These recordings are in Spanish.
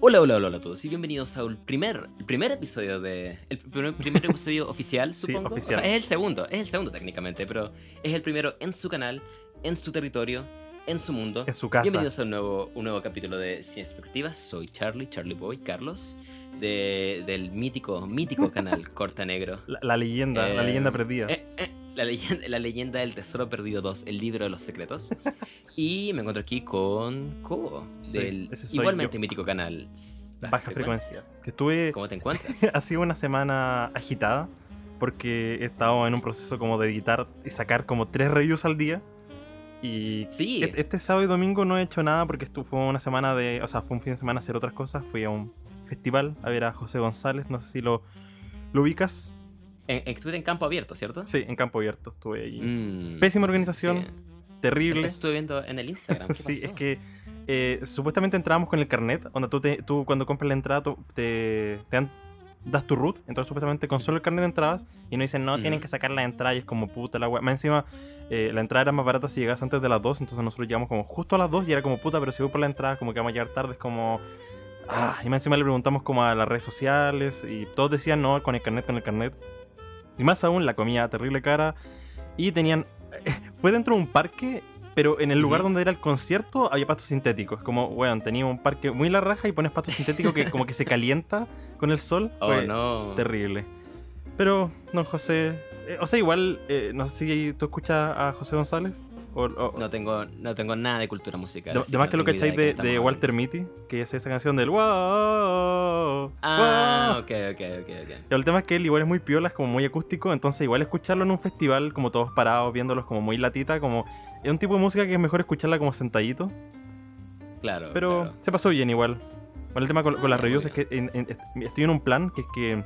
Hola, hola, hola, a todos y bienvenidos al primer, el primer episodio de. El primer, primer episodio oficial, Sí, supongo. oficial. O sea, es el segundo, es el segundo técnicamente, pero es el primero en su canal, en su territorio, en su mundo. En su casa. Bienvenidos a un nuevo, un nuevo capítulo de Sin Expectativas. Soy Charlie, Charlie Boy, Carlos, de, del mítico, mítico canal Corta Negro. La, la leyenda, la Eh, leyenda perdida. eh, eh, la, leyenda, la leyenda del Tesoro Perdido 2, el libro de los secretos. y me encuentro aquí con Kobo, Sí, del igualmente yo. mítico canal Baja frecuencia. Que estuve. ¿Cómo te encuentras? ha sido una semana agitada. Porque he estado en un proceso como de editar y sacar como tres reviews al día. Y Sí, este sábado y domingo no he hecho nada porque esto fue una semana de. O sea, fue un fin de semana a hacer otras cosas. Fui a un festival a ver a José González. No sé si lo, lo ubicas. en, en, campo abierto, ¿cierto? Sí, en campo abierto estuve ahí. Mm, Pésima organización, sí. terrible. Eso estuve viendo en el Instagram. ¿qué Sí, pasó? es que eh, supuestamente entrábamos con el carnet, donde tú, te- tú cuando compras la entrada tú te, te dan- das tu root, entonces supuestamente con solo el carnet de entradas y nos dicen, no, tienen que sacar la entrada y es como puta la wea. Más encima, eh, la entrada era más barata si llegas antes de las 2, entonces nosotros llegamos como justo a las 2 y era como puta, pero si voy por la entrada como que vamos a llegar tarde, es como... Ah, y más encima le preguntamos como a las redes sociales y todos decían, no, con el carnet, con el carnet. Y más aún, la comida terrible cara. Y tenían... Fue dentro de un parque pero en el lugar donde era el concierto había pastos sintéticos. Como, weón, tenía un parque muy la raja y pones pasto sintético que como que se calienta con el sol. Oh, Fue no. Terrible. Pero, don José. eh, o sea, igual, eh, no sé si tú escuchas a José González. O, o- No tengo, no tengo nada de cultura musical. de, así de más no que lo idea cacháis de, Walter. Mitty, que es esa canción del wow. Ah, wow". ok, ok, ok, ok. El tema es que él igual es muy piola, es como muy acústico, entonces igual escucharlo en un festival, como todos parados, viéndolos como muy latita, como... Es un tipo de música que es mejor escucharla como sentadito. Claro. Pero claro. se pasó bien igual. Bueno, el tema con, con las Ah, reviews es que en- en- est- estoy en un plan que es que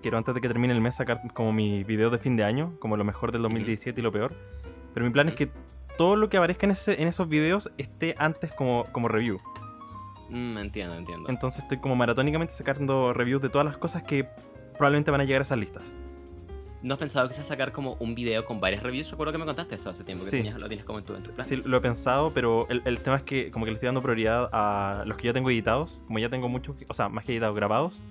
quiero antes de que termine el mes sacar como mi video de fin de año, como lo mejor del 2017 y lo peor. Pero mi plan es que todo lo que aparezca en, ese- en esos videos esté antes como, como review. Mm, entiendo, entiendo. Entonces estoy como maratónicamente sacando reviews de todas las cosas que probablemente van a llegar a esas listas. ¿No has pensado quizás sacar como un video con varias reviews? Recuerdo que me contaste eso hace tiempo, que Sí. tenías- lo tienes como en tu. Sí, lo he pensado, pero el, el tema es que como que le estoy dando prioridad a los que ya tengo editados. Como ya tengo muchos, o sea, más que editados, grabados.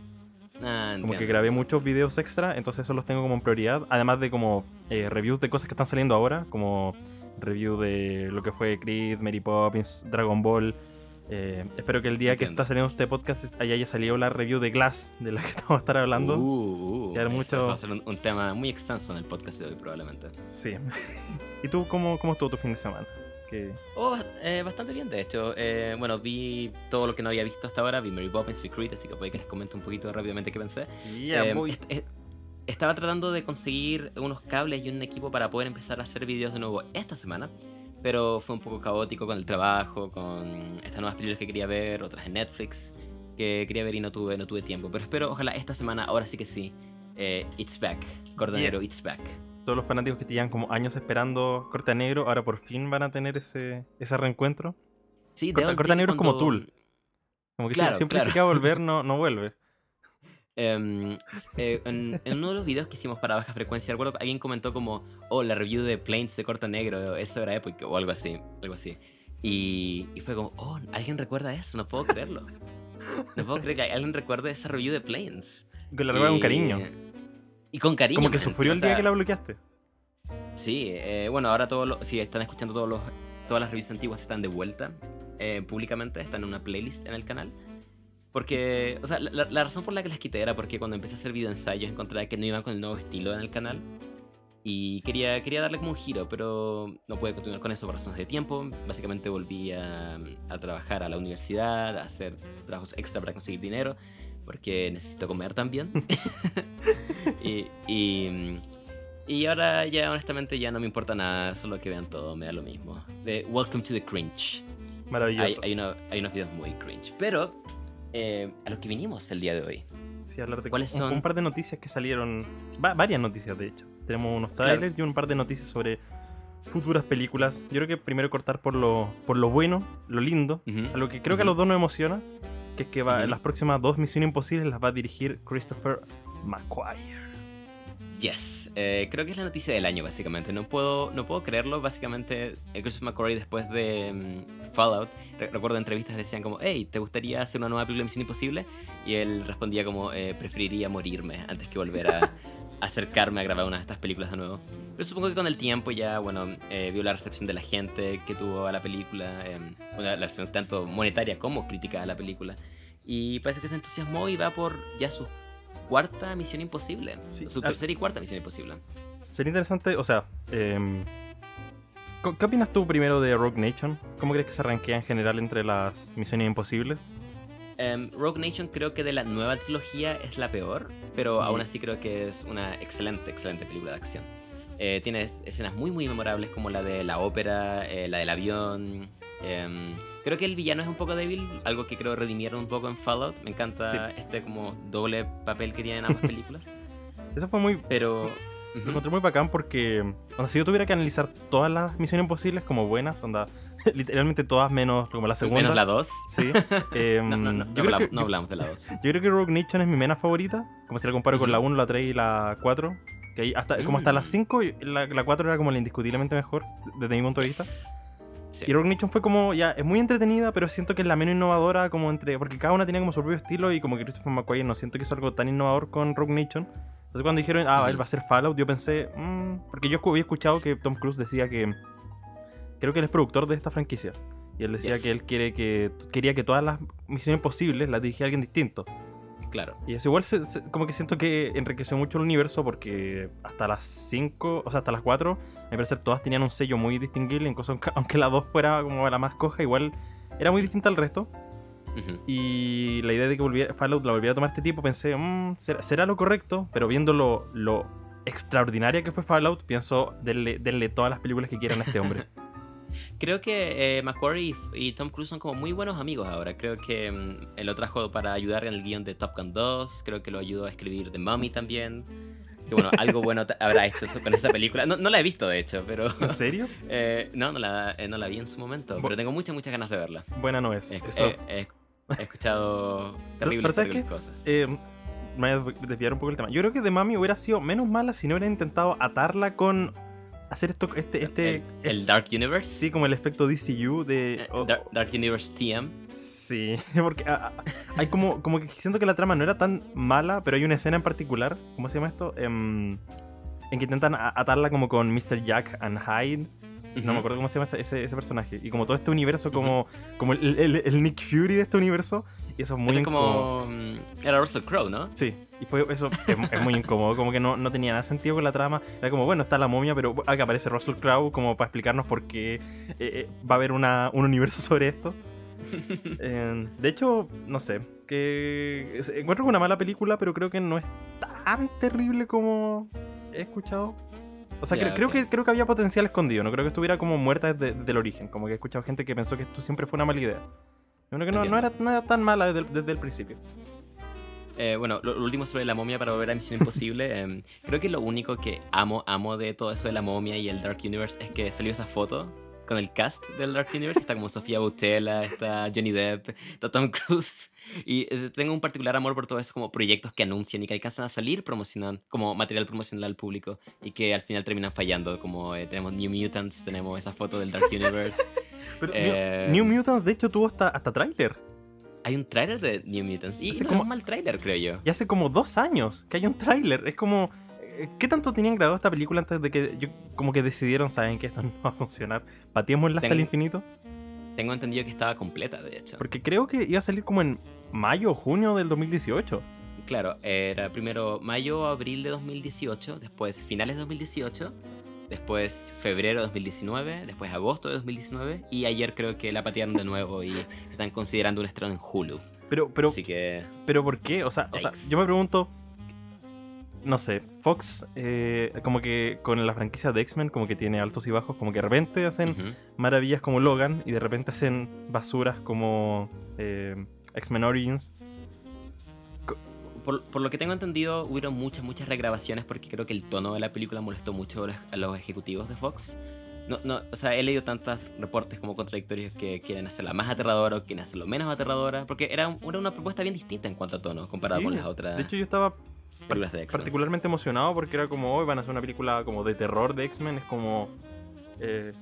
Ah, Como que grabé muchos videos extra, entonces esos los tengo como en prioridad. Además de como eh, reviews de cosas que están saliendo ahora, como review de lo que fue Creed, Mary Poppins, Dragon Ball. Eh, espero que el día que está saliendo este podcast haya, salido la review de Glass, de la que estamos a estar hablando. Uh, uh, Quedar eso- mucho- eso va a ser un, un tema muy extenso en el podcast de hoy, probablemente. Sí. ¿Y tú cómo, cómo estuvo tu fin de semana? Que Oh, eh, bastante bien, de hecho. Eh, bueno, vi todo lo que no había visto hasta ahora. Vi Mary Poppins, vi Creed, así que puede que les comente un poquito rápidamente qué pensé. Est- est- estaba tratando de conseguir unos cables y un equipo para poder empezar a hacer vídeos de nuevo esta semana. Pero fue un poco caótico con el trabajo, con estas nuevas películas que quería ver, otras en Netflix que quería ver y no tuve, no tuve tiempo. Pero espero, ojalá esta semana, ahora sí que sí, eh, It's Back. Cordonero, It's Back. todos los fanáticos que te llevan como años esperando Corta Negro, ahora por fin van a tener ese, ese reencuentro. Sí, Corta- Corta Negro es como Tool. Como que si- Claro, siempre claro. dice que va a volver, no, no vuelve. Em, eh, en, en uno de los videos que hicimos para baja frecuencia, recuerdo alguien comentó como, oh, la review de Planes de Corta Negro, eso era épico, o algo así, algo así. Y, y fue como, oh, ¿alguien recuerda eso? No puedo creerlo. No puedo creer que alguien recuerde esa review de Planes. Que la recuerda con cariño. Y con cariño. Como que sufrió el o día sea, que la bloqueaste. Sí, eh, bueno, ahora todos los, si están escuchando todos los, todas las reviews antiguas están de vuelta eh, públicamente, están en una playlist en el canal. Porque, o sea, la, la- razón por la que las quité era porque cuando empecé a hacer video ensayos encontré que no iban con el nuevo estilo en el canal. Y quería, quería darle como un giro, pero no pude continuar con eso por razones de tiempo. Básicamente volví a, a trabajar a la universidad, a hacer trabajos extra para conseguir dinero, porque necesito comer también. y, y, y ahora ya honestamente ya no me importa nada, solo que vean todo, me da lo mismo. De Welcome to the Cringe. Hay, Maravilloso. hay, uno- hay unos videos muy cringe. Pero eh, a los que vinimos el día de hoy. Sí, hablar de ¿Cuáles un, son? un par de noticias que salieron. va- varias noticias, de hecho. Tenemos unos Claro. trailers y un par de noticias sobre futuras películas. Yo creo que primero cortar por lo, por lo bueno, lo lindo. Ujú. A lo que creo que a los dos nos emociona. Que es que va, Ujú. las próximas dos Misiones Imposibles las va a dirigir Christopher McQuire. Yes, eh, creo que es la noticia del año básicamente. No puedo, no puedo creerlo. Básicamente, eh, Christopher McQuarrie después de mm, Fallout, re- recuerdo entrevistas decían como, hey, ¿te gustaría hacer una nueva película de Misión Imposible? Y él respondía como, eh, preferiría morirme antes que volver a acercarme a grabar una de estas películas de nuevo. Pero supongo que con el tiempo ya, bueno, eh, vio la recepción de la gente que tuvo a la película, eh, una- la recepción tanto monetaria como crítica a la película. Y parece que se entusiasmó y va por ya su cuarta Misión Imposible. Sí, su tercera y cuarta Misión Imposible. Sería interesante, o sea, em, ¿co- ¿qué opinas tú primero de Rogue Nation? ¿Cómo crees que se rankea en general entre las misiones imposibles? Em, Rogue Nation creo que de la nueva trilogía es la peor, pero aún así creo que es una excelente, excelente película de acción. Eh, tiene es- escenas muy, muy memorables como la de la ópera, eh, la del avión. Creo que el villano es un poco débil, algo que creo redimieron un poco en Fallout. Me encanta este como doble papel que tienen ambas películas. Eso fue muy... Pero... Lo ujú. encontré muy bacán porque, o sea, si yo tuviera que analizar todas las misiones imposibles como buenas, onda, literalmente todas menos como la segunda. Menos la 2. Sí. em, No, no, no, yo, no creo habla- que, no hablamos de la 2. yo creo que Rogue Nation es mi menos favorita, como si la comparo con Ujú. la 1, la 3 y la 4. Que hasta, como hasta Mm. las 5, la, la 4 era como la indiscutiblemente mejor, desde mi punto de vista. Sí. Y Rogue Nation fue como, ya, es muy entretenida, pero siento que es la menos innovadora, como entre. Porque cada una tenía como su propio estilo y como que Christopher McQuarrie no siento que hizo algo tan innovador con Rogue Nation. Entonces cuando dijeron, ah, Ujú. él va a hacer Fallout, yo pensé, mm, porque yo había escuchado que Tom Cruise decía que. Creo que él es productor de esta franquicia. Y él decía Yes. que él quiere que, quería que todas las misiones posibles las dirigiera alguien distinto. Claro. Y eso igual se- se- como que siento que enriqueció mucho el universo porque hasta las 5, o sea, hasta las 4, me parece que todas tenían un sello muy distinguible, incluso aunque- la 2 fuera como la más coja, igual era muy distinta al resto. Y la idea de que volviera, Fallout la volviera a tomar este tipo, pensé, "Mm, ¿será, será lo correcto, pero viendo lo, lo extraordinaria que fue Fallout, pienso, denle, denle todas las películas que quieran a este hombre. Creo que eh, McQuarrie y, y Tom Cruise son como muy buenos amigos ahora. Creo que mm, él lo trajo para ayudar en el guion de Top Gun 2. Creo que lo ayudó a escribir The Mummy también. Que bueno, algo bueno habrá hecho con esa película. No, no la he visto, de hecho, pero... ¿En serio? eh, no, no la, eh, no la vi en su momento. Bu- Pero tengo muchas, muchas ganas de verla. Buena no es. He, Eso, he- he- he escuchado terribles, ¿sabes terribles cosas. eh, me voy a desviar un poco el tema. Yo creo que de Mami hubiera sido menos mala si no hubiera intentado atarla con hacer esto, este, este, el, el Dark Universe. sí, como el efecto DCU de... Eh, Dark, Dark Universe TM. Sí, porque ah, ah, hay como, como que siento que la trama no era tan mala, pero hay una escena en particular, ¿cómo se llama esto? Em, en que intentan atarla como con Mr. Jack and Hyde. No me acuerdo cómo se llama ese, ese- personaje. Y como todo este universo, como, como el, el- el Nick Fury de este universo. Y eso es muy incómodo. como... mm, Era Russell Crowe, ¿no? Sí, y fue eso es, es muy incómodo, como que no, no tenía nada sentido con la trama. Era como, bueno, está la momia, pero acá aparece Russell Crowe como para explicarnos por qué eh, eh, va a haber una, un universo sobre esto. Eh, de hecho, no sé, que es- encuentro una mala película, pero creo que no es tan terrible como he escuchado. O sea, creo, que, creo que había potencial escondido, no creo que estuviera como muerta desde, desde el origen, como que he escuchado gente que pensó que esto siempre fue una mala idea. Yo creo que no, no era, no era tan mala desde, el- desde el principio. Eh, bueno, lo, lo último sobre la momia para volver a Misión Imposible. em, creo que lo único que amo, amo de todo eso de la momia y el Dark Universe es que salió esa foto con el cast del Dark Universe. Está como Sofía Boutella, está Johnny Depp, está Tom Cruise. Y eh, tengo un particular amor por todos esos como proyectos que anuncian y que alcanzan a salir promocionan como material promocional al público y que al final terminan fallando. Como eh, tenemos New Mutants, tenemos esa foto del Dark Universe. Pero Eh, New, New Mutants, de hecho, tuvo hasta, hasta tráiler. Hay un tráiler de New Mutants y Hace no como- es un mal tráiler, creo yo. Y hace como dos años que hay un tráiler. Es como... ¿Qué tanto tenían grabado esta película antes de que yo, como que decidieron, saben que esto no va a funcionar? Pateémosla hasta el infinito. Tengo entendido que estaba completa, de hecho. Porque creo que iba a salir como en mayo o junio del 2018. Claro, era primero mayo o abril de 2018, después finales de 2018, después febrero de 2019, después agosto de 2019 y ayer creo que la patearon de nuevo y están considerando un estreno en Hulu. Pero, pero, Así que pero ¿por qué? O sea, o sea, yo me pregunto... No sé, Fox, eh, como que con la franquicia de X-Men, como que tiene altos y bajos, como que de repente hacen maravillas como Logan y de repente hacen basuras como eh, X-Men Origins. por, por lo que tengo entendido, hubieron muchas, muchas regrabaciones porque creo que el tono de la película molestó mucho a los, a los ejecutivos de Fox. No, no, o sea, he leído tantos reportes como contradictorios que quieren hacerla más aterradora o quieren hacerlo menos aterradora, porque era, un- era una propuesta bien distinta en cuanto a tono comparado Sí, con las otras. De hecho, yo estaba películas de X-Men. particularmente emocionado porque era como hoy van a hacer una película como de terror de X-Men. Es como. eh,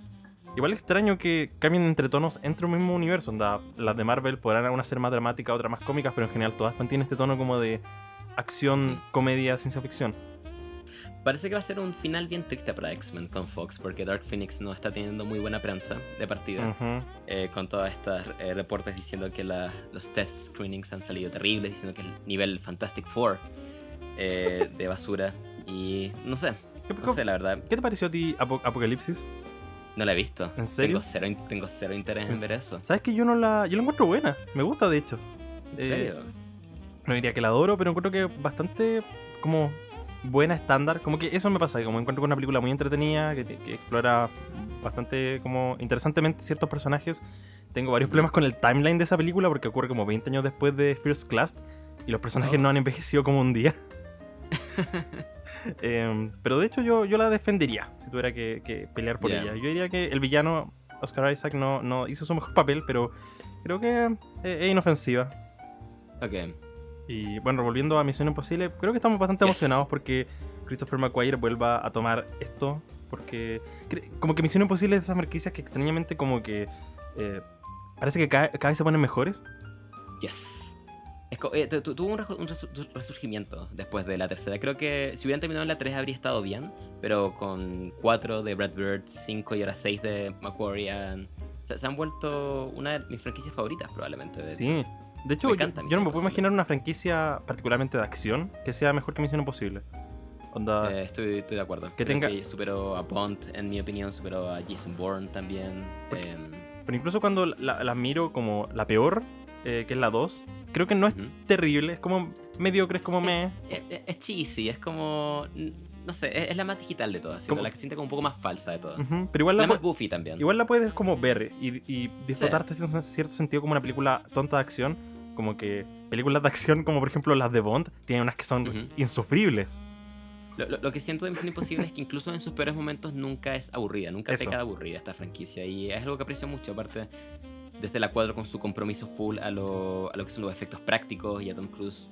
igual extraño que cambien entre tonos entre un mismo universo. Onda, las de Marvel podrán algunas ser más dramáticas, otras más cómicas, pero en general todas mantienen este tono como de acción, comedia, ciencia ficción. Parece que va a ser un final bien triste para X-Men con Fox, porque Dark Phoenix no está teniendo muy buena prensa de partida. Eh, con todas estas eh, reportes diciendo que la- los test screenings han salido terribles, diciendo que el nivel Fantastic Four eh, de basura. Y no sé, ¿Qué, no sé, la verdad, qué te pareció a ti Apo- Apocalipsis? no la he visto. ¿En serio? Tengo cero, tengo cero interés en ¿En ver eso. ¿Sabes que yo no la. Yo la encuentro buena? Me gusta, de hecho. ¿En Eh, serio? No diría que la adoro, pero encuentro que bastante como buena estándar. Como que eso me pasa, que como encuentro que es una película muy entretenida, que, que explora bastante como interesantemente ciertos personajes. Tengo varios problemas con el timeline de esa película porque ocurre como 20 años después de First Class y los personajes Oh. no han envejecido como un día. Em, pero de hecho yo, yo la defendería si tuviera que, que pelear por Ya. ella. Yo diría que el villano Oscar Isaac no, no hizo su mejor papel, pero creo que eh, es inofensiva. Ok. Y bueno, volviendo a Misión Imposible, creo que estamos bastante Yes. emocionados porque Christopher McQuarrie vuelva a tomar esto. Porque como que Misión Imposible es de esas franquicias que extrañamente como que eh, parece que cada, cada vez se ponen mejores. Yes. Eh, tu- tu- tuvo un, un tu- resurgimiento después de la tercera. Creo que si hubieran terminado en la 3 habría estado bien, pero con 4 de Brad Bird, 5 y ahora 6 de Macquarie, han- se, se han vuelto una de mis franquicias favoritas probablemente. de hecho. Sí. De hecho, Me yo, yo no me puedo imaginar una franquicia particularmente de acción que sea mejor que Misión Imposible. Onda, Eh, estoy, estoy de acuerdo. Que Creo tenga- que superó a Bond, en mi opinión, superó a Jason Bourne también. Em, pero incluso cuando la miro como la peor, eh, que es la 2, creo que no es terrible, es como mediocre, es como me. es, es- es cheesy, es como. No sé, es, es la más digital de todas, la que siente como un poco más falsa de todas. Pero igual La la, más goofy también. Igual la puedes como ver y, y disfrutarte en cierto sentido como una película tonta de acción. Como que películas de acción como por ejemplo las de Bond tienen unas que son insufribles. Lo, lo- lo que siento de Misión Imposible es que incluso en sus peores momentos nunca es aburrida, nunca Eso. peca de aburrida esta franquicia. Y es algo que aprecio mucho, aparte desde la 4 con su compromiso full a lo, a lo que son los efectos prácticos y a Tom Cruise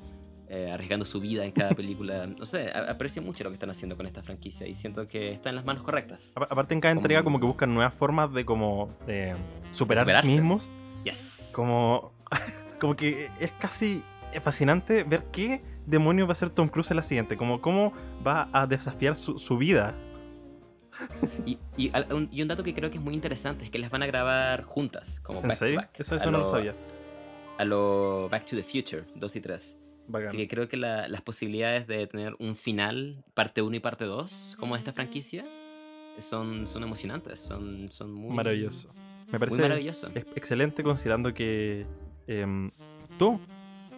eh, arriesgando su vida en cada película. No sé, aprecio mucho lo que están haciendo con esta franquicia y siento que está en las manos correctas. A- Aparte en cada Como- entrega como que buscan nuevas formas de como de superar a sí mismos. Yes. Como, como que es casi fascinante ver qué demonios va a hacer Tom Cruise en la siguiente. Como cómo va a desafiar su, su vida. Y, un, y un dato que creo que es muy interesante es que las van a grabar juntas, como ¿En back to back. Eso, a eso no lo lo- sabía. A lo Back to the Future 2 y 3. Bacán. Así que creo que la- las posibilidades de tener un final, parte 1 y parte 2, como esta franquicia, son, son emocionantes, son, son muy... Maravilloso. Me Muy parece maravilloso. excelente considerando que em, tuvo,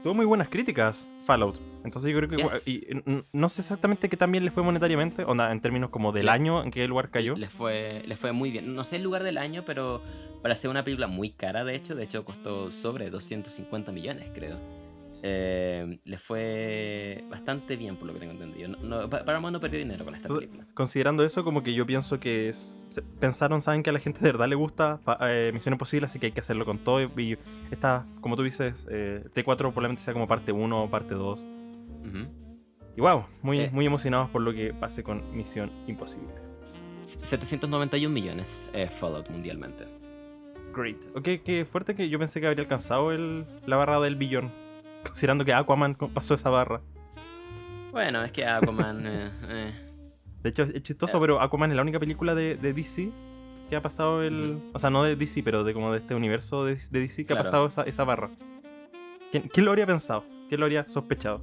tuvo muy buenas críticas Fallout. Entonces yo creo que Yes. y, no sé exactamente qué también le fue monetariamente, onda, en términos como del año en qué lugar cayó. Les fue, les fue muy bien. No sé el lugar del año, pero para ser una película muy cara, de hecho, de hecho costó sobre 250 millones, creo. Eh, les fue bastante bien, por lo que tengo entendido. No, no, Pa- Paramount no perdió dinero con esta Entonces, película. Considerando eso, como que yo pienso que es- pensaron, saben que a la gente de verdad le gusta eh, Misión Imposible, así que hay que hacerlo con todo. Y, y esta, como tú dices, eh, T4 probablemente sea como parte 1 o parte 2. Ujú. Y wow, muy, Eh. muy emocionados por lo que pase con Misión Imposible. 791 millones eh, Fallout mundialmente. Great. Ok, qué fuerte que yo pensé que habría alcanzado el, la barra del billón. Considerando que Aquaman pasó esa barra. Bueno, es que Aquaman. eh, eh, De hecho, es chistoso, pero Aquaman es la única película de, de DC que ha pasado el. O sea, no de DC, pero de como de este universo de, de DC que Claro. ha pasado esa, esa barra. ¿Quién, quién lo habría pensado? ¿Quién lo habría sospechado?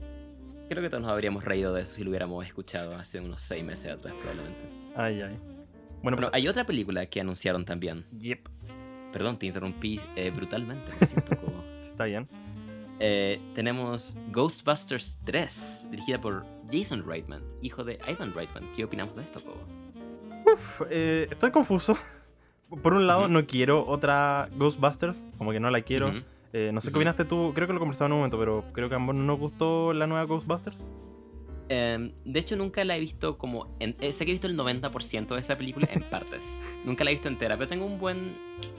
Creo que todos nos habríamos reído de eso si lo hubiéramos escuchado hace unos 6 meses atrás, probablemente. Ay, ay. Bueno, Bueno, pues. hay otra película que anunciaron también. Yep. Perdón, te interrumpí eh, brutalmente, lo siento, Cobo. Está bien. Eh, tenemos Ghostbusters 3, dirigida por Jason Reitman, hijo de Ivan Reitman. ¿Qué opinamos de esto, Cobo? Uf, eh, estoy confuso. Por un lado, no quiero otra Ghostbusters, como que no la quiero. Eh, no sé qué opinaste tú, creo que lo conversaba en un momento, pero creo que a ambos no nos gustó la nueva Ghostbusters. Em, de hecho, nunca la he visto como. en- eh, sé que he visto el 90% de esa película en partes. nunca la he visto entera, pero tengo un buen,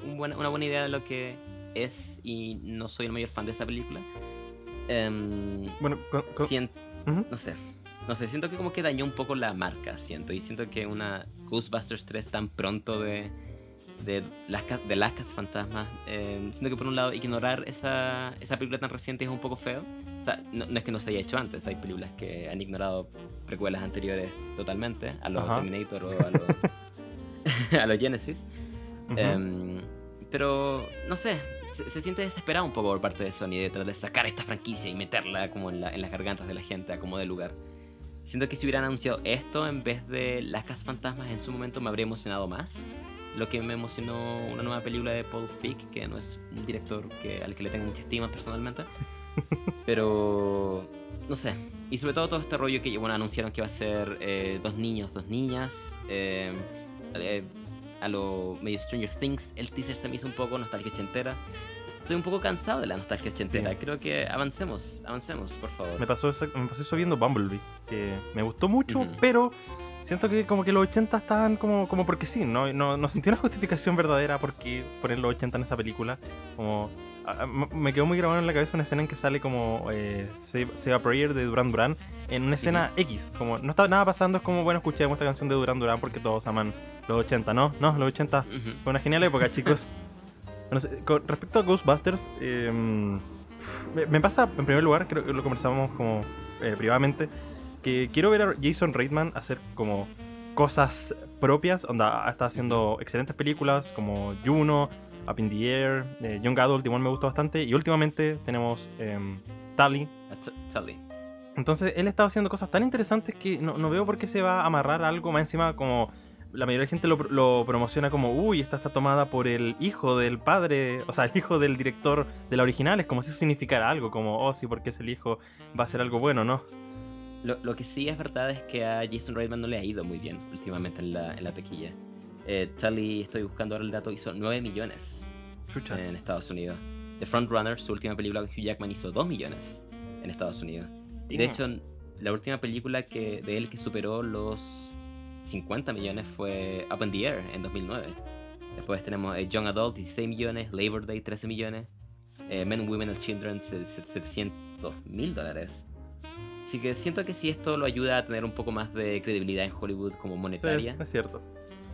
un buen- una buena idea de lo que es y no soy el mayor fan de esa película. Em, Bueno, con- con- sien- Ujú. no sé. No sé, siento que como que dañó un poco la marca, siento. Y siento que una Ghostbusters 3 tan pronto de, de, las, de las casas fantasmas, eh, siento que por un lado ignorar esa, esa película tan reciente es un poco feo. O sea, no, no es que no se haya hecho antes, hay películas que han ignorado precuelas anteriores totalmente, a los Ajá. Terminator o a los, a los Genesis. Ujú. Em, pero, no sé, se, se siente desesperado un poco por parte de Sony de tratar de sacar esta franquicia y meterla como en, la- en las gargantas de la gente a como de lugar. Siento que si hubieran anunciado esto en vez de Las Casas Fantasmas en su momento me habría emocionado más. Lo que me emocionó una nueva película de Paul Feig, que no es un director que, al que le tengo mucha estima personalmente. Pero, no sé. Y sobre todo todo este rollo que bueno, anunciaron que va a ser eh, dos niños, dos niñas. eh, eh, a lo medio Stranger Things, el teaser se me hizo un poco nostalgia ochentera. Estoy un poco cansado de la nostalgia ochentera. Sí. Creo que avancemos, avancemos, por favor. Me pasó, exact- me pasó eso viendo Bumblebee, que me gustó mucho, Ujú. pero siento que como que los 80 estaban como, como porque sí, ¿no? No, no sentí una justificación verdadera por qué poner los 80 en esa película. Como, a- a- m- me quedó muy grabado en la cabeza una escena en que sale como eh, Save, Save a Prayer de Duran Duran en una escena X. Como no está nada pasando, es como, bueno, escuchemos esta canción de Duran Duran porque todos aman los 80, ¿no? No, los 80 Ujú. fue una genial época, chicos. Sé, con respecto a Ghostbusters, eh, me, me pasa, en primer lugar, creo que lo conversamos como eh, privadamente, que quiero ver a Jason Reitman hacer como cosas propias. Onda, está haciendo excelentes películas como Juno, Up in the Air, eh, Young Adult, igual me gustó bastante. Y últimamente tenemos em, Tally. A T- Tully. Entonces, él está haciendo cosas tan interesantes que no, no veo por qué se va a amarrar a algo más encima como... La mayoría de gente lo, lo promociona como, uy, esta está tomada por el hijo del padre, o sea, el hijo del director de la original, es como si eso significara algo, como, oh, sí, porque es el hijo, va a ser algo bueno, ¿no? Lo, lo que sí es verdad es que a Jason Reitman no le ha ido muy bien últimamente en la, en la taquilla. Eh, Tully, estoy buscando ahora el dato, hizo 9 millones Chucha. en Estados Unidos. The Frontrunner, su última película con Hugh Jackman, hizo 2 millones en Estados Unidos. Y de hecho, la última película que, de él que superó los 50 millones fue Up in the Air en 2009. Después tenemos eh, Young Adult, 16 millones, Labor Day, 13 millones, eh, Men, Women and Children, se- se- 700 mil dólares. Así que siento que si esto lo ayuda a tener un poco más de credibilidad en Hollywood como Sí, monetaria, es, es cierto.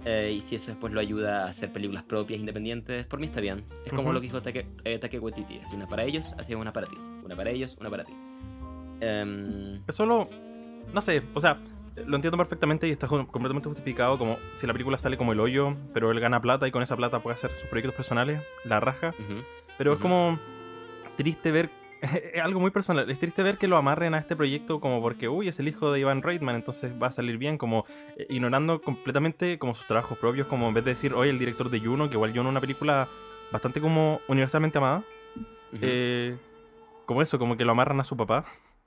eh, y si eso después lo ayuda a hacer películas propias, independientes, por mí está bien. Es como lo que dijo Take, eh, Taika Waititi, así una para ellos, así una para ti. Una para ellos, una para ti. Em, Es solo, no sé, o sea, lo entiendo perfectamente y está completamente justificado como si la película sale como el hoyo, pero él gana plata y con esa plata puede hacer sus proyectos personales, la raja. Pero es como triste ver, es algo muy personal, es triste ver que lo amarren a este proyecto como porque, uy, es el hijo de Ivan Reitman, entonces va a salir bien, como eh, ignorando completamente como sus trabajos propios, como en vez de decir, oye, el director de Juno, que igual Juno es una película bastante como universalmente amada, eh, como eso, como que lo amarran a su papá.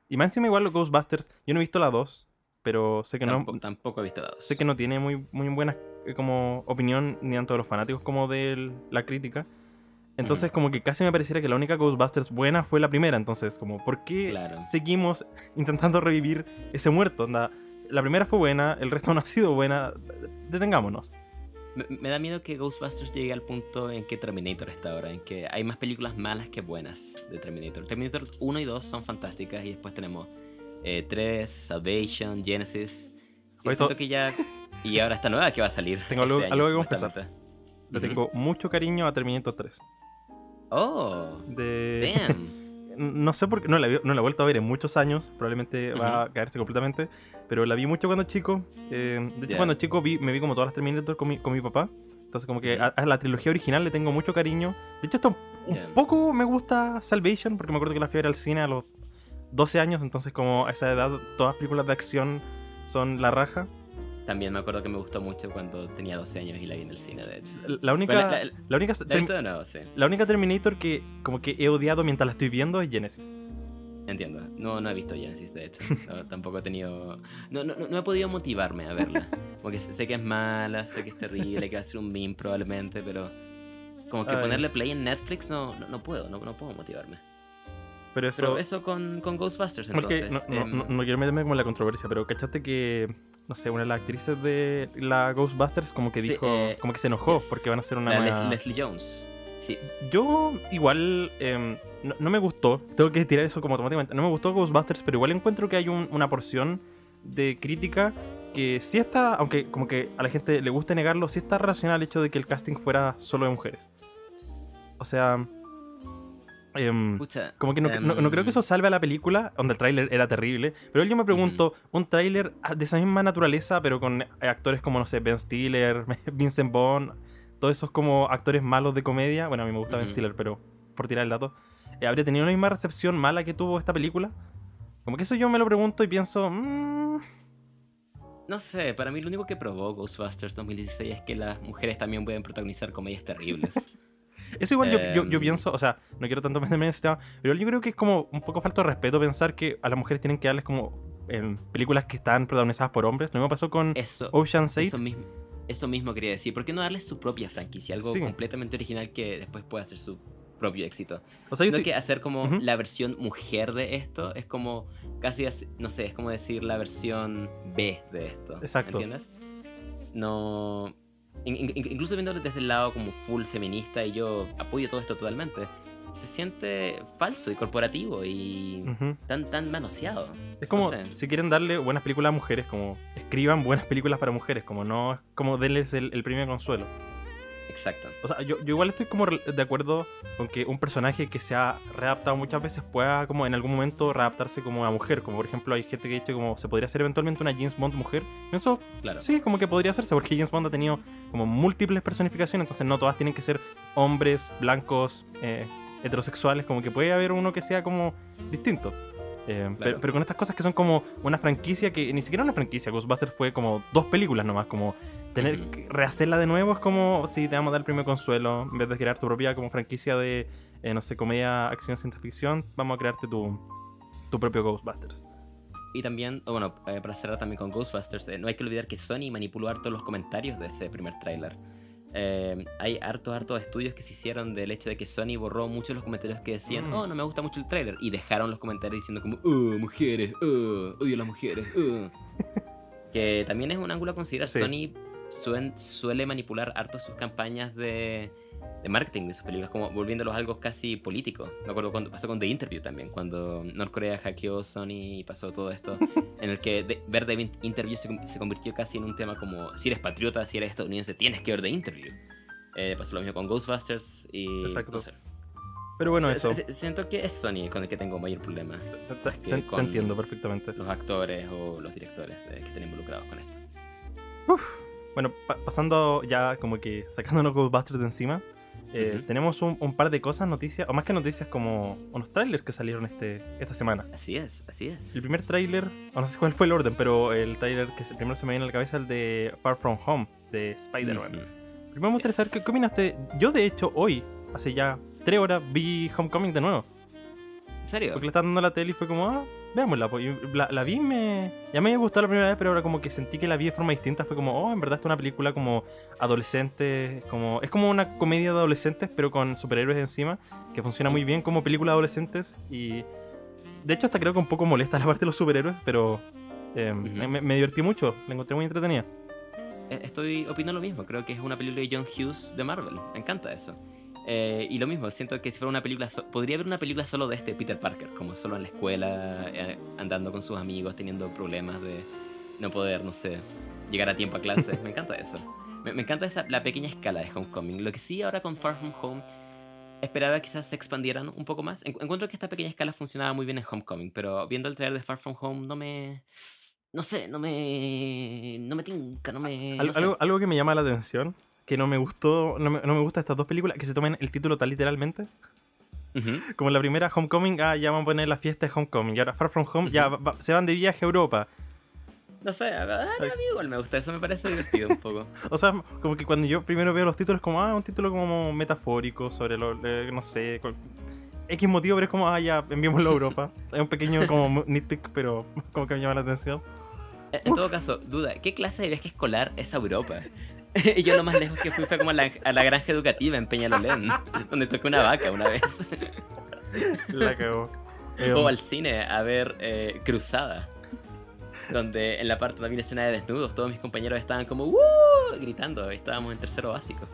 Y más encima igual los Ghostbusters, yo no he visto la 2, pero sé que no, tampoco, he visto la dos. sé que no tiene muy, muy buena eh, como opinión ni tanto de los fanáticos como de la crítica. Entonces como que casi me pareciera que la única Ghostbusters buena fue la primera. Entonces como, ¿por qué Claro. seguimos intentando revivir ese muerto? Onda, la primera fue buena, el resto no ha sido buena. Detengámonos. Me, me da miedo que Ghostbusters llegue al punto en que Terminator está ahora, en que hay más películas malas que buenas de Terminator. Terminator 1 y 2 son fantásticas y después tenemos eh, 3, Salvation, Genesis. Y siento to- que ya... Y ahora esta nueva que va a salir. Tengo algo- este año, algo que confesar. Le tengo mucho cariño a Terminator 3. Oh, De... damn. No sé por qué, no la, no la he vuelto a ver en muchos años, probablemente va a caerse completamente, pero la vi mucho cuando chico. eh, de hecho, cuando chico vi, me vi como todas las Terminator con mi, con mi papá. Entonces, como que a, a la trilogía original le tengo mucho cariño. De hecho, hasta un, poco me gusta Salvation, porque me acuerdo que la fui a ver al cine a los 12 años, entonces, como a esa edad, todas las películas de acción son la raja. También me acuerdo que me gustó mucho cuando tenía 12 años y la vi en el cine, de hecho. La, única, Bueno, la- la, la- única, La nuevo, sí. la única Terminator que como que he odiado mientras la estoy viendo es Genesis. Entiendo. No, no he visto Genesis, de hecho. No, tampoco he tenido... No, no, no he podido motivarme a verla. Porque sé sé que es mala, sé que es terrible, que va a ser un meme probablemente, pero... Como que Ay. ponerle play en Netflix no, no, puedo, no, no puedo motivarme. Pero eso... Pero eso con, con Ghostbusters, entonces. no, no- no- no quiero meterme como en la controversia, pero ¿cachaste que, no sé, una de las actrices de la Ghostbusters como que Sí, dijo, eh, como que se enojó porque van a hacer una la Leslie Jones. Sí. Yo igual em, no, no me gustó, tengo que tirar eso como automáticamente, no me gustó Ghostbusters, pero igual encuentro que hay un- una porción de crítica que sí está, aunque como que a la gente le guste negarlo, sí está relacionada al hecho de que el casting fuera solo de mujeres. O sea... em, Pucha. como que no, no- no creo que em, eso salve a la película, donde el tráiler era terrible. Pero yo me pregunto, un tráiler de esa misma naturaleza, pero con actores como, no sé, Ben Stiller, Vincent Bond, todos esos como actores malos de comedia. Bueno, a mí me gusta Ben. Stiller, pero por tirar el dato. eh, ¿Habría tenido la misma recepción mala que tuvo esta película? Como que eso yo me lo pregunto y pienso... mm, No sé, para mí lo único que probó Ghostbusters 2016 es que las mujeres también pueden protagonizar comedias terribles. Eso igual yo, yo, yo Em. pienso, o sea, no quiero tanto meterme en ese tema, pero yo creo que es como un poco falta de respeto pensar que a las mujeres tienen que darles como en películas que están protagonizadas por hombres. Lo mismo pasó con Eso, Ocean's 8. eso mismo, eso mismo quería decir. ¿Por qué no darles su propia franquicia? Algo Sí. completamente original que después pueda hacer su propio éxito. O sea, yo No estoy- que hacer como la versión mujer de esto es como casi, así- no sé, es como decir la versión B de esto. Exacto. ¿Entiendes? No. In- in- incluso viéndolo desde el lado como full feminista y yo apoyo todo esto totalmente. Se siente falso y corporativo y tan, tan manoseado. Es como, sé. si quieren darle buenas películas a mujeres, como escriban buenas películas para mujeres, como no como denles el, el premio de consuelo. Exacto. O sea, yo, yo igual estoy como de acuerdo con que un personaje que se ha readaptado muchas veces pueda como en algún momento readaptarse como a mujer. Como por ejemplo hay gente que ha dicho como se podría hacer eventualmente una James Bond mujer. Eso Claro. sí, como que podría hacerse, porque James Bond ha tenido como múltiples personificaciones, entonces no todas tienen que ser hombres, blancos, eh, heterosexuales, como que puede haber uno que sea como distinto. Eh, pero, pero con estas cosas que son como una franquicia que ni siquiera una franquicia, Ghostbusters fue como dos películas nomás, como tener que rehacerla de nuevo es como si te vamos a dar el primer consuelo, en vez de crear tu propia como franquicia de, eh, no sé, comedia, acción, ciencia ficción, vamos a crearte tu, tu propio Ghostbusters. Y también, bueno, eh, para cerrar también con Ghostbusters, eh, no hay que olvidar que Sony manipuló harto los comentarios de ese primer tráiler. Eh, hay hartos, hartos estudios que se hicieron del hecho de que Sony borró muchos los comentarios que decían, Mm. oh, no me gusta mucho el tráiler, y dejaron los comentarios diciendo como, oh, mujeres, oh, odio a las mujeres, oh". que también es un ángulo a considerar. Sí. Sony suen- suele manipular harto sus campañas de, de marketing de sus películas, como volviéndolos algo casi político. Me acuerdo cuando pasó con The Interview también, cuando Norcorea hackeó Sony y pasó todo esto, en el que de- ver The In- Interview se, se convirtió casi en un tema como, si eres patriota, si eres estadounidense, tienes que ver The Interview. Eh, pasó lo mismo con Ghostbusters y... Exacto. no sé. Pero bueno, eso. S- s- Siento que es Sony con el que tengo mayor problema. Te, te- que te- entiendo perfectamente. Los actores o los directores de- que estén involucrados con esto. Bueno, pa- pasando ya como que sacándonos Ghostbusters de encima, eh, tenemos un, un par de cosas, noticias, o más que noticias, como unos trailers que salieron este, esta semana. Así es, así es. El primer tráiler, o no sé cuál fue el orden, pero el tráiler que se- primero se me viene a la cabeza es el de Far From Home, de Spider-Man. Ujú. Primero me gustaría saber qué opinaste. Yo, de hecho, hoy, hace ya tres horas, vi Homecoming de nuevo. ¿En serio? Porque le estaba dando la tele y fue como, ah, veámosla. la, la vi me. Ya me había gustado la primera vez, pero ahora como que sentí que la vi de forma distinta. Fue como, oh, en verdad, esta es una película como adolescente. como Es como una comedia de adolescentes, pero con superhéroes encima. Que funciona muy bien como película de adolescentes. Y. De hecho, hasta creo que un poco molesta la parte de los superhéroes, pero. eh, Ujú. me, me divertí mucho, la encontré muy entretenida. Eh, Estoy opino lo mismo, creo que es una película de John Hughes de Marvel, me encanta eso. Eh, y lo mismo, siento que si fuera una película, so- podría haber una película solo de este Peter Parker, como solo en la escuela, eh, andando con sus amigos, teniendo problemas de no poder, no sé, llegar a tiempo a clases, me encanta eso. Me, me encanta esa, la pequeña escala de Homecoming. Lo que sí ahora con Far From Home, esperaba que quizás se expandieran un poco más. En- encuentro que esta pequeña escala funcionaba muy bien en Homecoming, pero viendo el trailer de Far From Home no me... No sé, no me... No me tinca, no me... Al- no sé. algo, algo que me llama la atención, que no me gustó, no me, no me gusta estas dos películas, que se tomen el título tan literalmente. Como la primera Homecoming, ah, ya van a poner la fiesta de Homecoming. Y ahora Far From Home, ya va- se van de viaje a Europa. No sé, a, a- a mí igual me gusta, eso me parece divertido un poco. O sea, como que cuando yo primero veo los títulos, como, ah, un título como metafórico sobre lo, eh, no sé, X motivo, pero es como, ah, ya, enviémoslo a Europa. es un pequeño como nitpick, pero como que me llama la atención. En en todo caso, duda, ¿qué clase de viaje escolar es a Europa? Y yo lo más lejos que fui fue como a la, a la granja educativa en Peñalolén, donde toqué una vaca una vez. La cagó. Eh, O al cine a ver eh, Cruzada, donde en la parte una escena de desnudos, todos mis compañeros estaban como ¡Woo! gritando, estábamos en tercero básico.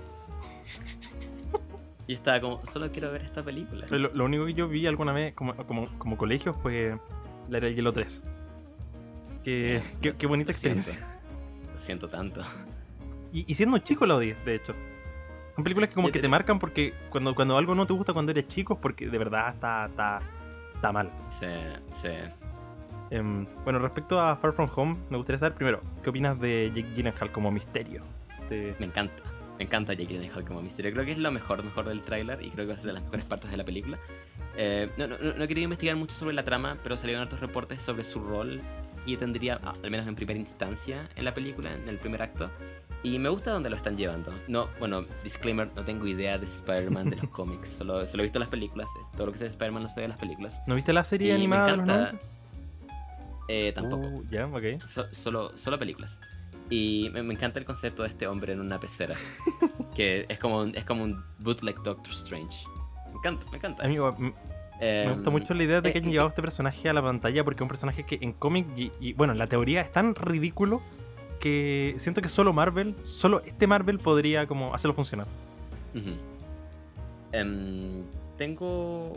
Y estaba como, solo quiero ver esta película. Lo, lo único que yo vi alguna vez como, como, como colegio fue la era el hielo 3. Qué, qué, qué bonita Lo siento. experiencia. Lo siento tanto. Y, y siendo chico la odié, de hecho. Son películas que como que te- marcan porque cuando, cuando algo no te gusta cuando eres chico es porque de verdad está, está, está mal. Sí, sí. Em, bueno, respecto a Far From Home, me gustaría saber primero, ¿qué opinas de Jake Gyllenhaal como misterio? De- Me encanta. Me encanta Jake Gyllenhaal como misterio. Creo que es lo mejor, mejor del tráiler y creo que va a ser de las mejores partes de la película. Eh, no, no, no querido investigar mucho sobre la trama, pero salieron otros reportes sobre su rol y tendría, ah, al menos en primera instancia, en la película, en el primer acto. Y me gusta dónde lo están llevando. No, bueno, disclaimer, no tengo idea de Spider-Man de los cómics. Solo, solo he visto las películas. eh. Todo lo que sé de Spider-Man lo sé de las películas. ¿No viste la serie Y me animada los encanta. 90? Eh, tampoco. Uh, ya, ok. So- solo, solo películas. Y me, me encanta el concepto de este hombre en una pecera. que es como un, es como un bootleg Doctor Strange. Me encanta, me encanta. Amigo, eso. Em, me gusta mucho la idea de que eh, hayan llevado este personaje a la pantalla porque es un personaje que en cómic y, y, bueno, en la teoría es tan ridículo que siento que solo Marvel, solo este Marvel podría como hacerlo funcionar. Em, tengo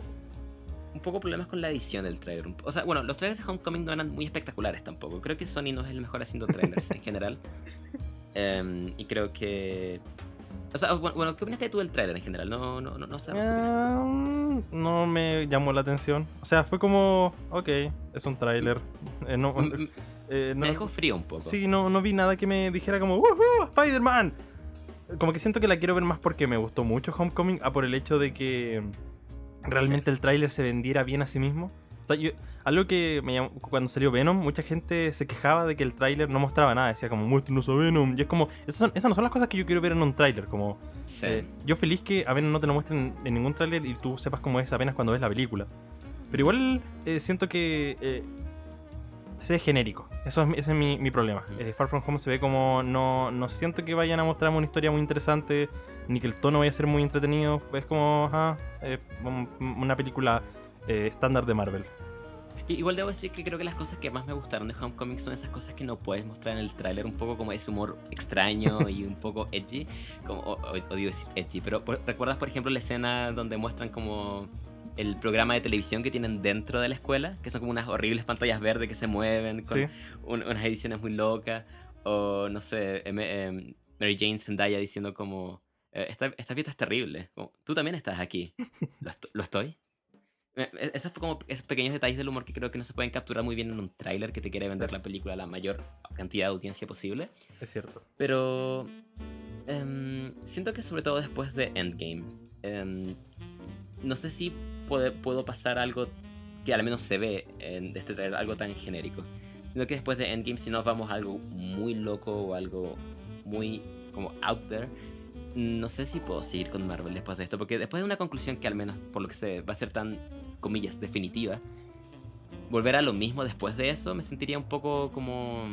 un poco problemas con la edición del trailer. O sea, bueno, los trailers de Homecoming no eran muy espectaculares tampoco. Creo que Sony no es el mejor haciendo trailers en general. Em, y creo que... O sea, bueno, ¿qué opinaste tú del trailer en general? No, no, no, no sé. Ah, mm, no me llamó la atención. O sea, fue como, ok, es un tráiler. Eh, no, M- m- eh, no- me dejó frío un poco. Sí, no, no vi nada que me dijera como, ¡Woohoo! ¡Spider-Man! Como que siento que la quiero ver más porque me gustó mucho Homecoming, a por el hecho de que realmente el tráiler se vendiera bien a sí mismo. O sea, yo- algo que me llamó- cuando salió Venom, mucha gente se quejaba de que el tráiler no mostraba nada, decía como, muéstranos a Venom. Y es como, esas, son- esas no son las cosas que yo quiero ver en un tráiler, como, Sí. eh, yo feliz que a Venom no te lo muestren en ningún tráiler y tú sepas cómo es apenas cuando ves la película. Pero igual eh, siento que eh, se ve genérico. Eso es, mi- ese es mi, mi problema. Eh, Far From Home se ve como no, no siento que vayan a mostrarme una historia muy interesante, ni que el tono vaya a ser muy entretenido. Es como ajá, eh, un- una película eh, estándar de Marvel. Igual debo decir que creo que las cosas que más me gustaron de Homecoming son esas cosas que no puedes mostrar en el tráiler, un poco como ese humor extraño y un poco edgy, como odio decir edgy, pero por- ¿recuerdas por ejemplo la escena donde muestran como el programa de televisión que tienen dentro de la escuela, que son como unas horribles pantallas verdes que se mueven con Sí. un- unas ediciones muy locas, o no sé, em- em, Mary Jane Zendaya diciendo como, eh, esta, esta fiesta es terrible, como, tú también estás aquí, ¿lo, est- lo estoy? Eh, eh, Esos, como, esos pequeños detalles del humor que creo que no se pueden capturar muy bien en un tráiler que te quiere vender la película a la mayor cantidad de audiencia posible. Es cierto. Pero em, siento que sobre todo después de Endgame, em, no sé si puede- puedo pasar algo que al menos se ve en este trailer, algo tan genérico. Sino que después de Endgame, si nos vamos a algo muy loco o algo muy como out there, no sé si puedo seguir con Marvel después de esto, porque después de una conclusión que al menos por lo que sé va a ser tan, comillas, definitiva, volver a lo mismo después de eso me sentiría un poco como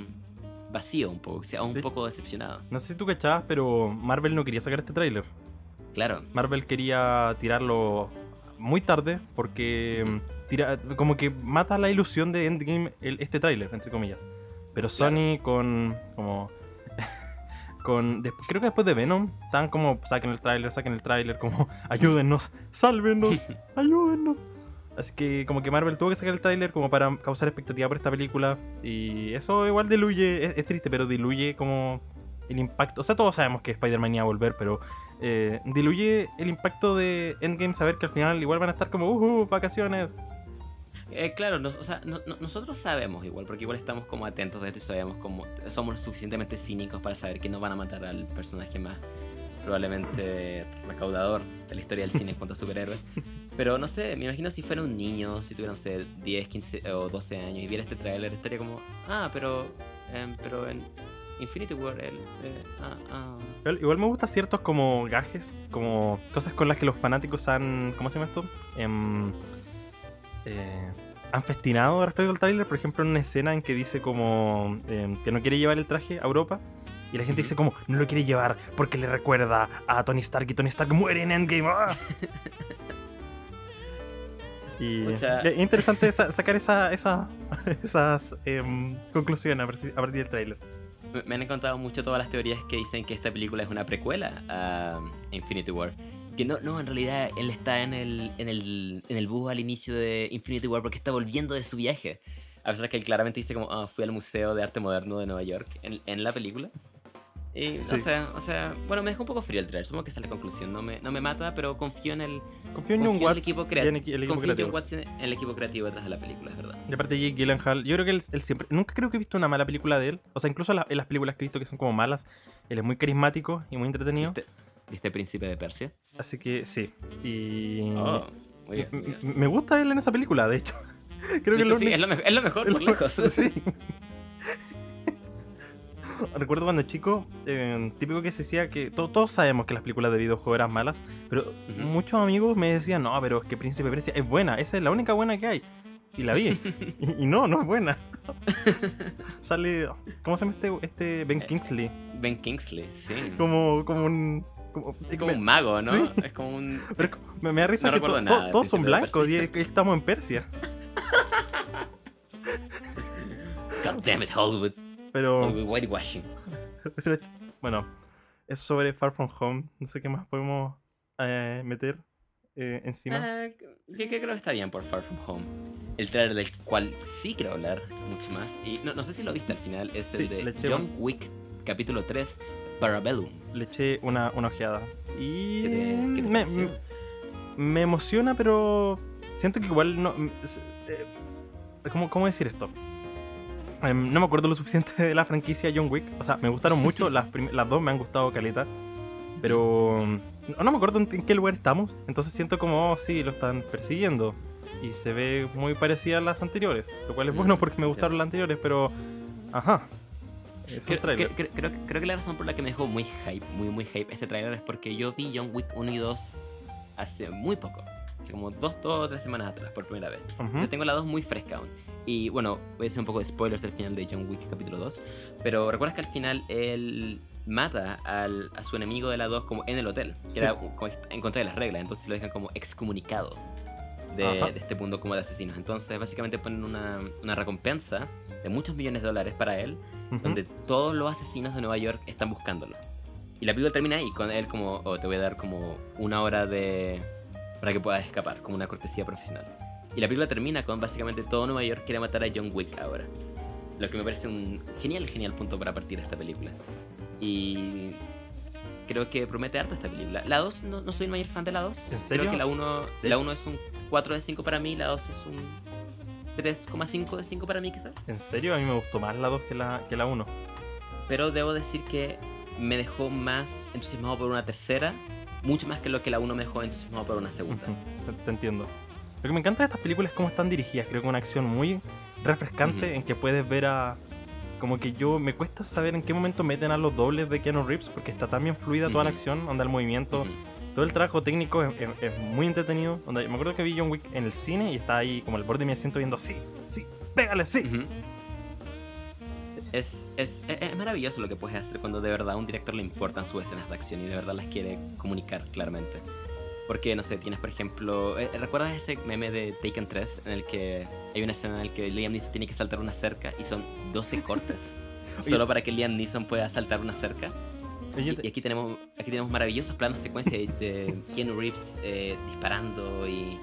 vacío, un poco, o sea, un Sí. poco decepcionado. No sé si tú cachabas, pero Marvel no quería sacar este tráiler. Claro, Marvel quería tirarlo muy tarde porque mm, tira, como que mata la ilusión de Endgame el- este tráiler, entre comillas. Pero Sony con como con des- creo que después de Venom están como saquen el tráiler, saquen el tráiler, como ayúdennos, sálvenos, ayúdennos. Así que como que Marvel tuvo que sacar el tráiler como para causar expectativa por esta película y eso igual diluye, es, es triste, pero diluye como el impacto. O sea, todos sabemos que Spider-Man iba a volver, pero eh, diluye el impacto de Endgame saber que al final igual van a estar como, uh, vacaciones. Eh, claro, nos- o sea, no- no- nosotros sabemos igual, porque igual estamos como atentos a esto y sabemos como somos suficientemente cínicos para saber que no van a matar al personaje más probablemente recaudador de la historia del cine en cuanto a superhéroes. Pero no sé, me imagino si fuera un niño, si tuviera, no sé, 10, 15 o 12 años y viera este tráiler, estaría como, ah, pero, em, pero en Infinity War, él, eh, ah, ah. Igual, igual me gustan ciertos como gajes, como cosas con las que los fanáticos han, ¿cómo se llama esto? Eh, han festinado respecto al tráiler, por ejemplo, en una escena en que dice como em, que no quiere llevar el traje a Europa. Y la gente dice como, no lo quiere llevar porque le recuerda a Tony Stark y Tony Stark muere en Endgame. ¡ah! Y es interesante sa- sacar esa, esa- esas em, conclusiones a partir, a partir del tráiler. Me- han contado mucho todas las teorías que dicen que esta película es una precuela a Infinity War. Que no, no, en realidad él está en el, en el, en el bus al inicio de Infinity War porque está volviendo de su viaje. A pesar que él claramente dice como, ah, fui al Museo de Arte Moderno de Nueva York en, en la película. Y, Sí. o sea, o sea, bueno, me dejó un poco frío el trailer, supongo que esa es la conclusión. No me, no me mata, pero confío en el, Confío en confío en el Watts equipo, y crea- en equi- el equipo confío en creativo. Watts en en el equipo creativo detrás de la película, es verdad. Y aparte Jake Gyllenhaal, yo creo que él, él siempre, nunca creo que he visto una mala película de él. O sea, incluso la- en las películas que he visto que son como malas, él es muy carismático y muy entretenido. ¿Viste, ¿Viste Príncipe de Persia? Así que sí. Y Oh, muy bien. muy bien. me gusta él en esa película, de hecho. creo que De lo hecho, sí, único- es, lo, es lo mejor, es por lo- lejos. Sí. Recuerdo cuando chico, eh, típico que se decía que to- todos sabemos que las películas de videojuegos eran malas, pero muchos amigos me decían, no, pero es que Príncipe Persia es buena, esa es la única buena que hay. Y la vi. y, y no, no es buena. Sale, ¿cómo se llama este, este Ben Eh, Kingsley? Ben Kingsley, sí. Como, como un... Como, Es como me- un mago, ¿no? Sí. Es como un. pero me, me da risa No que to- nada to- todos son blancos y estamos en Persia. God damn it, Hollywood. Pero... Whitewashing. Pero, bueno, es sobre Far From Home. No sé qué más podemos eh, meter eh, encima. Ah, que, que creo que está bien por Far From Home. El trailer del cual sí quiero hablar mucho más. Y no, no sé si lo viste al final. Es Sí, el le de eché John un- Wick, capítulo 3, Parabellum. Le eché una, una ojeada. Y ¿Qué te, qué te me, me emociona, pero siento que igual no. es- eh, ¿cómo, ¿Cómo decir esto? Em, no me acuerdo lo suficiente de la franquicia John Wick. O sea, me gustaron mucho. las, las dos me han gustado caleta. Pero mm, no, no me acuerdo en, en qué lugar estamos. Entonces siento como, oh, sí, lo están persiguiendo. Y se ve muy parecida a las anteriores. Lo cual es Mm, bueno porque me gustaron entiendo. las anteriores, pero. Ajá. Es un Creo, trailer. creo- creo- creo- que la razón por la que me dejó muy hype, muy, muy hype este trailer es porque yo vi John Wick 1 y 2 hace muy poco. Hace como dos, dos o tres semanas atrás, por primera vez. Ujú. Entonces tengo la 2 muy fresca aún. Y bueno, voy a hacer un poco de spoilers del final de John Wick capítulo 2. Pero recuerdas que al final él mata al- a su enemigo de la 2 como en el hotel. Que Sí. era como en contra de las reglas. Entonces lo dejan como excomunicado de, de este mundo como de asesinos. Entonces básicamente ponen una, una recompensa de muchos millones de dólares para él. Ujú. Donde todos los asesinos de Nueva York están buscándolo. Y la película termina ahí, con él como, oh, te voy a dar como una hora de... para que puedas escapar, como una cortesía profesional. Y la película termina con básicamente todo Nueva York quiere matar a John Wick ahora. Lo que me parece un genial, genial punto para partir esta película. Y creo que promete harto esta película. La 2, no, no soy el mayor fan de la 2. ¿En serio? Creo que la 1 ¿De- la 1 es un 4 de 5 para mí, la 2 es un 3,5 de 5 para mí quizás. ¿En serio? A mí me gustó más la 2 que la, que la 1. Pero debo decir que me dejó más entusiasmado por una tercera, mucho más que lo que la 1 me dejó entusiasmado por una segunda. Te entiendo. Lo que me encanta de estas películas es cómo están dirigidas. Creo que una acción muy refrescante Ujú. en que puedes ver a. Como que yo me cuesta saber en qué momento meten a los dobles de Keanu Reeves porque está tan bien fluida toda la acción, anda el movimiento, Ujú. todo el trabajo técnico es, es- es muy entretenido. Onda, me acuerdo que vi John Wick en el cine y estaba ahí como al borde de mi asiento viendo, sí, sí, pégale, sí. Es, es, es- es maravilloso lo que puedes hacer cuando de verdad a un director le importan sus escenas de acción y de verdad las quiere comunicar claramente. Porque, no sé, tienes por ejemplo. eh, ¿Recuerdas ese meme de Taken 3 en el que hay una escena en la que Liam Neeson tiene que saltar una cerca y son 12 cortes? solo para que Liam Neeson pueda saltar una cerca. Y, te- y aquí tenemos aquí tenemos maravillosos planos secuencia de, Keanu Reeves eh, disparando y,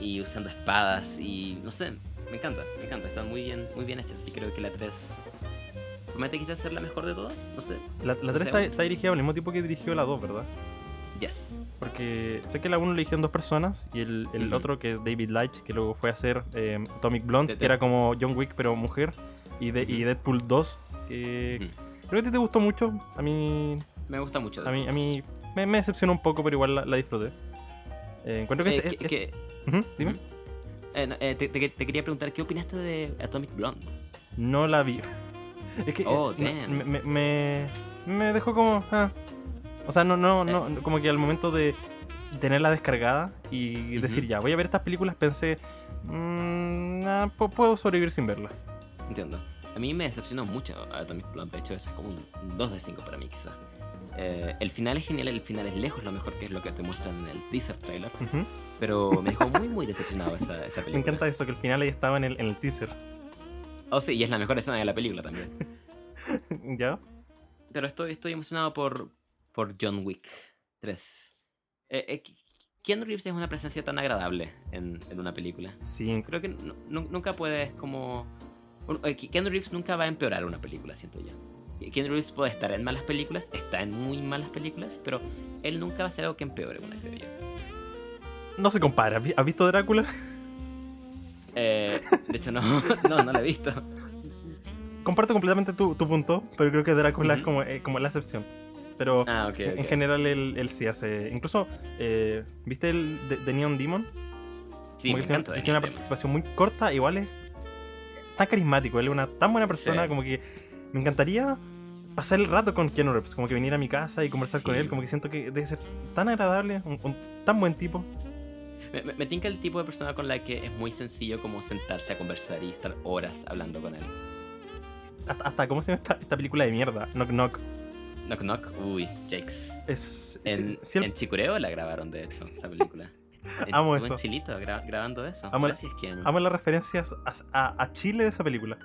y usando espadas y no sé, me encanta, me encanta, están muy bien muy bien hechas y creo que la 3 promete quizás ser la mejor de todas, no sé. la, la 3 sé, está, está dirigida al mismo tiempo que dirigió la 2, ¿verdad? Yes. Porque sé que la 1 la eligieron dos personas y el, el otro que es David Leitch, que luego fue a hacer eh, Atomic Blonde, De- que era como John Wick pero mujer, y, de, y. Deadpool 2, que Ujú. creo que a ti te gustó mucho, a mí, Me gusta mucho. a mí, a mí me, me decepcionó un poco, pero igual la, la disfruté. Eh, encuentro que... Eh, este- que- este- que- dime. Eh, no, eh, te, te- te quería preguntar, ¿qué opinaste de Atomic Blonde? No la vi. Es que Oh, damn. me, me, me, me dejó como... ah. O sea, no, no, no, como que al momento de tenerla descargada y decir ya, voy a ver estas películas, pensé, "Mm, ah, pu- puedo sobrevivir sin verla. Entiendo. A mí me decepcionó mucho Atomic Blonde, de hecho es como un 2 de 5 para mí quizás. Eh, el final es genial, el final es lejos lo mejor que es lo que te muestran en el teaser trailer, pero me dejó muy muy decepcionado esa, esa película. Me encanta eso, que el final ahí estaba en el, en el teaser. Oh sí, y es la mejor escena de la película también. ¿Ya? Pero estoy, estoy emocionado por, por John Wick 3. Eh, eh, Keanu Reeves es una presencia tan agradable en, en una película. Sí, Creo que nu- nu- nunca puedes como... eh, Keanu Reeves nunca va a empeorar una película, siento yo. Keanu Reeves puede estar en malas películas, está en muy malas películas, pero él nunca va a hacer algo que empeore una, creo yo. no se compara. ¿Has vi- ¿Has visto Drácula? Eh, de hecho, no, no, no lo he visto. Comparto completamente tu, tu punto, pero creo que Drácula es como, eh, como la excepción. Pero Ah, en general él, él sí hace. Incluso, eh, ¿viste el de, de Neon Demon? Sí, me tiene- encanta. tiene una participación muy corta, igual es tan carismático. Él es una tan buena persona, Sí. como que me encantaría pasar el rato con Keanu Reeves, como que venir a mi casa y conversar con él, como que siento que debe ser tan agradable, un, un tan buen tipo. Me, me, me tinca el tipo de persona con la que es muy sencillo como sentarse a conversar y estar horas hablando con él. Hasta, hasta ¿cómo se llama esta, esta película de mierda? Knock Knock. Knock Knock, uy, Jakes. Es, En, el- en Chicureo la grabaron, de hecho, esa película. En- Amo eso. en Chilito gra- grabando eso. Amo la- las referencias a, a- a Chile de esa película.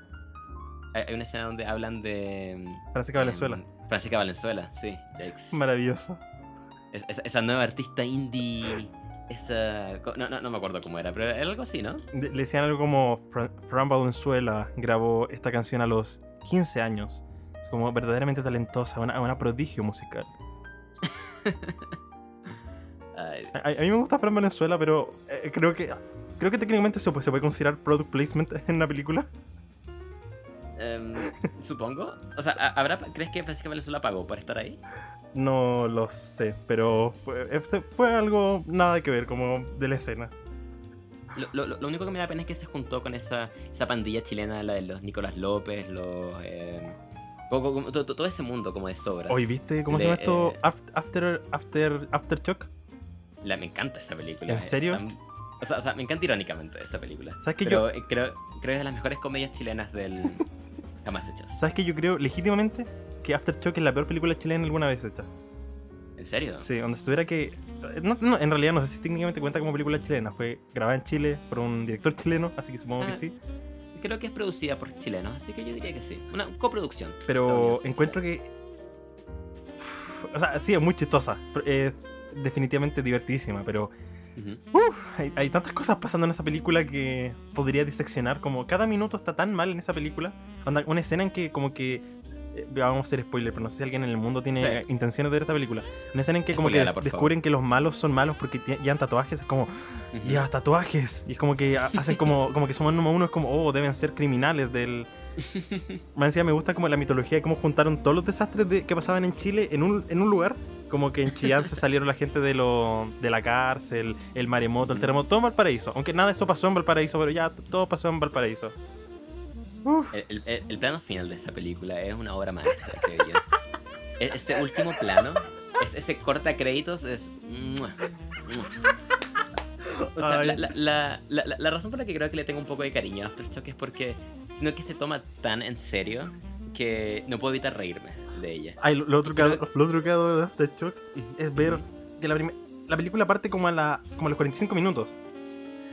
Hay, hay una escena donde hablan de... mm, Francisca Valenzuela. em, Francisca Valenzuela, sí, Jakes. Maravilloso. Es- esa, esa nueva artista indie... Esa... No, no, no me acuerdo cómo era, pero era algo así, ¿no? Le decían algo como Fran, Fran Valenzuela grabó esta canción a los 15 años. Es como verdaderamente talentosa, una, una prodigio musical. Ay, A, a mí me gusta Fran Valenzuela, pero eh, creo que creo que técnicamente se puede, se puede considerar product placement en una película. em, supongo. O sea, ¿ha- ¿habrá, ¿crees que Francisca Valenzuela pagó por estar ahí? No lo sé, pero fue, este fue algo nada que ver, como de la escena. Lo, lo- lo único que me da pena es que se juntó con esa, esa pandilla chilena, la de los Nicolás López, los... em, co- co- co- to- to- todo ese mundo como de sobras. Hoy viste cómo se Le- llama esto? eh, Aft- After After Aftershock. La, me encanta esa película. ¿En es serio? tan- o, sea, o sea, me encanta irónicamente esa película. ¿Sabes que Pero eh, creo, creo que es de las mejores comedias chilenas del jamás hechas. ¿Sabes que yo creo legítimamente que Aftershock es la peor película chilena alguna vez hecha? ¿En serio? Sí, donde estuviera que. no- no, en realidad no sé si técnicamente cuenta como película chilena. Fue grabada en Chile por un director chileno, así que supongo que Ah, sí. Creo que es producida por chilenos, así que yo diría que sí. Una coproducción. Pero encuentro que. O sea, sí, es muy chistosa. Es definitivamente divertidísima, pero Ujú. hay, hay tantas cosas pasando en esa película que podría diseccionar. Como cada minuto está tan mal en esa película. Una escena en que, como que. Eh, Vamos a hacer spoiler, pero no sé si alguien en el mundo tiene Sí. intenciones de ver esta película. Una escena en que como que descubren que los malos son malos porque llevan tatuajes. Es como, llevas tatuajes. Y es como que ha- hacen como, como que suman uno a uno. Es como, oh, deben ser criminales del... Más encima me gusta como la mitología de cómo juntaron todos los desastres de- que pasaban en Chile en un, en un lugar. Como que en Chillán se salieron la gente de, lo, de la cárcel, el maremoto, el terremoto, todo en Valparaíso. Aunque nada de eso pasó en Valparaíso, pero ya todo pasó en Valparaíso. El, el- el- plano final de esa película es una obra maestra, creo yo. E- Ese último plano, es- ese corta créditos es. ¡mua! ¡mua! O sea, la, la- la- la- razón por la que creo que le tengo un poco de cariño a Aftershock es porque sino que se toma tan en serio que no puedo evitar reírme de ella. Ay, lo, lo otro que ha- Creo- lo otro que ha dado de Aftershock es ver que la, la película parte como a, la, como a los 45 minutos.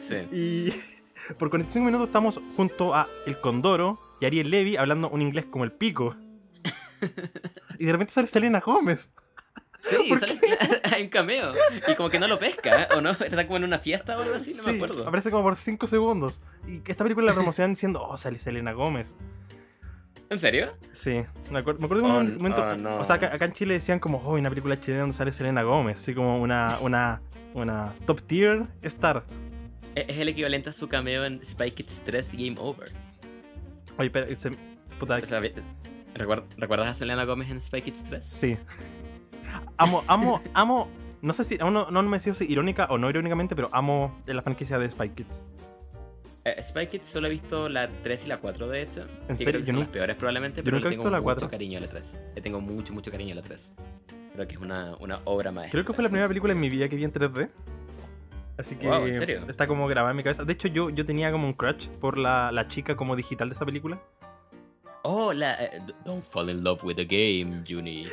Sí. Y por 45 minutos estamos junto a El Condoro y Ariel Levy hablando un inglés como el pico. Y de repente sale Selena Gómez. Sí, ¿Por ¿sabes? Hay un cameo. Y como que no lo pesca, ¿eh? ¿o no? Está como en una fiesta o algo así, no me acuerdo. aparece como por 5 segundos. Y esta película la promocionan diciendo, oh, sale Selena Gómez. ¿En serio? Sí, me acuerdo, me acuerdo Oh, un momento, oh, no. o sea, acá, acá en Chile decían como, oh, una película chilena donde sale Selena Gómez, así como una, una, una top tier star. Es es el equivalente a su cameo en Spy Kids 3 Game Over. Oye, pero, ese- puta, O sea, ¿recuer- ¿Recuerdas a Selena Gómez en Spy Kids 3? Sí. Amo, amo, amo. No sé si. Aún no, no me decido si irónica o no irónicamente, pero amo la franquicia de Spy Kids. Eh, Spy Kids solo he visto la 3 y la 4, de hecho. ¿En serio? creo que Yo son las peores probablemente, yo pero nunca le tengo visto la mucho 4. cariño a la 3. Le tengo mucho, mucho cariño a la 3. Creo que es una, una obra maestra. Creo que fue la primera película en mi vida que vi en 3D. Así que Wow, ¿en serio? está como grabada en mi cabeza. De hecho, yo, yo tenía como un crush por la, la chica como digital de esa película. Oh, la... eh, don't fall in love with the game, Juni.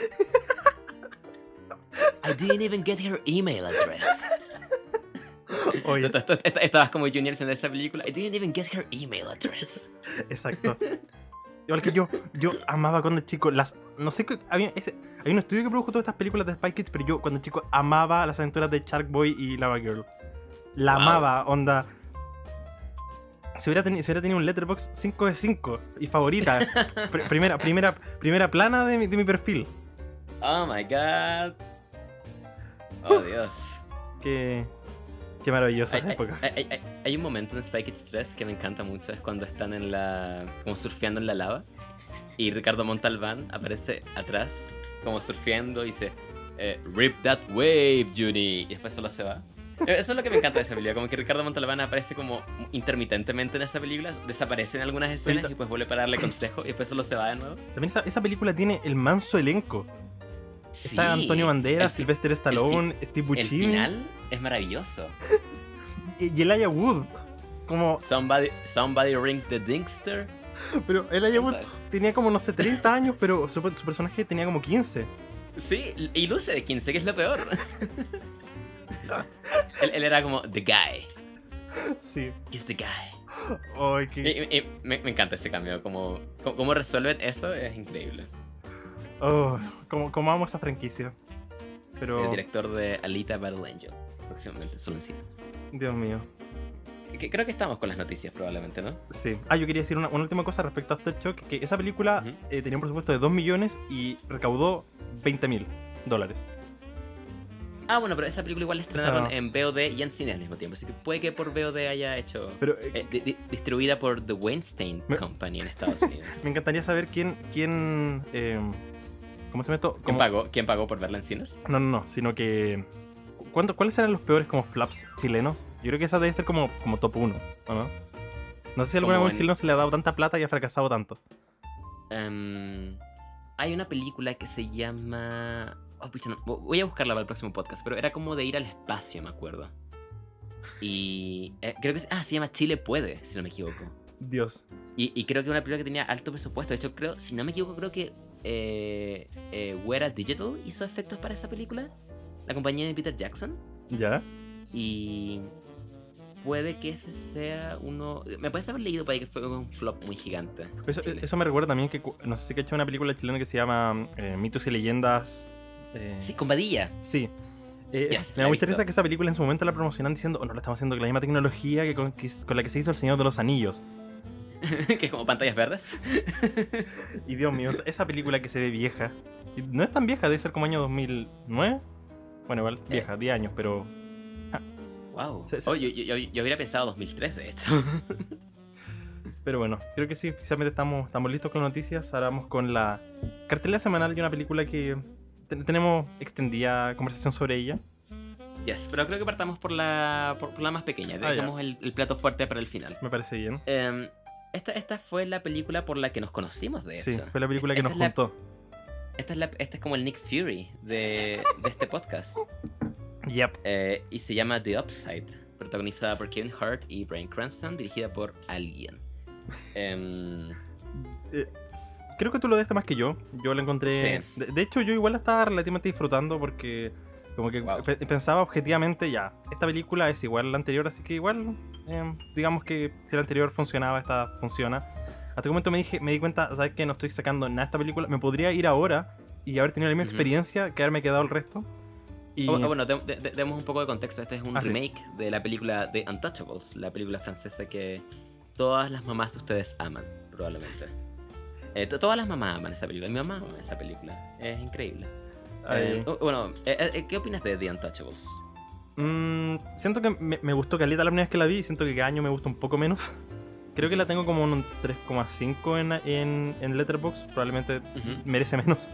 I didn't even get her email address. Oye, Estabas como Juni al final de esa película. I didn't even get her email address. exacto. Igual que yo, yo amaba cuando chico las. No sé qué. Había, ese- hay un estudio que produjo todas estas películas de Spy Kids, pero yo cuando chico amaba las aventuras de Shark Boy y Lava Girl. La Wow. amaba, onda. Si hubiera, teni- si hubiera tenido un letterbox 5 de 5 y favorita. Pr- primera, primera, primera plana de mi, de mi perfil. Oh my god. Oh Dios. Qué, qué maravillosa Hay, época. hay- hay- hay un momento en Spy Kids 3 que me encanta mucho, es cuando están en la. como surfeando en la lava. Y Ricardo Montalbán aparece atrás, como surfeando y dice. eh, Rip that wave, Juni. Y después solo se va. Eso es lo que me encanta de esa película, como que Ricardo Montalbán aparece como intermitentemente en esa película, desaparece en algunas escenas y pues vuelve para darle consejo y después solo se va de nuevo. También esa, esa película tiene el manso elenco. Está Antonio Banderas, el Sylvester Stallone, Steve El Buscemi final es maravilloso. y Elijah Wood. Como, Somebody, somebody ring the dingster. pero Elijah Wood tenía como, no sé, 30 años, pero su, su personaje tenía como 15. Sí, y luce de 15, que es lo peor. él, él era como the guy. Sí. He's the guy. Y- y me, me encanta ese cambio. Como, como, resuelven eso es increíble. oh, como, como amo esa franquicia. Pero, El director de Alita Battle Angel. Próximamente, solo en cines. Dios mío. Creo que estamos con las noticias, probablemente, ¿no? Sí. Ah, yo quería decir una, una última cosa respecto a Aftershock, que esa película eh, tenía un presupuesto de 2 millones y recaudó 20 mil dólares. Ah, bueno, pero esa película igual la estrenaron en VOD y en cine al mismo tiempo. Así que puede que por VOD haya hecho. Pero eh, eh, di- di- distribuida por The Weinstein Me- Company en Estados Unidos. me encantaría saber quién, quién, eh, ¿cómo se esto? ¿Quién pagó, ¿Quién pagó por verla en cines? No, no, no, sino que. ¿cuánto- ¿Cuáles eran los peores como flaps chilenos? Yo creo que esa debe ser como, como top 1, ¿o no? No sé si alguna vez en- chileno se le ha dado tanta plata y ha fracasado tanto. Em, hay una película que se llama. Oh, no, voy a buscarla para el próximo podcast, pero era como de ir al espacio, me acuerdo. Y eh, creo que. Ah, se llama Chile Puede, si no me equivoco. Dios. Y, y creo que una película que tenía alto presupuesto. De hecho, creo, si no me equivoco, creo que eh, eh, Wera Digital hizo efectos para esa película. La compañía de Peter Jackson. ¿Ya? Y puede que ese sea uno. Me parece haber leído para que fue un flop muy gigante. Eso, eso me recuerda también que. No sé si ha hecho una película chilena que se llama eh, Mitos y Leyendas. Eh, Sí, con Badilla. Sí. Eh, Yes, me da mucha risa que esa película en su momento la promocionan diciendo, oh, no, la estamos haciendo con la misma tecnología que con, que- con la que se hizo El Señor de los Anillos. que es como pantallas verdes. Y Dios mío, esa película que se ve vieja. No es tan vieja, debe ser como año 2009. Bueno, igual, Eh. vieja, 10 años, pero Wow. Se- se- Oh, yo, yo- yo hubiera pensado 2003, de hecho. Pero bueno, creo que sí, oficialmente estamos, estamos listos con las noticias. Ahora vamos con la cartelera semanal de una película que te- tenemos extendida conversación sobre ella. yes, pero creo que partamos por la, por, por la más pequeña. Ah. Dejamos el, el plato fuerte para el final. Me parece bien. Em, esta, esta fue la película por la que nos conocimos, de Sí, hecho. fue la película que Esta nos es la- juntó. Esta es, la, esta es como el Nick Fury de, de este podcast. Yep. Eh, y se llama The Upside, protagonizada por Kevin Hart y Bryan Cranston, dirigida por alguien. Em, Eh, creo que tú lo diste más que yo. Yo la encontré. Sí. De, de hecho, yo igual la estaba relativamente disfrutando porque. Como que Wow. pe- pensaba objetivamente, ya, esta película es igual a la anterior, así que igual, eh, digamos que si la anterior funcionaba, esta funciona. Hasta un momento me dije, me di cuenta, ¿sabes qué? No estoy sacando nada de esta película. Me podría ir ahora y haber tenido la misma Ujú. experiencia, que haberme quedado el resto. Y... oh, oh, bueno, de- de- de- demos un poco de contexto. Este es un Ah, sí. remake de la película The Untouchables, la película francesa que todas las mamás de ustedes aman, probablemente. Eh, to- todas las mamás aman esa película. Mi mamá ama esa película. Es increíble. Eh, bueno, eh, eh, ¿qué opinas de The Untouchables? mm, siento que me, me gustó Caleta la primera vez que la vi siento que cada año me gusta un poco menos. Creo que la tengo como un 3,5 en, en, en Letterboxd, probablemente Ujú. merece menos.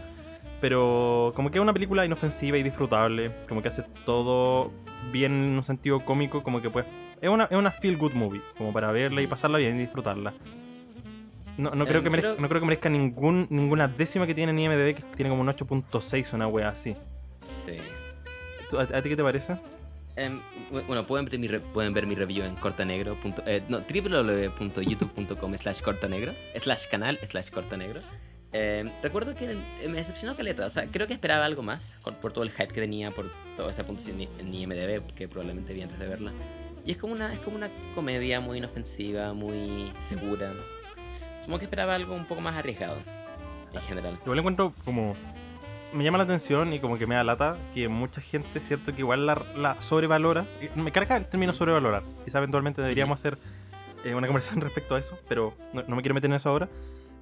Pero como que es una película inofensiva y disfrutable, como que hace todo bien en un sentido cómico, como que pues es una, es una feel good movie, como para verla y pasarla bien y disfrutarla. No, no, creo, Em, que merezca, creo- no creo que merezca ningún, ninguna décima que tiene en IMDb, que tiene como un 8.6 una wea así. Sí. ¿Tú- ¿A, a ti qué te parece? Em, bu- bueno, pueden ver mi, re- pueden ver mi review en cortanegro. eh, no, www.youtube.com slash cortanegro. Slash canal slash cortanegro. Em, recuerdo que eh, me decepcionó Caleta. O sea, creo que esperaba algo más por, por todo el hype que tenía, por toda esa puntuación en IMDB, que probablemente vi antes de verla. Y es como una, es como una comedia muy inofensiva, muy segura. Supongo que esperaba algo un poco más arriesgado, en general. Igual encuentro como. Me llama la atención y como que me da lata que mucha gente, cierto, que igual la, la sobrevalora. Me carga el término sobrevalorar. Quizá eventualmente deberíamos hacer eh, una conversación respecto a eso, pero no, no me quiero meter en eso ahora.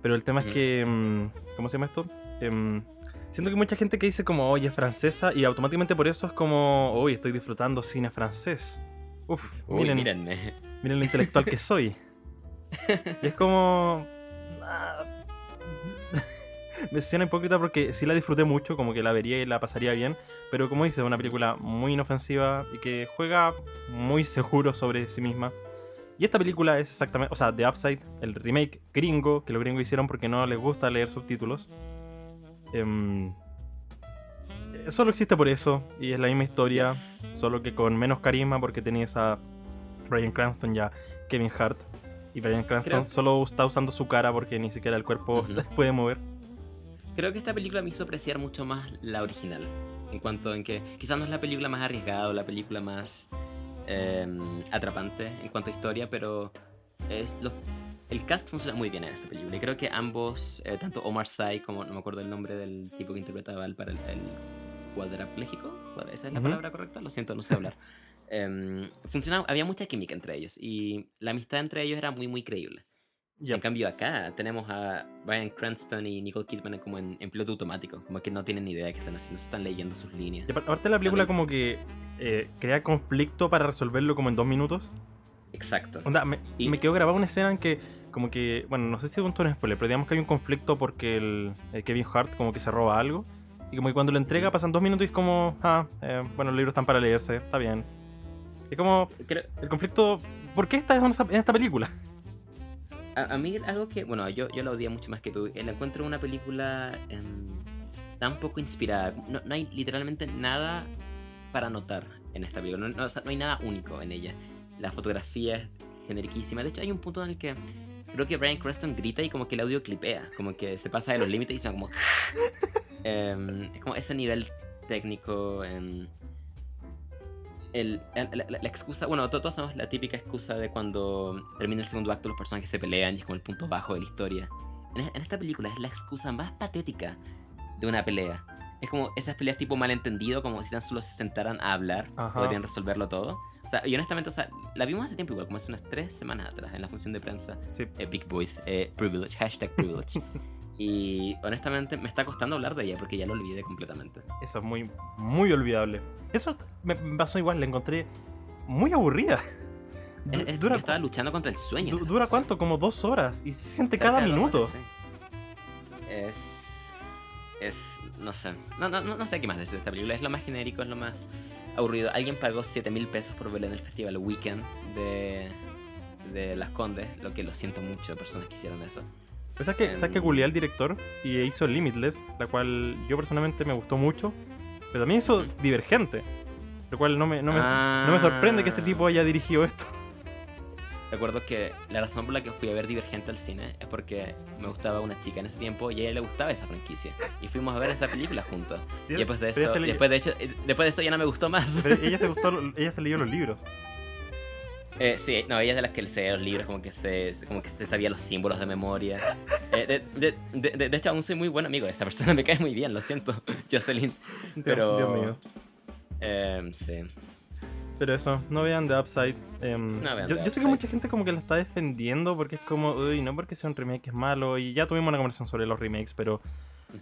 Pero el tema es que. mm, ¿Cómo se llama esto? Em, siento que mucha gente que dice como, oye, es francesa, y automáticamente por eso es como, oye, estoy disfrutando cine francés. Uf, Uy, miren, mírenme. miren lo intelectual que soy. Y es como. ah, Me suena hipócrita porque sí la disfruté mucho, como que la vería y la pasaría bien, pero como dice, es una película muy inofensiva y que juega muy seguro sobre sí misma. Y esta película es exactamente, o sea, The Upside, el remake gringo, que los gringos hicieron porque no les gusta leer subtítulos. Em, solo existe por eso, y es la misma historia, solo que con menos carisma porque tenías a Brian Cranston ya Kevin Hart. Y Brian Cranston Creo- solo está usando su cara porque ni siquiera el cuerpo puede mover. Creo que esta película me hizo apreciar mucho más la original. En cuanto en que quizás no es la película más arriesgada o la película más eh, atrapante en cuanto a historia, pero es lo- el cast funciona muy bien en esa película. Y creo que ambos, eh, tanto Omar Sy como no me acuerdo el nombre del tipo que interpretaba al para el, el cuadrapléjico, ¿esa es la Ujú. palabra correcta? Lo siento, no sé hablar. Em, funcionaba, había mucha química entre ellos y la amistad entre ellos era muy, muy creíble. Ya. En cambio acá tenemos a Brian Cranston y Nicole Kidman como en, en piloto automático, como que no tienen ni idea de qué están haciendo, están leyendo sus líneas. Y apar- aparte la película como que eh, crea conflicto para resolverlo como en dos minutos. Exacto. Onda, me, Y- me quedó grabada una escena en que como que, bueno, no sé si es un tono spoiler, pero digamos que hay un conflicto porque el, el Kevin Hart como que se roba algo. Y como que cuando lo entrega pasan dos minutos y es como, ah, eh, bueno, los libros están para leerse, está bien. Es como, Creo- el conflicto, ¿por qué estás en esta película? a, a mí algo que, bueno, yo, yo la odié mucho más que tú, eh, la encuentro una película em, tan poco inspirada. No, no hay literalmente nada para notar en esta película, no, no, o sea, no hay nada único en ella. La fotografía es generiquísima, de hecho hay un punto en el que creo que Brian Cranston grita y como que el audio clipea, como que se pasa de los límites y suena como... Em, es como ese nivel técnico. em, el, la, la- la excusa, bueno, to- todos sabemos la típica excusa de cuando termina el segundo acto los personajes se pelean y es como el punto bajo de la historia. En, en esta película es la excusa más patética de una pelea. Es como esas peleas tipo malentendido, como si tan solo se sentaran a hablar, Ajá. podrían resolverlo todo. O sea, y honestamente, o sea, la vimos hace tiempo igual, como hace unas tres semanas atrás en la función de prensa. Sí. Eh, Big Boys, eh, Privilege, hashtag Privilege. y honestamente me está costando hablar de ella porque ya lo olvidé completamente. Eso es muy, muy olvidable. Eso me pasó igual, la encontré muy aburrida. Du- Es- es- dura estaba luchando contra el sueño. du- ¿Dura cuánto? Como dos horas. Y se siente Cerca cada minuto. horas, sí. Es. Es. No sé. No, no, no, no sé qué más decir de esta película. Es lo más genérico, es lo más aburrido. Alguien pagó 7 mil pesos por verla en el festival Weekend de. de Las Condes. Lo que lo siento mucho, personas que hicieron eso. Pues sabes que, sabes que googleé al director y hizo Limitless, la cual yo personalmente me gustó mucho, pero también hizo. Divergente, lo cual no me, no me, Ah. no me sorprende que este tipo haya dirigido esto. Recuerdo que la razón por la que fui a ver Divergente al cine es porque me gustaba una chica en ese tiempo y a ella le gustaba esa franquicia. Y fuimos a ver esa película juntos. Y después de eso, después de, hecho, eh, después de eso ya no me gustó más. Pero ella se gustó, ella se leyó los libros. Eh, sí, no, ella es de las que se los libros, como que se, como que se sabía los símbolos de memoria. Eh, de, de, de- de- hecho, aún soy muy buen amigo de esa persona, me cae muy bien, lo siento, Jocelyn. Dios- Pero. Dios mío. Eh, sí. Pero eso, no vean The Upside. em, No vean yo, The yo sé que Upside. mucha gente como que la está defendiendo porque es como, uy, no porque sea un remake es malo. Y ya tuvimos una conversación sobre los remakes, pero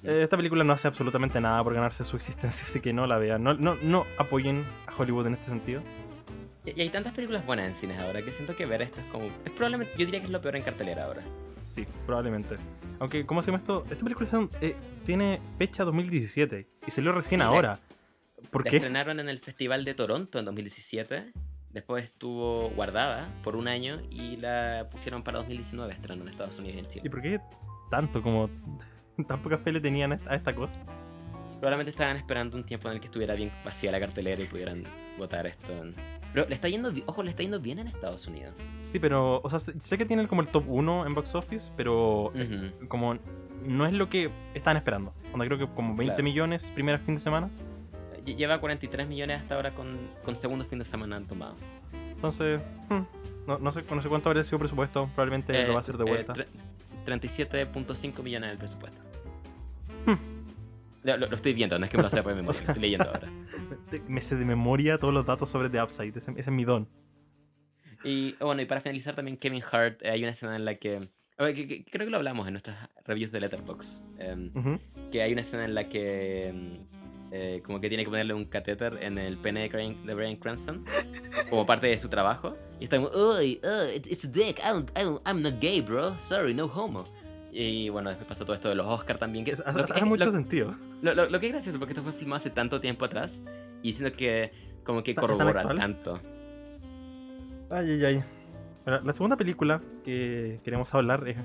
eh, esta película no hace absolutamente nada por ganarse su existencia, así que no la vean. No, no, no apoyen a Hollywood en este sentido. Y, y hay tantas películas buenas en cines ahora que siento que ver esto es como. Es probablemente, yo diría que es lo peor en cartelera ahora. Sí, probablemente. Aunque, ¿cómo se llama esto? Esta película eh, tiene fecha 2017 y salió recién Sí, la- ahora. ¿Por La qué? estrenaron en el Festival de Toronto en 2017. Después estuvo guardada por un año y la pusieron para 2019 estrenó en Estados Unidos y en ¿Y Chile. por qué tanto como tan pocas peles tenían a esta cosa? Probablemente estaban esperando un tiempo en el que estuviera bien vacía la cartelera y pudieran votar esto. en- Pero le está yendo, ojo, le está yendo bien en Estados Unidos. Sí, pero, o sea, sé, que tiene como el top 1 en box office, pero eh, Ujú. como no es lo que estaban esperando. Onda, creo que como 20 Claro. millones primer fin de semana. Lle- Lleva 43 millones hasta ahora con, con segundo fin de semana han tomado. Entonces, hmm, no, no sé, no sé cuánto habría sido presupuesto. Probablemente lo va a hacer de Eh, vuelta. tre- 37.5 millones del presupuesto. Lo, estoy viendo, no es que me lo sepa de memoria, lo estoy leyendo ahora. Me sé de memoria todos los datos sobre The Upside. Ese, ese es mi don. Y bueno, y para finalizar también Kevin Hart, eh, hay una escena en la que, a ver, que- que- creo que lo hablamos en nuestras reviews de Letterboxd, em, que hay una escena en la que em, eh, como que tiene que ponerle un catéter en el pene de, Brian- de Brian Cranston como parte de su trabajo y está como, "Uy, uh, it- it's a dick, I don't, I don't- I'm not gay, bro, sorry, no homo. Y bueno, después pasó todo esto de los Oscars también. Que, Hace, que- hace mucho lo- sentido. Lo, lo- lo que es gracioso, porque esto fue filmado hace tanto tiempo atrás y siento que como que ¿Está- están corrobora tanto. Ay, ay, ay. La segunda película que queremos hablar es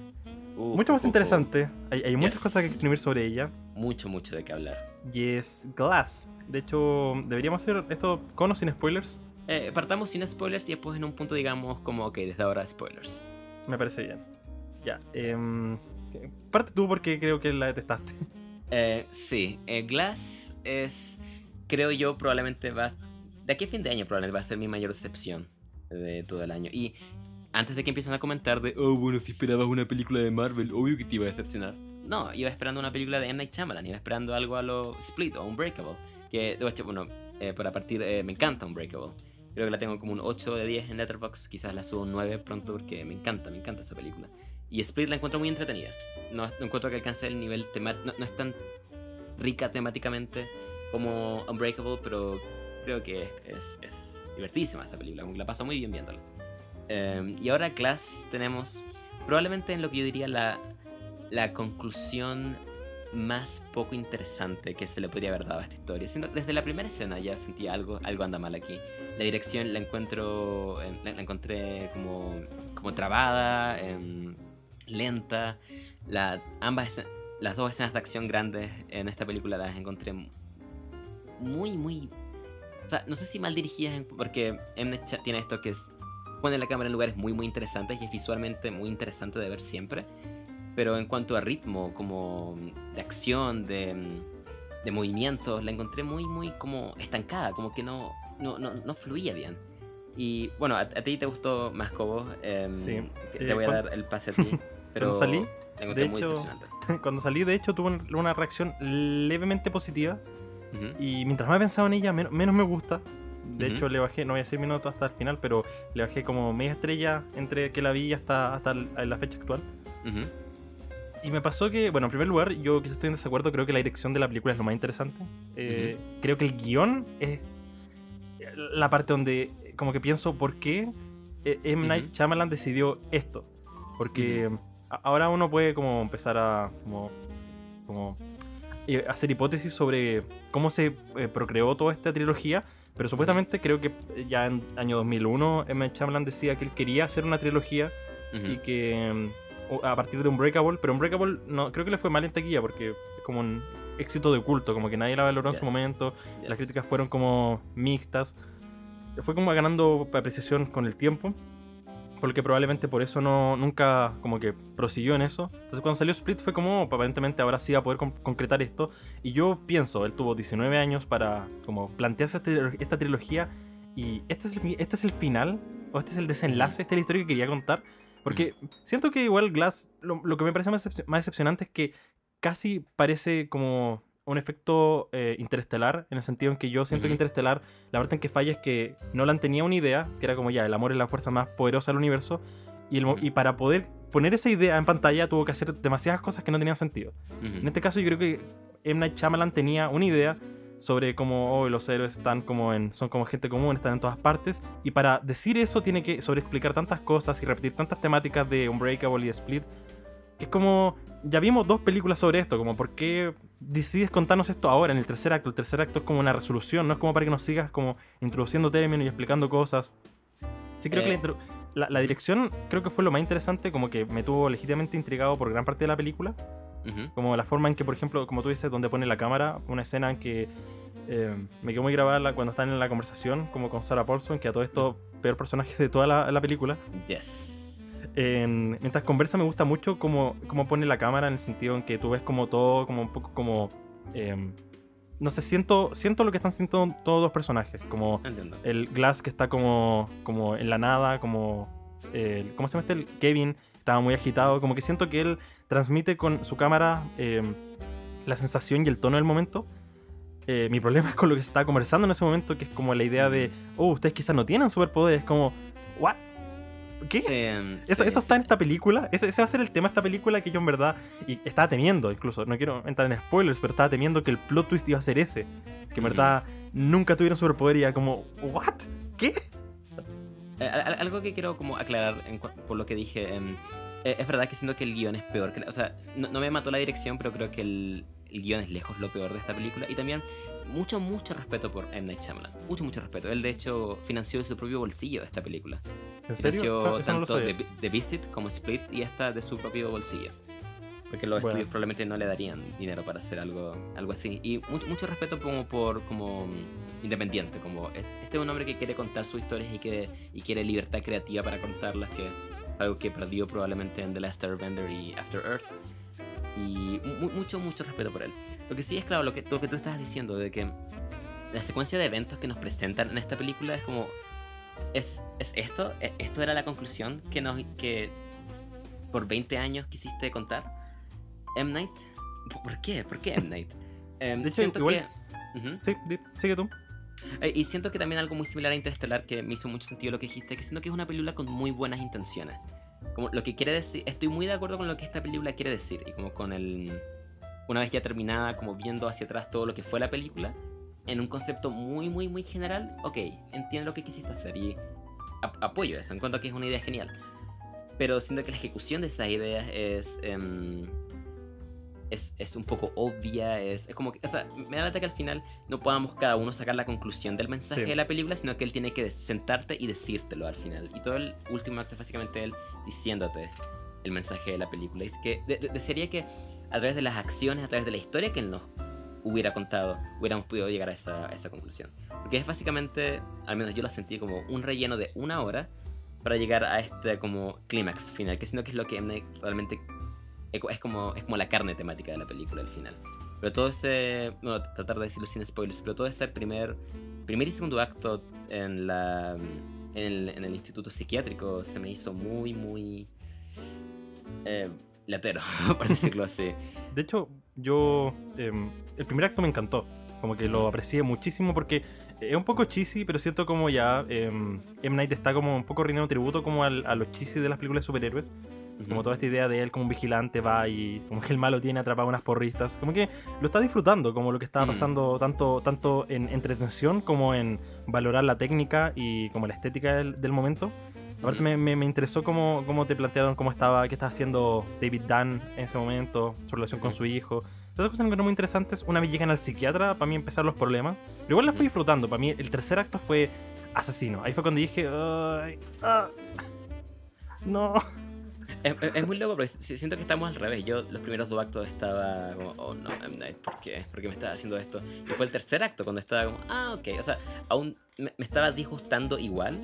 Uh, mucho más uh, uh, interesante. Hay, muchas cosas que escribir sobre ella. Mucho, mucho de qué hablar. Y es Glass. De hecho, deberíamos hacer esto con o sin spoilers. Eh, partamos sin spoilers y después en un punto digamos como que desde ahora spoilers. Me parece bien. Ya. em, parte tú porque creo que la detestaste. Eh, sí, eh, Glass es, creo yo, probablemente va... De aquí a fin de año probablemente va a ser mi mayor decepción de todo el año. Y antes de que empiecen a comentar de, oh, bueno, si esperabas una película de Marvel, obvio que te iba a decepcionar. No, iba esperando una película de M. Night Shyamalan, iba esperando algo a lo Split o Unbreakable. Que, de hecho, bueno, eh, para partir, me encanta Unbreakable. Creo que la tengo como un 8 de 10 en Letterboxd, quizás la subo un 9 pronto porque me encanta, me encanta esa película. Y Split la encuentro muy entretenida. No, no encuentro que alcance el nivel temático, no, no es tan rica temáticamente como Unbreakable, pero creo que es, es, es divertidísima esa película, la paso muy bien viéndola. Eh, y ahora Glass tenemos probablemente en lo que yo diría la, la conclusión más poco interesante que se le podría haber dado a esta historia. Siento- desde la primera escena ya sentía algo, algo anda mal aquí. La dirección la encuentro, eh, la, la encontré como, como trabada, em, lenta. La, ambas, las dos escenas de acción grandes en esta película las encontré muy, muy... O sea, no sé si mal dirigidas, porque Cha- tiene esto que es... Pone la cámara en lugares muy, muy interesantes y es visualmente muy interesante de ver siempre. Pero en cuanto a ritmo, como de acción, de, de movimientos, la encontré muy, muy como estancada, como que no, no, no, no fluía bien. Y bueno, a, a ti te gustó más Cobo. em, Sí. Te Eh, voy a cuan- dar el pase a ti. Pero salí, la encontré de muy hecho-. Cuando salí, de hecho, tuve un- una reacción levemente positiva. Ujú. Y mientras más he pensado en ella, men- menos me gusta. De hecho, le bajé, no voy a decir mi nota hasta el final, pero le bajé como media estrella entre que la vi hasta, hasta la fecha actual. Ujú. Y me pasó que, bueno, en primer lugar, yo quizás estoy en desacuerdo, creo que la dirección de la película es lo más interesante. Eh, Creo que el guion es la parte donde como que pienso por qué eh, M. Night. Shyamalan decidió esto. Porque ahora uno puede como empezar a como, como eh, hacer hipótesis sobre cómo se eh, procreó toda esta trilogía. Pero supuestamente creo que ya en año 2001 M. Shyamalan decía que él quería hacer una trilogía y que mm, a partir de Unbreakable, pero Unbreakable no, creo que le fue mal en taquilla porque es como un éxito de culto, como que nadie la valoró en su momento, Yes. las críticas fueron como mixtas, fue como ganando apreciación con el tiempo, porque probablemente por eso no nunca como que prosiguió en eso. Entonces cuando salió Split fue como, "Oh, aparentemente ahora sí va a poder con- concretar esto, y yo pienso, él tuvo 19 años para como plantearse este- esta trilogía, y este es, el, este es el final, o este es el desenlace, esta es la historia que quería contar. Porque siento que igual Glass, lo, lo que me parece más, más decepcionante es que casi parece como un efecto eh, interestelar, en el sentido en que yo siento que interestelar, la parte en que falla es que Nolan tenía una idea, que era como ya, el amor es la fuerza más poderosa del universo, y, el y para poder poner esa idea en pantalla tuvo que hacer demasiadas cosas que no tenían sentido. En este caso yo creo que M. Night Shyamalan tenía una idea sobre cómo oh, los héroes están como en, son como gente común, están en todas partes, y para decir eso tiene que sobreexplicar tantas cosas y repetir tantas temáticas de Unbreakable y Split, es como, ya vimos dos películas sobre esto, como por qué decides contarnos esto ahora en el tercer acto, el tercer acto es como una resolución, no es como para que nos sigas como introduciendo términos y explicando cosas. Sí creo que la, Eh. intro- la, la dirección creo que fue lo más interesante, como que me tuvo legítimamente intrigado por gran parte de la película. Como la forma en que, por ejemplo, como tú dices, donde pone la cámara, una escena en que eh, me quedó muy grabada la- cuando están en la conversación, como con Sarah Paulson, que a todo esto, peor personaje de toda la, la película. Yes. En- mientras conversa me gusta mucho cómo, cómo pone la cámara en el sentido en que tú ves como todo, como un poco como... eh, no sé, siento, siento lo que están sintiendo todos los personajes, como Entiendo. el Glass que está como, como en la nada, como ¿cómo se llama este? El Kevin estaba muy agitado. Como que siento que él transmite con su cámara eh, la sensación y el tono del momento. Eh, mi problema es con lo que se estaba conversando en ese momento, que es como la idea de, oh, ustedes quizás no tienen superpoderes. Como, ¿what? ¿Qué? Sí, Eso, sí, esto está en esta película. Ese, ese va a ser el tema de esta película que yo en verdad y estaba temiendo, incluso. No quiero entrar en spoilers, pero estaba temiendo que el plot twist iba a ser ese. Que en Ujú. verdad nunca tuvieron superpoder y era como, ¿what? ¿Qué? Eh, al- al- algo que quiero como aclarar en por lo que dije, em, eh, es verdad que siento que el guion es peor. Que o sea, no, no me mató la dirección, pero creo que el, el guion es lejos lo peor de esta película. Y también mucho, mucho respeto por M. Night Shyamalan. Mucho, mucho respeto. Él, de hecho, financió de su propio bolsillo esta película. ¿En serio? Financió no tanto sabía. The, The Visit como Split y esta de su propio bolsillo. Porque los Bueno. estudios probablemente no le darían dinero para hacer algo, algo así. Y mucho, mucho respeto como por como mm, independiente. Como es- este es un hombre que quiere contar sus historias y quiere, y quiere libertad creativa para contarlas, que algo que perdió probablemente en The Last Airbender y After Earth. Y mu- mucho, mucho respeto por él. Lo que sí es claro, lo que, lo que tú estabas diciendo, de que la secuencia de eventos que nos presentan en esta película es como... ¿Es, es esto? ¿E- ¿Esto era la conclusión que, nos, que por 20 años quisiste contar? M. Night? ¿Por- ¿Por qué? ¿Por qué M. Night? Em, De hecho, siento igual- que... Ujú. Sí, di- sigue tú. Eh, Y siento que también algo muy similar a Interstellar, que me hizo mucho sentido lo que dijiste, que siento que es una película con muy buenas intenciones. Como lo que quiere decir, estoy muy de acuerdo con lo que esta película quiere decir, y como con el... Una vez ya terminada, como viendo hacia atrás todo lo que fue la película, en un concepto muy, muy, muy general, ok, entiendo lo que quisiste hacer y ap- apoyo eso, encuentro que es una idea genial. Pero siento que la ejecución de esas ideas es... em, es, es un poco obvia, es, es como que, o sea, me da lata que al final no podamos cada uno sacar la conclusión del mensaje Sí. de la película, sino que él tiene que sentarte y decírtelo al final. Y todo el último acto es básicamente él diciéndote el mensaje de la película. Es que de- de- desearía que a través de las acciones, a través de la historia que él nos hubiera contado, hubiéramos podido llegar a esa, a esa conclusión. Porque es básicamente, al menos yo lo sentí como un relleno de una hora para llegar a este como clímax final, que siento que es lo que realmente es co- es como, es como la carne temática de la película al final. Pero todo ese, bueno, tratar de decirlo sin spoilers, pero todo ese primer, primer y segundo acto en, la, en el instituto psiquiátrico se me hizo muy, muy eh, latero, por decirlo así. De hecho, yo. em, el primer acto me encantó. Como que lo aprecié muchísimo porque es un poco cheesy, pero siento como ya. em, M. Night está como un poco rindiendo tributo como al- a los cheesy de las películas de superhéroes. Como toda esta idea de él como un vigilante va y como que el malo tiene atrapado unas porristas. Como que lo está disfrutando, como lo que estaba pasando tanto, tanto en entretención como en valorar la técnica y como la estética del, del momento. Aparte me, me- me interesó cómo, cómo te plantearon cómo estaba, qué estaba haciendo David Dunn en ese momento, su relación con su hijo. Esas cosas encontré muy interesantes. Una vez llegan al psiquiatra, para mí empezar los problemas. Pero igual las fui disfrutando. Para mí el tercer acto fue asesino. Ahí fue cuando dije, "Ay, ah, no. Es, es- muy loco porque si- siento que estamos al revés. Yo los primeros dos actos estaba como, oh no, ¿por qué? ¿Por qué me estás haciendo esto? Y fue el tercer acto cuando estaba como, ah, ok. O sea, aún me, me estaba disgustando igual,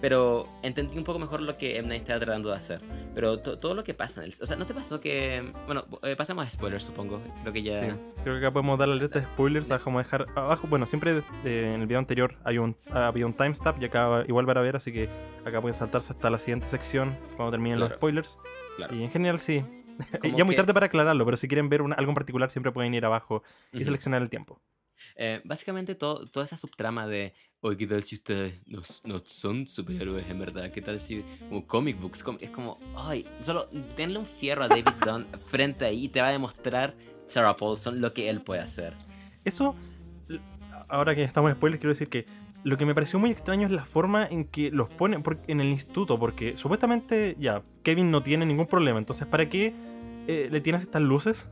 pero entendí un poco mejor lo que M. Night estaba tratando de hacer. Pero to- todo lo que pasa, en el- o sea, ¿no te pasó que... Bueno, eh, pasamos a spoilers, supongo. Creo que ya... Sí, creo que acá podemos dar la alerta de spoilers. a como dejar abajo. Bueno, siempre eh, en el video anterior hay un, había un timestamp y acá igual van a ver, así que acá pueden saltarse hasta la siguiente sección cuando terminen los spoilers. Claro. Y en general sí. Ya muy que- tarde para aclararlo, pero si quieren ver una- algo en particular siempre pueden ir abajo y seleccionar el tiempo. Eh, básicamente todo, toda esa subtrama de, oye, ¿qué tal si ustedes no, son superhéroes en verdad? ¿Qué tal si como comic books? es como, ay, solo denle un fierro a David Dunn frente ahí y te va a demostrar Sarah Paulson lo que él puede hacer. Eso, ahora que estamos en spoilers, quiero decir que lo que me pareció muy extraño es la forma en que los ponen en el instituto, porque supuestamente ya, Kevin no tiene ningún problema, entonces ¿para qué eh, le tienes estas luces?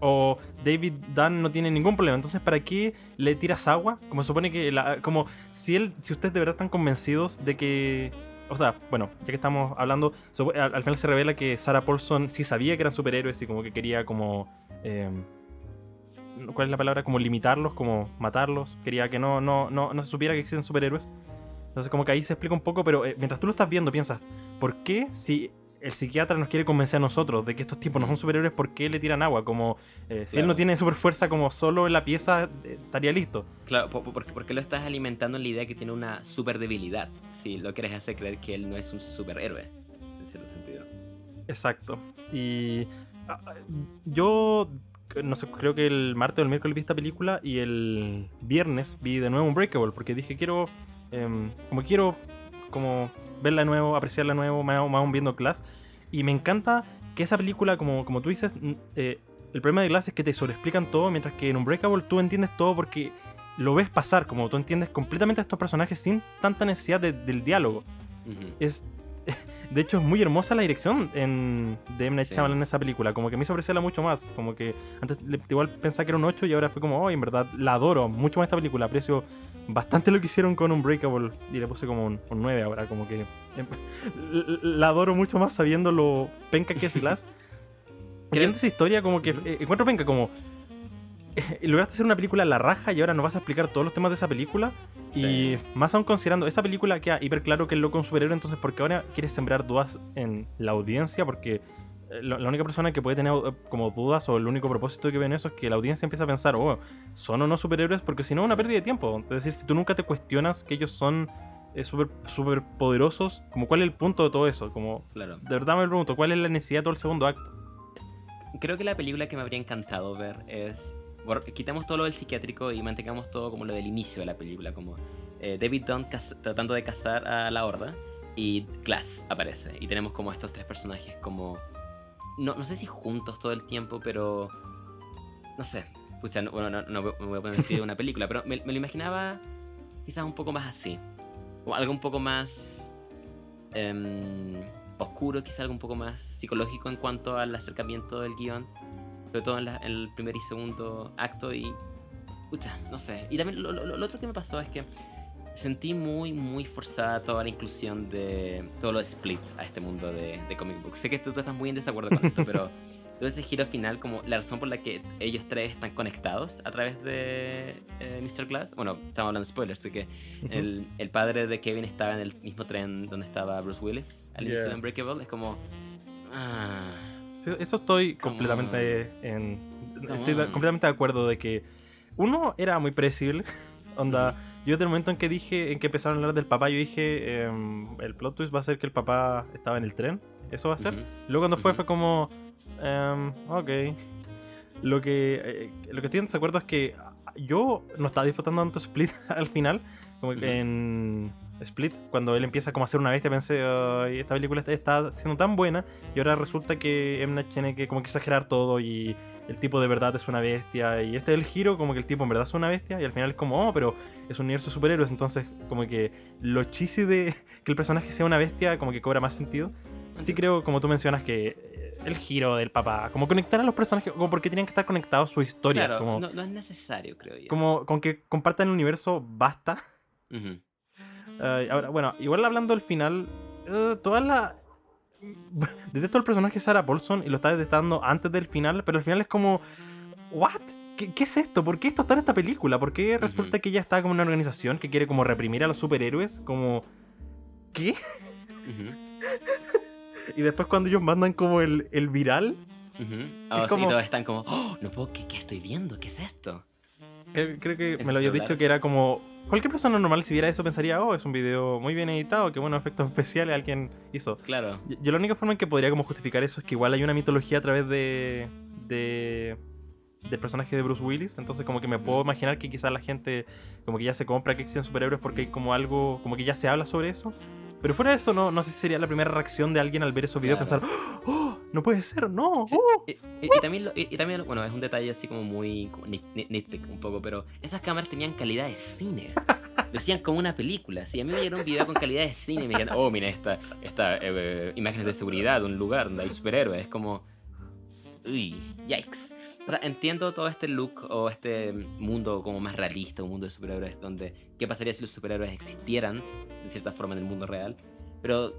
O David Dunn no tiene ningún problema, entonces ¿para qué le tiras agua? Como supone que, la- como si él, si ustedes de verdad están convencidos de que... O sea, bueno, ya que estamos hablando, al, al final se revela que Sarah Paulson sí sabía que eran superhéroes y como que quería como... eh, ¿Cuál es la palabra? Como limitarlos, como matarlos. Quería que no, no, no, no se supiera que existen superhéroes. Entonces como que ahí se explica un poco, pero eh, mientras tú lo estás viendo piensas, ¿por qué si el psiquiatra nos quiere convencer a nosotros de que estos tipos no son superhéroes porque le tiran agua. Como eh, si él no tiene super fuerza como solo en la pieza, eh, estaría listo. Claro, po- po- porque, porque lo estás alimentando en la idea que tiene una super debilidad. Si lo quieres hacer creer que él no es un superhéroe, en cierto sentido. Exacto. Y ah, ah, yo, no sé, creo que el martes o el miércoles vi esta película y el viernes vi de nuevo Unbreakable porque dije quiero, em, como quiero, como verla de nuevo, apreciarla de nuevo, más, más aún viendo Glass. Y me encanta que esa película, como, como tú dices, eh, el problema de Glass es que te sobreexplican todo, mientras que en Unbreakable tú entiendes todo porque lo ves pasar, como tú entiendes completamente a estos personajes sin tanta necesidad de- del diálogo es de hecho es muy hermosa la dirección en de M. Night Sí. Shyamalan en esa película como que me hizo apreciarla mucho más como que antes igual pensaba que era un 8 y ahora fue como oh en verdad la adoro mucho más esta película aprecio bastante lo que hicieron con Unbreakable y le puse como un, un 9 ahora como que em, la adoro mucho más sabiendo lo penca que es Glass viendo esa historia como que eh, encuentro penca como lograste hacer una película a la raja y ahora nos vas a explicar todos los temas de esa película y más aún considerando esa película queda hiper claro que es loco un superhéroe, entonces ¿por qué ahora quieres sembrar dudas en la audiencia? Porque eh, la única persona que puede tener eh, como dudas o el único propósito que ven eso es que la audiencia empieza a pensar, oh, ¿son o no superhéroes? Porque si no es una pérdida de tiempo. Es decir, si tú nunca te cuestionas que ellos son eh, super, super poderosos, como cuál es el punto de todo eso, como Claro. de verdad me pregunto, ¿cuál es la necesidad de todo el segundo acto? Creo que la película que me habría encantado ver es. Quitamos todo lo del psiquiátrico y mantengamos todo como lo del inicio de la película, como eh, David Dunn tratando de cazar a la horda y Glass aparece. Y tenemos como estos tres personajes como. No, no sé si juntos todo el tiempo, pero. No sé. Pucha, no, bueno, no, me voy a poner en una película, pero me, me lo imaginaba quizás un poco más así. O algo un poco más. em, oscuro, quizás algo un poco más psicológico en cuanto al acercamiento del guion. Sobre todo en, la- en el primer y segundo acto y... Pucha, no sé. Y también lo, lo- lo otro que me pasó es que sentí muy, muy forzada toda la inclusión de todo lo de Split a este mundo de, de comic books. Sé que tú, tú estás muy en desacuerdo con esto, pero todo ese giro final, como la razón por la que ellos tres están conectados a través de eh, Mr. Glass. Bueno, estamos hablando de spoilers, de que el, el padre de Kevin estaba en el mismo tren donde estaba Bruce Willis al inicio Yeah. de Unbreakable. Es como. Ah, Eso estoy completamente en. Estoy completamente de acuerdo de que. Uno era muy predecible. Onda. Yo desde el momento en que dije, en que empezaron a hablar del papá, yo dije, em, el plot twist va a ser que el papá estaba en el tren. Eso va a ser. Luego cuando fue fue como, em, ok. Lo que, eh, lo que estoy en desacuerdo es que yo no estaba disfrutando tanto Split al final. Como que en Split, cuando él empieza como a ser una bestia, pensé, "Ay, esta película está, está siendo tan buena. Y ahora resulta que. Night tiene que como que exagerar todo y el tipo de verdad es una bestia. Y este es el giro, como que el tipo en verdad es una bestia. Y al final es como, oh, pero es un universo de superhéroes. Entonces, como que lo chisi de que el personaje sea una bestia, como que cobra más sentido. Sí creo, como tú mencionas, que eh, el giro del papá, como conectar a los personajes, como porque tienen que estar conectados sus historias, Claro, como, no, no es necesario, creo yo. como con que compartan el universo basta. Ujú. Ahora, bueno, igual hablando del final, eh, toda la... Detesto el personaje Sarah Paulson y lo está detestando antes del final, pero al final es como... ¿What? ¿Qué, qué es esto? ¿Por qué esto está en esta película? ¿Por qué resulta que ella está como una organización que quiere como reprimir a los superhéroes? Como... ¿Qué? Y después cuando ellos mandan como el, el viral, Ujú. Oh, sí, como- todos están como, "Oh, no puedo, ¿qué, qué estoy viendo? ¿Qué es esto? creo, creo que ¿En me lo había dicho que era como... Cualquier persona normal si viera eso pensaría, oh, es un video muy bien editado, qué buenos efectos especiales alguien hizo. Claro. Yo, yo la única forma en que podría como justificar eso es que igual hay una mitología a través de, de del personaje de Bruce Willis, entonces como que me puedo imaginar que quizás la gente como que ya se compra que existen superhéroes porque hay como algo, como que ya se habla sobre eso. Pero fuera de eso, no, no sé si sería la primera reacción de alguien al ver esos videos Claro. pensar, oh, no puede ser, no, oh". y, y- y también, lo- y, y también, bueno, es un detalle así como muy como nit- nit- nitpick un poco, pero esas cámaras tenían calidad de cine. Lo hacían como una película. Si a mí me llegara un video con calidad de cine me dijeran, oh, mira, esta, esta eh, imágenes de seguridad un lugar donde hay superhéroes, es como, uy, yikes. O sea, entiendo todo este look o este mundo como más realista, un mundo de superhéroes donde, ¿qué pasaría si los superhéroes existieran de cierta forma en el mundo real? Pero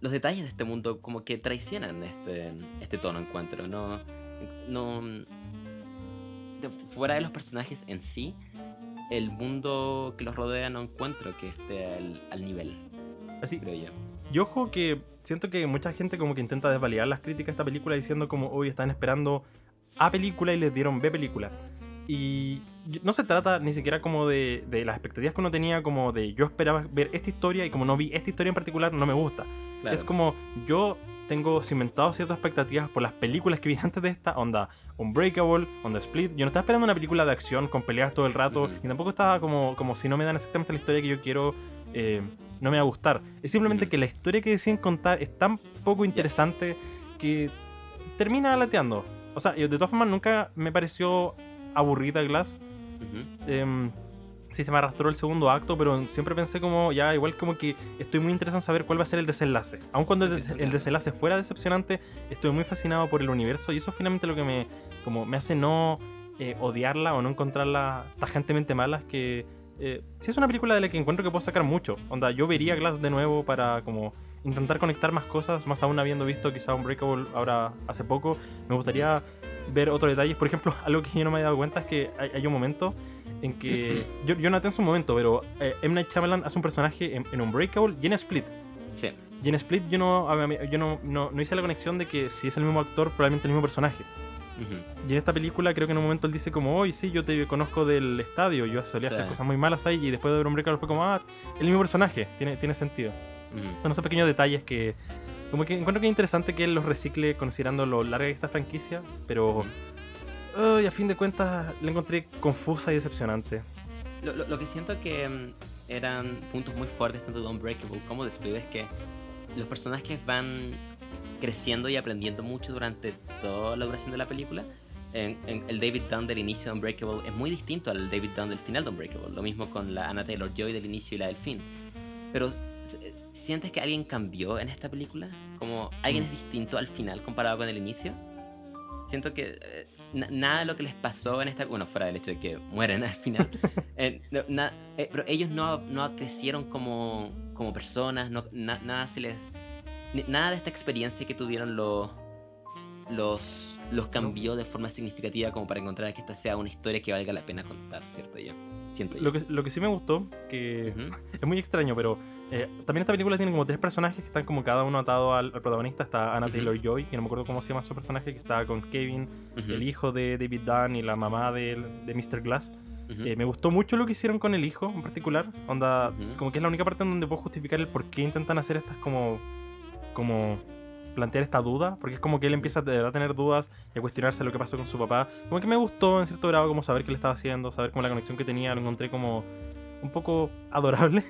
los detalles de este mundo como que traicionan este, este tono, encuentro. No, no, fuera de los personajes en sí, el mundo que los rodea no encuentro que esté al, al nivel, Así, creo yo. Y ojo que siento que mucha gente como que intenta desvalidar las críticas a esta película diciendo como hoy están esperando A película y les dieron B película. Y no se trata ni siquiera como de, de las expectativas que uno tenía, como de yo esperaba ver esta historia y como no vi esta historia en particular, no me gusta. Claro. Es como yo tengo cimentado ciertas expectativas por las películas que vi antes de esta, onda Unbreakable, onda Split. Yo no estaba esperando una película de acción con peleas todo el rato y tampoco estaba como, como si no me dan exactamente la historia que yo quiero, eh, no me va a gustar. Es simplemente que la historia que deciden contar es tan poco interesante que termina lateando. O sea, de todas formas nunca me pareció aburrida Glass. Em, sí, se me arrastró el segundo acto, pero siempre pensé como, ya, igual como que estoy muy interesado en saber cuál va a ser el desenlace. Aun cuando el, sí, el desenlace fuera decepcionante, estoy muy fascinado por el universo y eso es finalmente lo que me, como, me hace no eh, odiarla o no encontrarla tajantemente mala, es que eh, sí es una película de la que encuentro que puedo sacar mucho. Onda, yo vería Glass de nuevo para como intentar conectar más cosas, más aún habiendo visto quizá Unbreakable ahora hace poco. Me gustaría ver otros detalles. Por ejemplo, algo que yo no me he dado cuenta es que hay, hay un momento en que. Yo, yo noté en su momento, pero eh, M. Night Shyamalan hace un personaje en, en Unbreakable y en Split. Sí. Y en Split yo no, yo no, no, no hice la conexión de que si es el mismo actor, probablemente el mismo personaje. Y en esta película creo que en un momento él dice como, hoy sí, yo te conozco del estadio, yo solía Sí. hacer cosas muy malas ahí y después de ver Unbreakable fue como, ah, el mismo personaje, tiene, tiene sentido. Ujú. Son esos pequeños detalles que como que encuentro que es interesante que él los recicle considerando lo larga que esta franquicia, pero ay, a fin de cuentas la encontré confusa y decepcionante. Lo, lo- lo que siento que mm, eran puntos muy fuertes tanto de Unbreakable como de Split es que los personajes van creciendo y aprendiendo mucho durante toda la duración de la película. En, en el David Dunn del inicio de Unbreakable es muy distinto al David Dunn del final de Unbreakable. Lo mismo con la Anna Taylor Joy del inicio y la del fin. Pero ¿sientes que alguien cambió en esta película? Como alguien es distinto al final comparado con el inicio. Siento que eh, na- nada de lo que les pasó en esta... Bueno, fuera del hecho de que mueren al final. eh, no- eh, pero ellos no, no crecieron como, como personas, no, na- nada se les... Nada de esta experiencia que tuvieron los, los, los cambió de forma significativa como para encontrar que esta sea una historia que valga la pena contar, ¿cierto? Yo siento yo. Lo que, lo que sí me gustó, que Ujú, es muy extraño, pero eh, también esta película tiene como tres personajes que están como cada uno atado al, al protagonista. Está Anna. Taylor Joy, que no me acuerdo cómo se llama su personaje, que está con Kevin, el hijo de David Dunn y la mamá de, de Mr. Glass. Eh, me gustó mucho lo que hicieron con el hijo en particular. Onda, como que es la única parte en donde puedo justificar el por qué intentan hacer estas como. como plantear esta duda, porque es como que él empieza a tener dudas y a cuestionarse lo que pasó con su papá. Como que me gustó en cierto grado como saber qué le estaba haciendo, saber cómo la conexión que tenía, lo encontré como un poco adorable.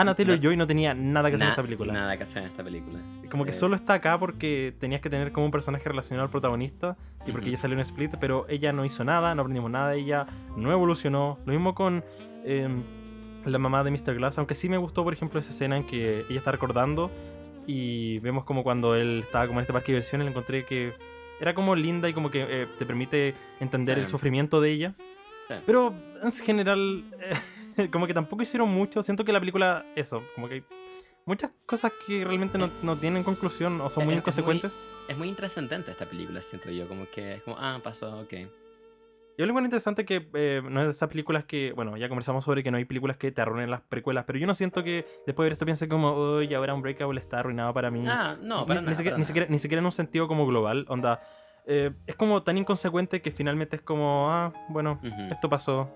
Anna Taylor Na- Joy no tenía nada que hacer en esta película. Nada que hacer en esta película. Como que Eh, solo está acá porque tenías que tener como un personaje relacionado al protagonista y porque Ujú. ella salió en Split, pero ella no hizo nada, no aprendimos nada ella, no evolucionó. Lo mismo con em, la mamá de Mr. Glass, aunque sí me gustó, por ejemplo, esa escena en que ella está recordando y vemos como cuando él estaba como en este parque de diversiones, le encontré que era como linda y como que eh, te permite entender Sí. el sufrimiento de ella. Sí. Pero en general, como que tampoco hicieron mucho. Siento que la película, eso, como que hay muchas cosas que realmente no, no tienen conclusión o son muy Es- es muy- inconsecuentes. Es muy intrascendente esta película, siento yo. Como que es como, ah, pasó, ok. Y algo muy interesante que eh, no es de esas películas que, bueno, ya conversamos sobre que no hay películas que te arruinen las precuelas, pero yo no siento que después de ver esto piense como, uy, ahora Unbreakable está arruinado para mí. Ah, no, para ni, nada. para ni, nada. siquiera, ni siquiera en un sentido como global, onda. eh, es como tan inconsecuente que finalmente es como, ah, bueno, esto pasó,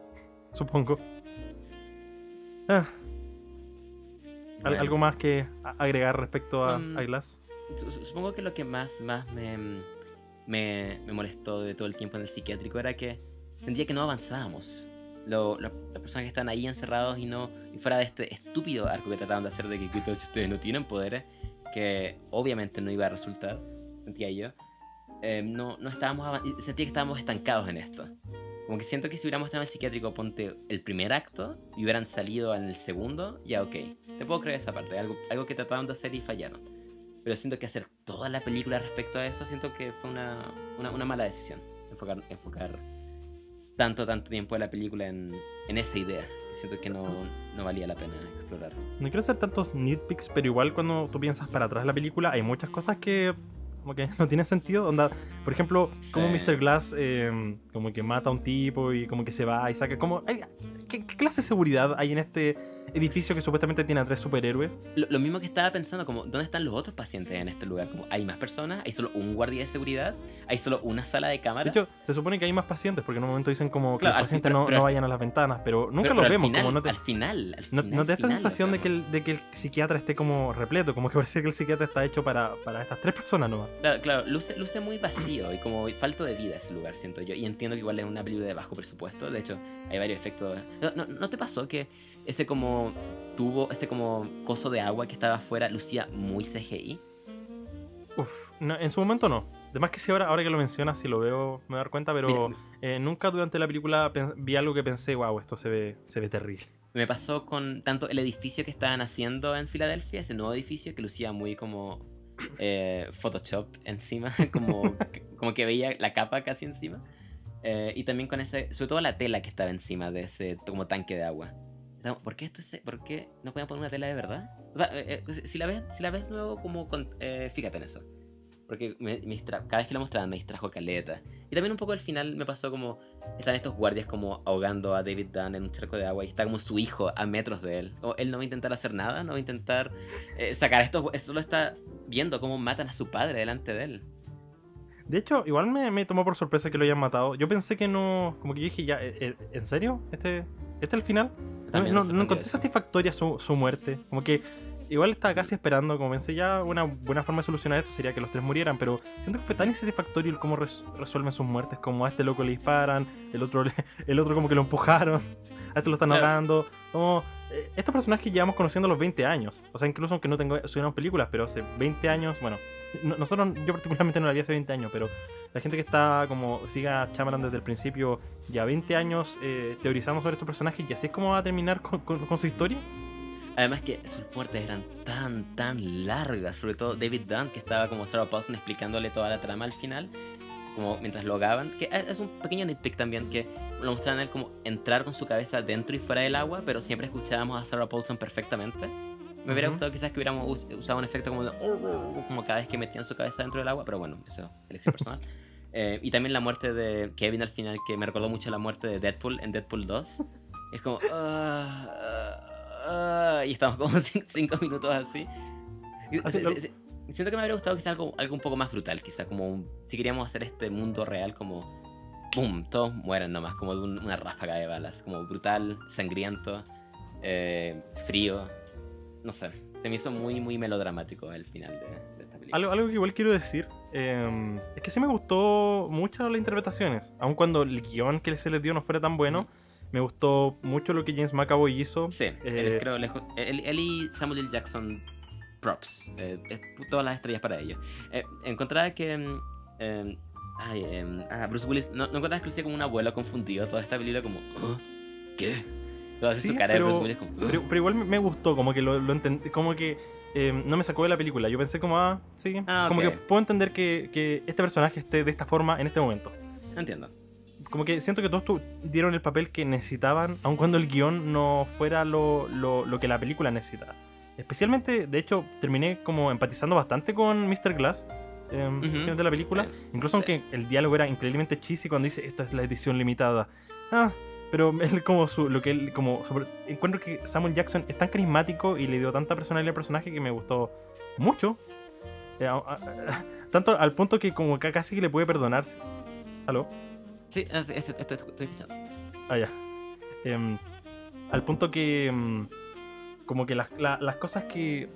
supongo. Ah. Bueno. ¿Algo más que agregar respecto a, Mm. a Glass? Su- su- Supongo que lo que más, más me, me, me molestó de todo el tiempo en el psiquiátrico era que sentía que no avanzábamos. Lo- lo- las personas que están ahí encerrados y no y fuera de este estúpido arco que trataban de hacer de que ¿qué tal si ustedes no tienen poderes, que obviamente no iba a resultar, sentía yo, eh, no, no estábamos sentía que estábamos estancados en esto. Como que siento que si hubiéramos estado en el psiquiátrico, ponte el primer acto y hubieran salido en el segundo, ya ok. Te puedo creer esa parte, algo, algo que trataban de hacer y fallaron. Pero siento que hacer toda la película respecto a eso, siento que fue una, una, una mala decisión. Enfocar, enfocar tanto, tanto tiempo de la película en, en esa idea. Siento que no, no valía la pena explorar. No quiero hacer tantos nitpicks, pero igual cuando tú piensas para atrás la película, hay muchas cosas que como que no tienen sentido. Onda, por ejemplo, como Sí. Mr. Glass eh, como que mata a un tipo y como que se va y saca como... ¿qué, qué clase de seguridad hay en este edificio que supuestamente tiene a tres superhéroes. Lo, lo mismo que estaba pensando, como, ¿dónde están los otros pacientes en este lugar? Como, ¿hay más personas? ¿Hay solo un guardia de seguridad? ¿Hay solo una sala de De cámaras? hecho, se supone que hay más pacientes, porque en un momento dicen como que Claro, los fin- pacientes pero- no, pero no vayan a las ventanas, pero nunca Pero- los vemos, final, como no te, Al final, al final, no te da esta sensación de que, el, de que el psiquiatra esté como repleto, como que parece que el psiquiatra está hecho para, para estas tres personas nomás. Claro, claro, luce, luce muy vacío y como falto de vida ese lugar, siento yo. Y entiendo que igual es una película de bajo presupuesto. De hecho, hay varios efectos. ¿No, no, no te pasó que ese como tubo, ese como coso de agua que estaba afuera lucía muy CGI? Uf, no, en su momento no. Además que si ahora, ahora que lo mencionas, si lo veo, me voy a dar cuenta, pero Mira, eh, nunca durante la película vi algo que pensé, wow, esto se ve, se ve terrible. me pasó con tanto el edificio que estaban haciendo en Filadelfia, ese nuevo edificio que lucía muy como eh, Photoshop encima, como, como que veía la capa casi encima. Eh, y también con ese, sobre todo la tela que estaba encima de ese como tanque de agua. Era, ¿Por qué, esto es, ¿Por qué no pueden poner una tela de verdad? O sea, eh, eh, si la ves, si la ves nuevo, como con- eh, fíjate en eso. Porque me, me cada vez que lo mostraban me distrajo caleta. Y también un poco al final me pasó como... Están estos guardias como ahogando a David Dunn en un charco de agua y está como su hijo a metros de él. O él no va a intentar hacer nada, no va a intentar eh, sacar a estos... Solo está viendo cómo matan a su padre delante de él. De hecho, igual me, tomó por sorpresa que lo hayan matado. Yo pensé que no. Como que dije, ya, ¿en serio? ¿Este, este es el final? No, También no- no encontré satisfactoria su, su muerte. Como que igual estaba casi esperando, como pensé ya, una buena forma de solucionar esto sería que los tres murieran, pero siento que fue tan insatisfactorio el cómo res- resuelven sus muertes, como a este loco le disparan, el otro, le- el otro como que lo empujaron, a este lo están Claro. ahogando. Como, eh, estos personajes que llevamos conociendo a los 20 años, o sea, incluso aunque no tengo subieron películas, pero hace 20 años, bueno, no- nosotros, yo particularmente no la vi hace 20 años, pero la gente que está como siga a Shyamalan desde el principio, ya 20 años eh, teorizando sobre estos personajes, y así es como va a terminar con, con- con su historia. Además que sus muertes eran tan, tan largas. Sobre todo David Dunn, que estaba como Sarah Paulson explicándole toda la trama al final. Como mientras lo ahogaban. Que es un pequeño nitpick también que lo mostraban a él como entrar con su cabeza dentro y fuera del agua. Pero siempre escuchábamos a Sarah Paulson perfectamente. Me hubiera Ujú. gustado quizás que hubiéramos us- usado un efecto como de... Como cada vez que metían su cabeza dentro del agua. Pero bueno, eso es elección personal. Eh, y también la muerte de Kevin al final, que me recordó mucho la muerte de Deadpool en Deadpool 2. Es como... ah, ah, ah, y estamos como cin- cinco minutos así. Se- se- siento que me habría gustado quizá algo, algo un poco más brutal, quizá como un- si queríamos hacer este mundo real como... ¡Pum! Todos mueren nomás, como de un- una ráfaga de balas. Como brutal, sangriento, eh, frío. No sé. Se me hizo muy, muy melodramático el final de, de esta película. Algo, algo que igual quiero decir eh, es que sí me gustó mucho las interpretaciones, aun cuando el guion que se les dio no fuera tan bueno. Me gustó mucho lo que James McAvoy hizo. Sí, él Eh, es, creo lejos. Él, él y Samuel L. Jackson, props. Eh, todas las estrellas para ellos. Eh, encontraba que. mm, eh, ay, ah, Bruce Willis. No, no encontrabas que lucía como un abuelo confundido toda esta película, como. "¿Ah? ¿Qué? Sí, su cara pero- de Bruce Willis, como. "Ah". Pero, pero igual me- me gustó, como que lo, lo entendí, como que eh, no me sacó de la película. Yo pensé como, ah, sí, Ah, como que puedo entender que, que este personaje esté de esta forma en este momento. Entiendo. Como que siento que todos tu- dieron el papel que necesitaban, aun cuando el guion no fuera lo, lo- lo que la película necesitaba. Especialmente, de hecho, terminé como empatizando bastante con Mr. Glass eh, al final de la película. Sí. Incluso aunque el diálogo era increíblemente cheesy cuando dice esta es la edición limitada. Ah, pero él como su, lo que él como sobre- encuentro que Samuel Jackson es tan carismático y le dio tanta personalidad al personaje que me gustó mucho. Eh, a- a- a- tanto al punto que como que casi que le puede perdonar. ¿Aló? Sí, ah, estoy escuchando. Ah, ya. Em, al punto que. em, como que las, la- las cosas que.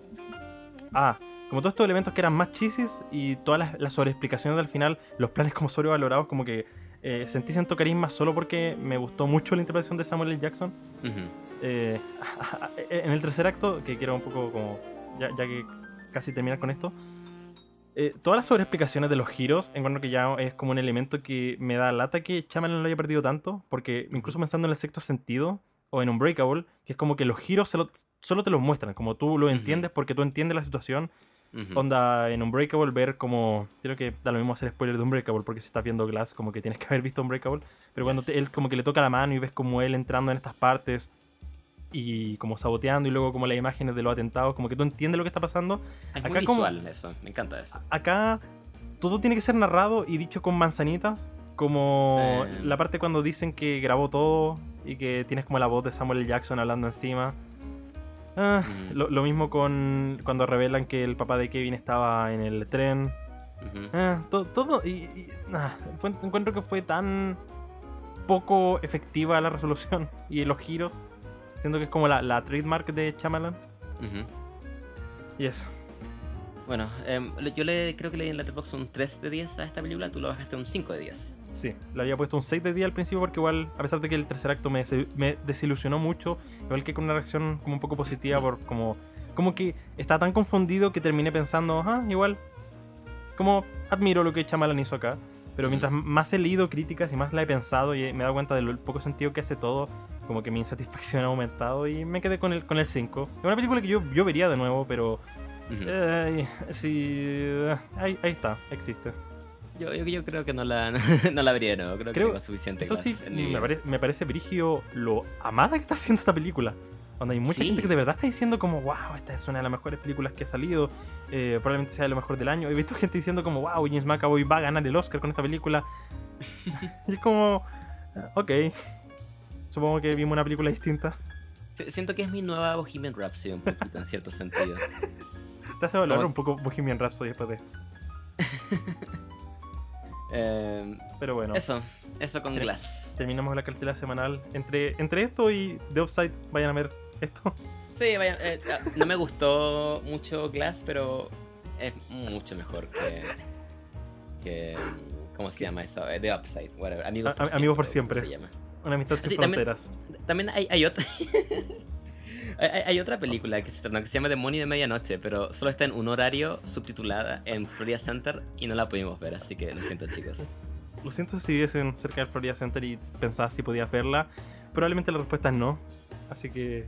Ah, como todos estos elementos que eran más chisis y todas las, las sobreexplicaciones del final, los planes como sobrevalorados, como que eh, sentí cierto carisma solo porque me gustó mucho la interpretación de Samuel L. Jackson. Ujú. Eh, en el tercer acto, que quiero un poco como. Ya, ya que casi terminar con esto. eh, todas las sobreexplicaciones de los giros, encuentro que ya es como un elemento que me da lata que Chamalan lo haya perdido tanto, porque incluso pensando en el sexto sentido o en Unbreakable, que es como que los giros se lo- solo te los muestran, como tú lo entiendes porque tú entiendes la situación. Ujú. Onda en Unbreakable ver como. Creo que da lo mismo hacer spoiler de Unbreakable porque si estás viendo Glass, como que tienes que haber visto Unbreakable. Pero cuando te- él como que le toca la mano y ves como él entrando en estas partes y como saboteando y luego como las imágenes de los atentados, como que tú entiendes lo que está pasando. Es acá muy como- visual eso, me encanta eso. Acá todo tiene que ser narrado y dicho con manzanitas. Como Sí. la parte cuando dicen que grabó todo y que tienes como la voz de Samuel L. Jackson hablando encima. Ah, lo, lo mismo con cuando revelan que el papá de Kevin estaba en el tren. Ah, to- todo. Y, y- ah, fue- encuentro que fue tan poco efectiva la resolución y los giros. Siento que es como la, la trademark de Shyamalan. Ujú. Y eso. Bueno, em, yo le creo que le di en Letterboxd un 3 de 10 a esta película, tú lo bajaste un 5 de 10. Sí, le había puesto un 6 de día al principio porque igual, a pesar de que el tercer acto me, me desilusionó mucho, igual que con una reacción como un poco positiva por como... Como que estaba tan confundido que terminé pensando, ah, igual, como admiro lo que Chamalan hizo acá. Pero mientras más he leído críticas y más la he pensado y me he dado cuenta del poco sentido que hace todo, como que mi insatisfacción ha aumentado y me quedé con el, con el 5. Es una película que yo, yo vería de nuevo, pero... Ujú. eh, sí, eh, ahí, ahí está, existe. Yo, yo, yo creo que no la, no la vería de nuevo, creo, Creo- que suficiente Eso sí, mi me, pare- me parece brigio lo amada que está haciendo esta película. Donde hay mucha Sí. gente que de verdad está diciendo como, wow, esta es una de las mejores películas que ha salido, eh, probablemente sea lo mejor del año. He visto gente diciendo como, wow, James McAvoy va a ganar el Oscar con esta película. y es como, ah, ok, supongo que vimos una película distinta. Si- Siento que es mi nueva Bohemian Rhapsody un poquito, en cierto sentido. Te hace valorar Como- un poco Bohemian Rhapsody después de... Em, Pero bueno, Eso, eso con Glass. terminamos la cartela semanal. Entre, entre esto y The Offside, vayan a ver esto. Sí, vaya, eh, ah, no me gustó mucho Glass, pero es mucho mejor que. que ¿Cómo se llama eso? Eh, The Upside, whatever. Amigos A- a- Amigos por ¿cómo siempre. se llama? Una amistad sin Sí, también- fronteras. También hay, hay otra. hay, hay- otra película que se, estrenó que se llama Demonio de Medianoche, pero solo está en un horario subtitulada en Florida Center y no la pudimos ver, así que lo siento, chicos. Lo siento si viviesen cerca del Florida Center y pensabas si podías verla. Probablemente la respuesta es no. Así que.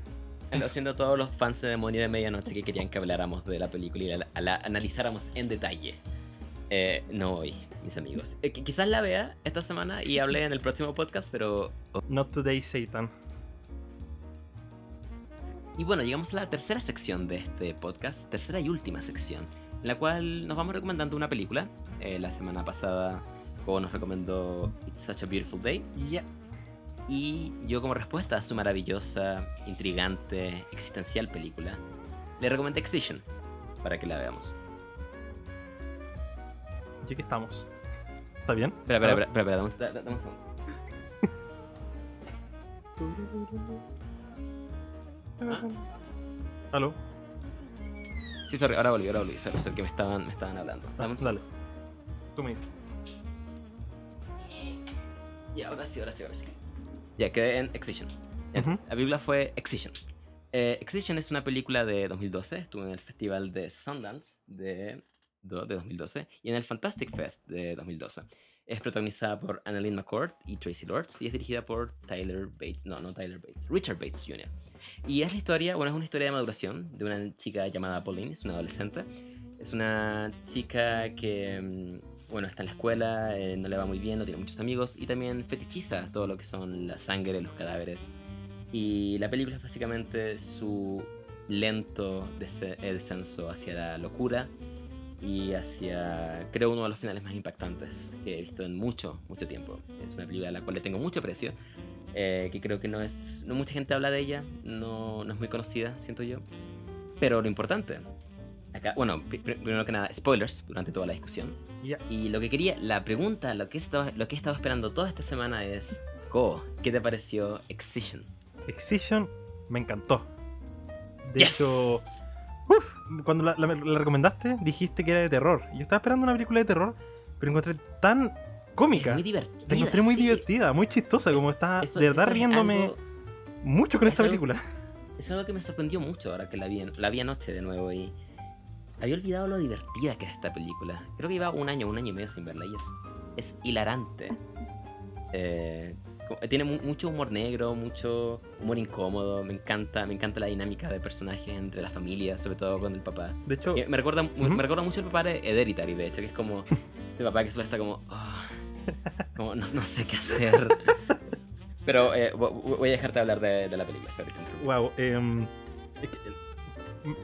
Lo siento a todos los fans de Demonio de Medianoche que querían que habláramos de la película y la, la analizáramos en detalle. Eh, no hoy, mis amigos. Eh, qui- quizás la vea esta semana y hable en el próximo podcast, pero... Not Today Satan. Y bueno, llegamos a la tercera sección de este podcast, tercera y última sección, en la cual nos vamos recomendando una película. Eh, la semana pasada, Cobo nos recomendó It's Such a Beautiful Day. Ya. Y yo como respuesta a su maravillosa, intrigante, existencial película, le recomendé Excision, para que la veamos. Ya que estamos. ¿Está bien? Espera, espera, espera, espera, espera, dame un- da- da- dame un segundo. ¿Aló? Sí, sorry, ahora volví, ahora volví, sorry, sorry, que me estaban, me estaban hablando. Ah, Dame un dale. Tú me dices. Y ahora sí, ahora sí, ahora sí. Ya, quedé en Excision. Ya, Ujú. La película fue Excision. Eh, Excision es una película de 2012, estuvo en el festival de Sundance de, de 2012 y en el Fantastic Fest de 2012. Es protagonizada por Annalyn McCord y Tracy Lords y es dirigida por Tyler Bates, no, no Tyler Bates, Richard Bates Jr. Y es la historia, bueno, es una historia de maduración de una chica llamada Pauline, es una adolescente. Es una chica que, mm, bueno, está en la escuela, eh, no le va muy bien, no tiene muchos amigos y también fetichiza todo lo que son la sangre, los cadáveres. Y la película es básicamente su lento eh, descenso hacia la locura y hacia, creo, uno de los finales más impactantes que he visto en mucho, mucho tiempo. Es una película a la cual le tengo mucho aprecio, eh, que creo que no es, no mucha gente habla de ella, no, no es muy conocida, siento yo. Pero lo importante, acá, bueno, pri- pri- primero que nada, spoilers durante toda la discusión. Ya. Y lo que quería, la pregunta, lo que he estado, lo que he estado esperando toda esta semana es, Ko, ¿qué te pareció Excision? Excision me encantó. De Yes. hecho, uf, cuando la, la- la recomendaste, dijiste que era de terror. Yo estaba esperando una película de terror, pero encontré tan cómica. Es muy divertida. La encontré muy sí. divertida, muy chistosa, Es- como está Eso- de verdad riéndome algo- mucho con es esta algo- película. Es algo que me sorprendió mucho ahora que la vi, la vi anoche de nuevo y había olvidado lo divertida que es esta película. Creo que iba un año, un año y medio sin verla y es, es hilarante. Eh, tiene mu- mucho humor negro, mucho humor incómodo. Me encanta, me encanta la dinámica de personajes entre la familia, sobre todo con el papá. De hecho, Eh, Me recuerda, me recuerda mucho el papá de Hereditary, de hecho, que es como el papá que solo está como, "Ah", como no, no sé qué hacer. Pero eh, vo- vo- voy a dejarte hablar de, de la película, sorry, wow. em,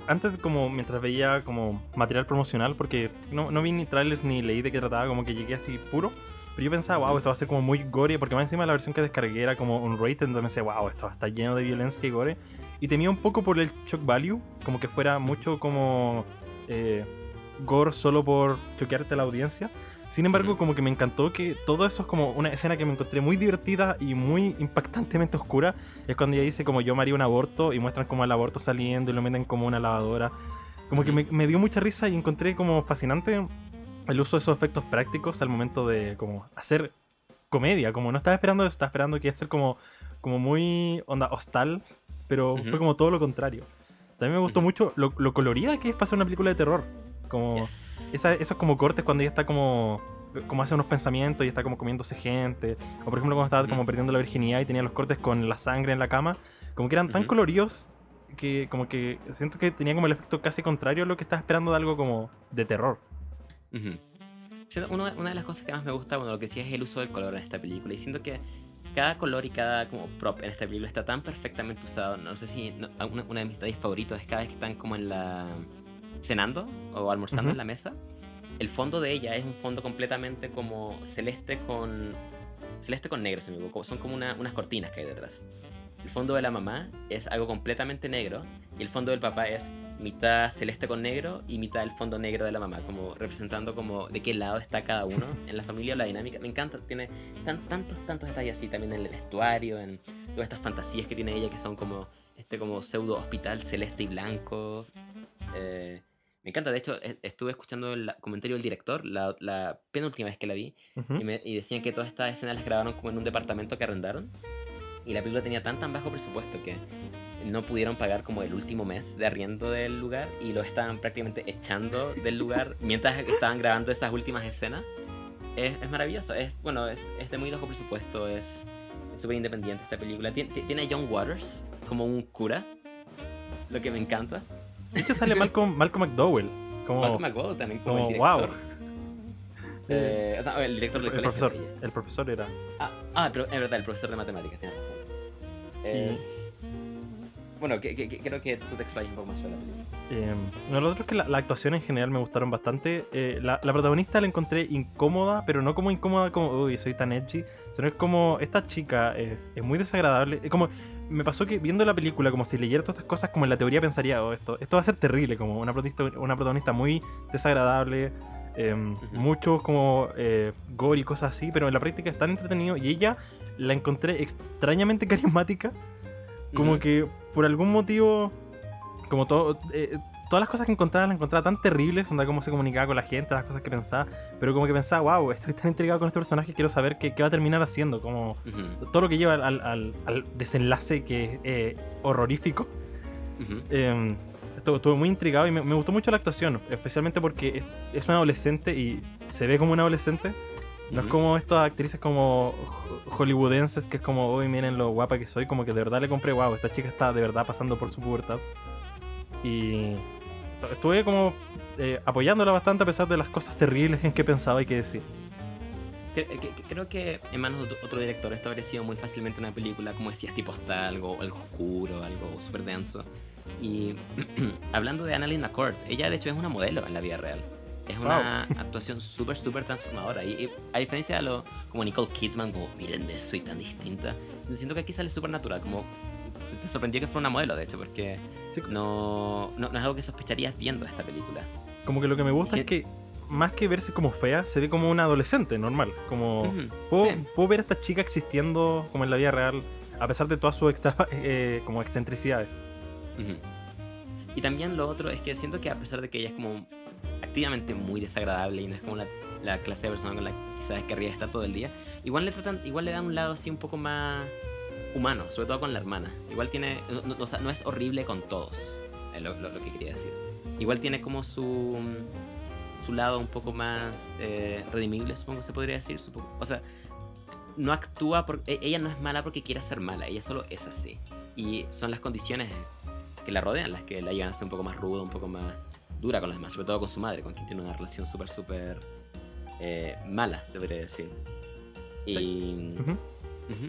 antes, como mientras veía como material promocional, porque no, no vi ni trailers ni leí de qué trataba, como que llegué así puro. Pero yo pensaba, wow, esto va a ser como muy gore, porque más encima la versión que descargué era como un rated, entonces decía, wow, esto estar lleno de violencia y gore. Y y temía un poco por el shock value, como que fuera mucho como eh, gore solo por choquearte a la audiencia. Sin embargo, como que me encantó que todo eso es como una escena que me encontré muy divertida y muy impactantemente oscura. Es cuando ella dice como yo me haría un aborto y muestran como el aborto saliendo y lo meten como una lavadora. Como que me, me dio mucha risa y encontré como fascinante el uso de esos efectos prácticos al momento de como hacer comedia. Como no estaba esperando eso, estaba esperando que iba a ser como, como muy onda hostal, pero Ujú. fue como todo lo contrario. También me gustó mucho lo, lo colorida que es para hacer una película de terror. Como Yes. esa- esos como cortes cuando ella está como como hace unos pensamientos y está como comiéndose gente o por ejemplo cuando estaba como perdiendo la virginidad y tenía los cortes con la sangre en la cama como que eran tan coloridos que como que siento que tenía como el efecto casi contrario a lo que estaba esperando de algo como de terror una de las cosas que más me gusta, bueno, lo que sí es el uso del color en esta película. Y siento que cada color y cada como prop en esta película está tan perfectamente usado. No sé si no- una, una de mis detalles favoritos es cada vez que están como en la cenando o almorzando en la mesa. El fondo de ella es un fondo completamente como celeste con celeste con negro, si no me equivoco. Son como una- unas cortinas que hay detrás. El fondo de la mamá es algo completamente negro y el fondo del papá es mitad celeste con negro y mitad el fondo negro de la mamá, como representando como de qué lado está cada uno en la familia o la dinámica. Me encanta, tiene tan, tantos, tantos detalles así también en el vestuario, en todas estas fantasías que tiene ella que son como este como pseudo hospital celeste y blanco. Eh, me encanta, de hecho e- estuve escuchando el comentario del director la, la penúltima vez que la vi Ujú. y, me- y decían que todas estas escenas las grabaron como en un departamento que arrendaron. Y la película tenía tan tan bajo presupuesto que no pudieron pagar como el último mes de arriendo del lugar y lo estaban prácticamente echando del lugar mientras estaban grabando esas últimas escenas. Es, es maravilloso, es bueno, es, es de muy bajo presupuesto, es súper independiente esta película. Tien- ti- Tiene a John Waters como un cura, lo que me encanta. De hecho sale Malcolm, Malcolm McDowell como, Malcolm McDowell también como, como el wow. Eh, o sea, el director el, del el colegio. profesor el profesor era Ah, ah, pero es verdad, el profesor de matemáticas. Bueno, que, que- que- creo que tú te explayas un poco más sobre la película. Eh, no, lo otro es que la, la actuación en general me gustaron bastante. Eh, la, la protagonista la encontré incómoda, pero no como incómoda como, uy, soy tan edgy, sino es como, esta chica eh, es muy desagradable. Es como, me pasó que viendo la película, como si leyera todas estas cosas, como en la teoría pensaría, oh, esto, esto va a ser terrible, como una protagonista, una protagonista muy desagradable, eh, muchos como eh, gore y cosas así, pero en la práctica es tan entretenido y ella la encontré extrañamente carismática como que por algún motivo, como todo, eh, todas las cosas que encontraba las encontraba tan terribles, onda cómo se comunicaba con la gente, las cosas que pensaba, pero como que pensaba, wow, estoy tan intrigado con este personaje, quiero saber qué, qué va a terminar haciendo, como Ujú, todo lo que lleva al, al- al- desenlace que es eh, horrorífico. ujú, Eh, estuve, estuve muy intrigado y me, me gustó mucho la actuación, especialmente porque es, es una adolescente y se ve como una adolescente. No es como estas actrices como ho- hollywoodenses que es como, uy, miren lo guapa que soy, como que de verdad le compré, wow, esta chica está de verdad pasando por su pubertad. Y estuve como eh, apoyándola bastante a pesar de las cosas terribles en que pensaba y que que- que- Creo que en manos de otro- director esto habría sido muy fácilmente una película, como decías, tipo hasta algo, algo oscuro, algo súper denso. Y hablando de Annalyn McCord, ella de hecho es una modelo en la vida real. Es una actuación súper, súper transformadora. Y, y a diferencia de lo como Nicole Kidman, como miren, soy tan distinta, siento que aquí sale súper natural. Como te sorprendió que fuera una modelo, de hecho, porque Sí, no, no, no es algo que sospecharías viendo esta película. Como que lo que me gusta Sí. es que más que verse como fea, se ve como una adolescente normal. Como Ujú, puedo, sí. puedo ver a esta chica existiendo como en la vida real, a pesar de todas sus extra, eh, como excentricidades. Ujú. Y también lo otro es que siento que a pesar de que ella es como activamente muy desagradable y no es como la, la clase de persona con la que quizás querría estar todo el día, igual le tratan, igual le dan un lado así un poco más humano, sobre todo con la hermana. Igual tiene, no, no- no es horrible con todos, es lo, lo- lo que quería decir. Igual tiene como su su lado un poco más eh, redimible, supongo que se podría decir. O sea, no actúa porque ella no es mala porque quiera ser mala, ella solo es así. Y son las condiciones que la rodean las que la llevan a ser un poco más ruda, un poco más dura con las demás, sobre todo con su madre, con quien tiene una relación súper, súper eh, mala, se podría decir. Y...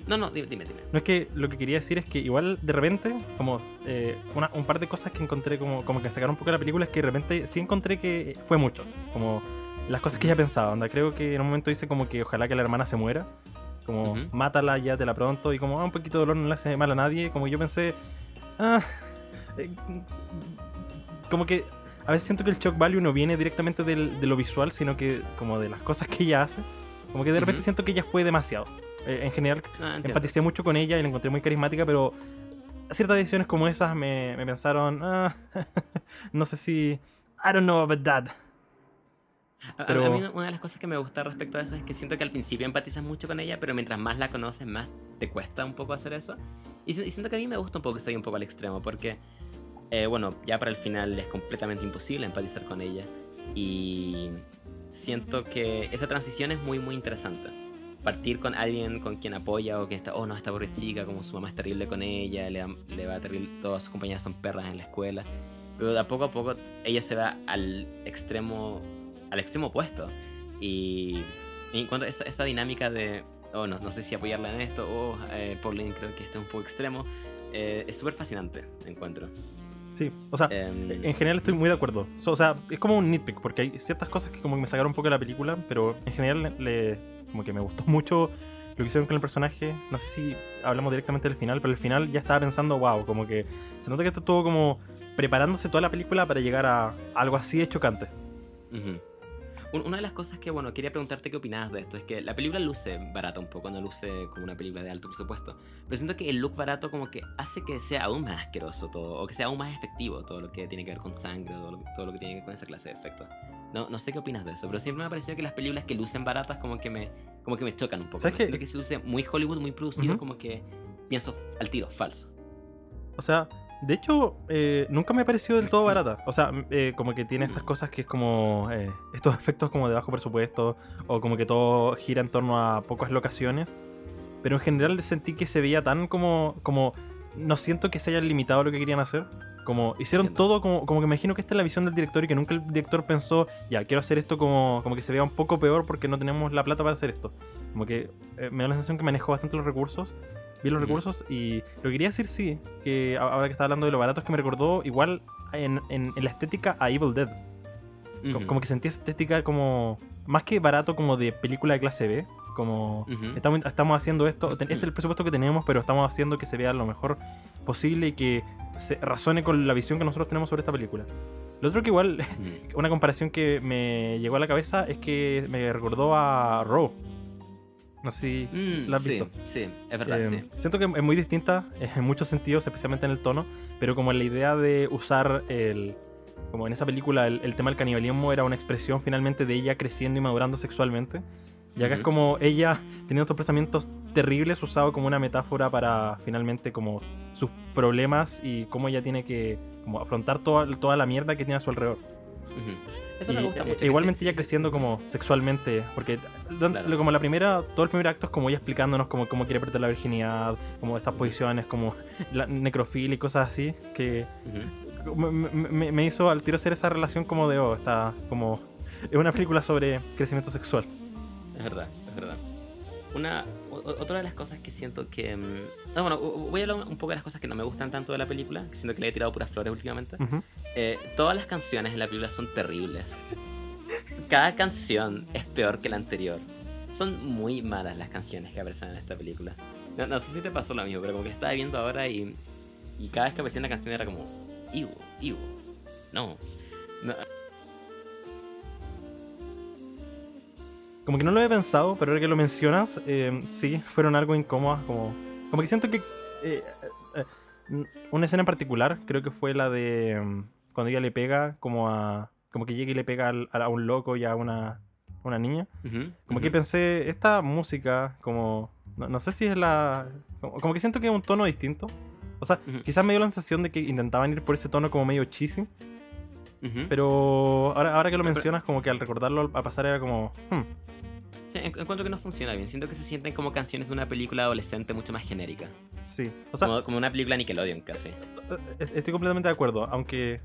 No, no, dime, dime. dime. No es que lo que quería decir es que igual de repente, como eh, una- un par de cosas que encontré como, como que sacaron un poco de la película es que de repente sí encontré que fue mucho. Como las cosas que ella pensaba. Onda, creo que en un momento dice como que ojalá que la hermana se muera. Como mátala ya te la pronto y como ah, un poquito de dolor no le hace mal a nadie. Como yo pensé, ah, eh, como que a veces siento que el shock value no viene directamente del- de lo visual, sino que como de las cosas que ella hace. Como que de repente siento que ella fue demasiado. Eh, en general, Ah, empaticé mucho con ella y la encontré muy carismática, pero ciertas decisiones como esas me, me pensaron, ah, no sé si... I don't know about that. A- Pero- A, mí una de las cosas que me gusta respecto a eso es que siento que al principio empatizas mucho con ella, pero mientras más la conoces, más te cuesta un poco hacer eso. Y, y siento que a mí me gusta un poco que soy un poco al extremo, porque, eh, bueno, ya para el final es completamente imposible empatizar con ella. Y siento que esa transición es muy, muy interesante. Partir con alguien con quien apoya o que está, oh no, esta pobre chica, como su mamá es terrible con ella, le, le va terrible, todas sus compañeras son perras en la escuela. Pero de a poco a poco ella se va al extremo al extremo opuesto. Y, y en cuanto a esa, esa dinámica de, oh, no, no sé si apoyarla en esto, o eh, Pauline creo que este es un poco extremo, eh, es súper fascinante, encuentro. Sí, o sea, Em, en general estoy muy de acuerdo. So, o sea, es como un nitpick, porque hay ciertas cosas que como que me sacaron un poco de la película, pero en general le, como que me gustó mucho lo que hicieron con el personaje. No sé si hablamos directamente del final, pero al final ya estaba pensando, wow, como que se nota que esto estuvo como preparándose toda la película para llegar a algo así de chocante. Una de las cosas que, bueno, quería preguntarte qué opinabas de esto es que la película luce barata un poco, no luce como una película de alto presupuesto. Pero siento que el look barato como que hace que sea aún más asqueroso todo, o que sea aún más efectivo todo lo que tiene que ver con sangre, todo lo, todo lo que tiene que ver con esa clase de efectos. No, no sé qué opinas de eso, pero siempre me ha parecido que las películas que lucen baratas como que me, como que me chocan un poco. ¿Sabes qué? Que si luce muy Hollywood, muy producido, como que pienso al tiro, falso. O sea, de hecho, eh, nunca me ha parecido del todo barata. O sea, eh, como que tiene estas cosas que es como eh, estos efectos como de bajo presupuesto, o como que todo gira en torno a pocas locaciones. Pero en general sentí que se veía tan como, como no siento que se hayan limitado lo que querían hacer. Como hicieron Entiendo. todo como, como que me imagino que esta es la visión del director y que nunca el director pensó, ya, quiero hacer esto como, como que se vea un poco peor porque no tenemos la plata para hacer esto. Como que eh, me da la sensación que manejó bastante los recursos vi los recursos y lo que quería decir sí, que ahora que estaba hablando de lo barato es que me recordó igual en, en- en la estética a Evil Dead. Como que sentí esa estética como más que barato como de película de clase B, como estamos, estamos haciendo esto, este es el presupuesto que tenemos, pero estamos haciendo que se vea lo mejor posible y que se razone con la visión que nosotros tenemos sobre esta película. Lo otro que igual, Ujú. una comparación que me llegó a la cabeza es que me recordó a Raw. No sé si Mm, ¿La has sí, visto? Sí, es verdad, Eh, sí. Siento que es muy distinta en muchos sentidos, especialmente en el tono, pero como la idea de usar el. Como en esa película, el, el tema del canibalismo era una expresión finalmente de ella creciendo y madurando sexualmente. Y acá es como ella teniendo estos pensamientos terribles usado como una metáfora para finalmente como sus problemas y cómo ella tiene que como afrontar toda, toda la mierda que tiene a su alrededor. Ujú. Eso Y, me gusta eh, mucho. que Igualmente sí, ella sí, sí. creciendo como sexualmente, porque Claro. como la primera, todo el primer acto es como ella explicándonos cómo, cómo quiere perder la virginidad, como estas posiciones, como la necrofilia y cosas así, que Ujú. me, me- me- me hizo al tiro hacer esa relación como de, oh, está como... Es una película sobre crecimiento sexual. Es verdad, es verdad. Una, o- otra de las cosas que siento que... mm, No, bueno, voy a hablar un poco de las cosas que no me gustan tanto de la película, que siento que le he tirado puras flores últimamente. Ujú. Eh, todas las canciones en la película son terribles. Cada canción es peor que la anterior. Son muy malas las canciones que aparecen en esta película. No, no sé si te pasó lo mismo, pero como que estaba viendo ahora y, y cada vez que aparecía una canción era como... Ivo, Ivo, no. no Como que no lo he pensado, pero ahora que lo mencionas, eh, sí, fueron algo incómodas. Como, como que siento que eh, eh, una escena en particular, creo que fue la de mm, cuando ella le pega, como a. Como que llega y le pega a, un loco y a una, una niña. Como que pensé, esta música, como. No, no sé si es la. Como, como que siento que es un tono distinto. O sea, quizás me dio la sensación de que intentaban ir por ese tono como medio cheesy. Pero ahora, ahora que lo Pero- mencionas, como que al recordarlo a pasar era como. hmm, Sí, en- encuentro que no funciona bien. Siento que se sienten como canciones de una película adolescente mucho más genérica. sí. O sea, como, como una película Nickelodeon casi. Es- Estoy completamente de acuerdo, aunque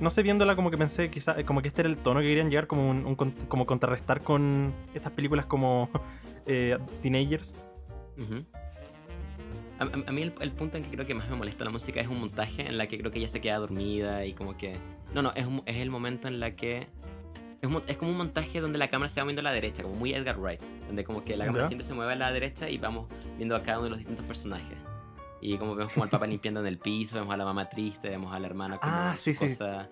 no sé viéndola como que pensé quizá como que este era el tono que querían llegar como un, como contrarrestar con estas películas como eh, teenagers. A, a- a mí el, el punto en que creo que más me molesta la música es un montaje en la que creo que ella se queda dormida y como que... No, no, es, un- es el momento en la que... Es, un es como un montaje donde la cámara se va moviendo a la derecha, como muy Edgar Wright, donde como que la cámara Ya. siempre se mueve a la derecha y vamos viendo a cada uno de los distintos personajes. Y como vemos como al papá limpiando en el piso, vemos a la mamá triste, vemos a la hermana como Ah, sí, su sí. cosa.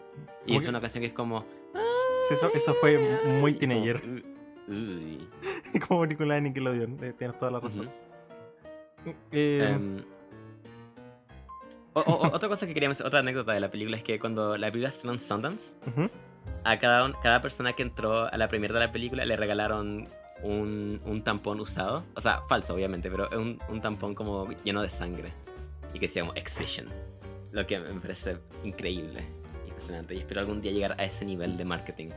Y es una ocasión que es como... Sí, eso, eso fue muy teenager. como, "Uy". Como película de Nickelodeon. eh, Tienes toda la razón. Ujú. Eh, Em, o- o- otra cosa que queríamos, otra anécdota de la película es que cuando la película estrenó en Sundance, ujú. a cada, cada persona que entró a la premiere de la película le regalaron un, un tampón usado. O sea, falso, obviamente, pero un, un tampón como lleno de sangre. Y que se llama Excision. Lo que me parece increíble, impresionante. Y espero algún día llegar a ese nivel de marketing.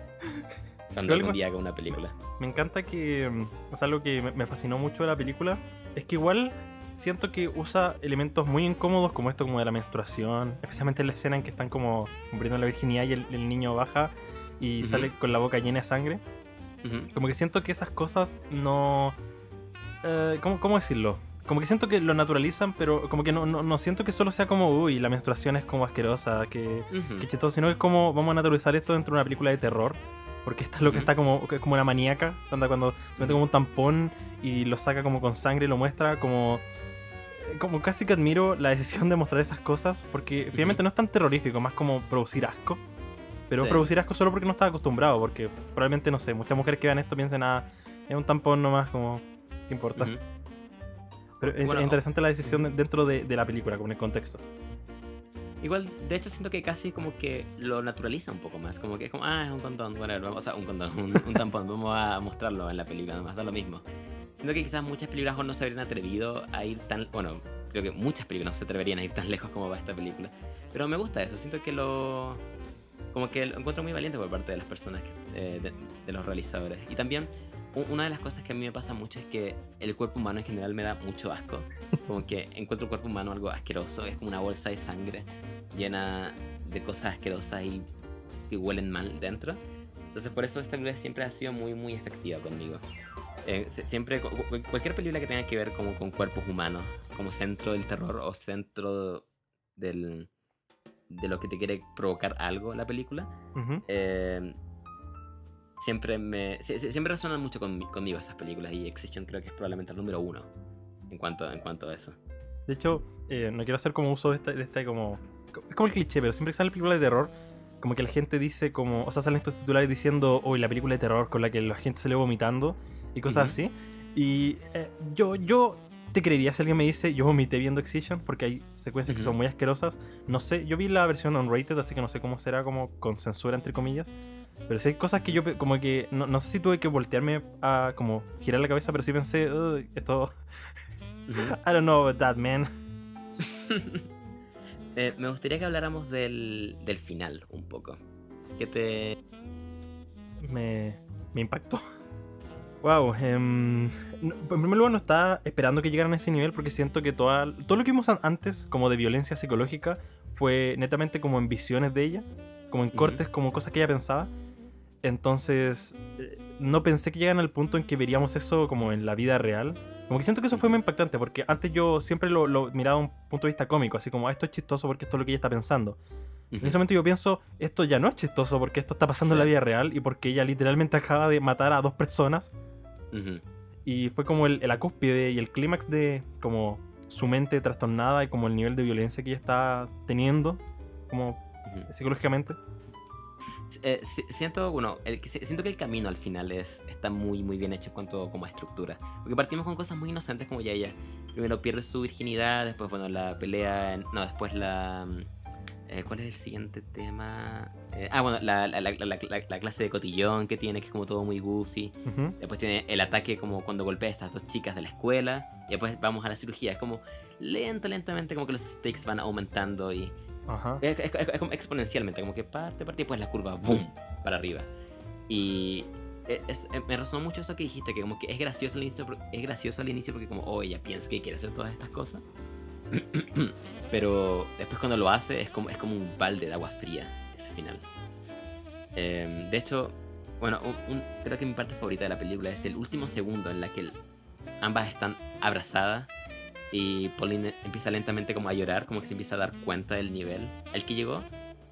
Cuando algún día haga una película. Me encanta que. mm, O sea, algo que me fascinó mucho de la película es que igual siento que usa elementos muy incómodos como esto como de la menstruación, especialmente en la escena en que están como cumpliendo la virginidad y el, el niño baja y sale con la boca llena de sangre. Como que siento que esas cosas no... eh, ¿cómo, cómo decirlo? Como que siento que lo naturalizan, pero como que no, no, no siento que solo sea como, uy, la menstruación es como asquerosa, que, que chistoso, sino que es como, vamos a naturalizar esto dentro de una película de terror. Porque esta es lo que está como, es como una maníaca, anda cuando se mete como un tampón y lo saca como con sangre y lo muestra como... Como casi que admiro la decisión de mostrar esas cosas, porque finalmente no es tan terrorífico, más como producir asco. Pero Sí. producir asco solo porque no estaba acostumbrado, porque probablemente, no sé, muchas mujeres que vean esto piensen, ah, es un tampón nomás, como, ¿qué importa? Ujú. Pero es interesante la decisión de- dentro de, de la película, como en el contexto. Igual, de hecho, siento que casi como que lo naturaliza un poco más. Como que es como, ah, es un condón. Bueno, vamos, sea, un condón, un, un tampón. Vamos a mostrarlo en la película, además, da lo mismo. Siento que quizás muchas películas no se habrían atrevido a ir tan. Bueno, creo que muchas películas no se atreverían a ir tan lejos como va esta película. Pero me gusta eso, siento que lo. Como que lo encuentro muy valiente por parte de las personas, que- eh, de, de los realizadores. Y también, una de las cosas que a mí me pasa mucho es que el cuerpo humano en general me da mucho asco. Como que encuentro el cuerpo humano algo asqueroso, es como una bolsa de sangre llena de cosas asquerosas y que huelen mal dentro. Entonces por eso esta película siempre ha sido muy muy efectiva conmigo. Eh, siempre cu- cu- cualquier película que tenga que ver como con cuerpos humanos, como centro del terror o centro del de lo que te quiere provocar algo la película, eh, siempre me sie- sie- siempre resuenan mucho conmi- conmigo esas películas y Excision creo que es probablemente el número uno en cuanto en cuanto a eso. De hecho, eh, no quiero hacer como uso de este, de como... Es como el cliché, pero siempre que sale película de terror, como que la gente dice como... O sea, salen estos titulares diciendo, hoy la película de terror con la que la gente se le vomitando y cosas así. Y eh, yo, yo te creería si alguien me dice, yo vomité viendo Excision, porque hay secuencias que son muy asquerosas. No sé, yo vi la versión unrated, así que no sé cómo será como con censura, entre comillas. Pero sí hay cosas que yo como que... No, no sé si tuve que voltearme a como girar la cabeza, pero sí pensé, "Uy, esto... I don't know about that, man. Eh, me gustaría que habláramos del, del final un poco. Que te... me, me impactó. Wow, en primer lugar no estaba esperando que llegaran a ese nivel porque siento que toda, todo lo que vimos an- antes como de violencia psicológica fue netamente como en visiones de ella, como en cortes, como cosas que ella pensaba. Entonces, eh, no pensé que llegaran al punto en que veríamos eso como en la vida real. Como que siento que eso fue muy impactante porque antes yo siempre lo, lo miraba a un punto de vista cómico, así como "Ah, esto es chistoso porque esto es lo que ella está pensando. En ese momento yo pienso, esto ya no es chistoso porque esto está pasando en la vida real y porque ella literalmente acaba de matar a dos personas. Y fue como el, la cúspide y el clímax de como su mente trastornada y como el nivel de violencia que ella está teniendo, como psicológicamente. Eh, si- siento, bueno, el, siento que el camino al final es, está muy, muy bien hecho en cuanto como a estructura. Porque partimos con cosas muy inocentes como ya ella. Primero pierde su virginidad, después, bueno, la pelea. no, después la. mm, eh, ¿Cuál es el siguiente tema? Eh, ah, bueno, la, la- la- la- la- la clase de cotillón que tiene, que es como todo muy goofy. Ujú. Después tiene el ataque como cuando golpea a estas dos chicas de la escuela. Y después vamos a la cirugía. Es como lento, lentamente como que los stakes van aumentando y Ajá. es, es- es- como exponencialmente, como que parte, parte y después la curva, ¡boom! para arriba. Y es- es- eh, me resonó mucho eso que dijiste, que como que es gracioso al inicio, es gracioso al inicio porque como, oh, ella piensa que quiere hacer todas estas cosas. Pero después cuando lo hace es como, es como un balde de agua fría ese final. Em, de hecho, bueno, un- un- creo que mi parte favorita de la película es el último segundo en la que ambas están abrazadas y Pauline empieza lentamente como a llorar, como que se empieza a dar cuenta del nivel al que llegó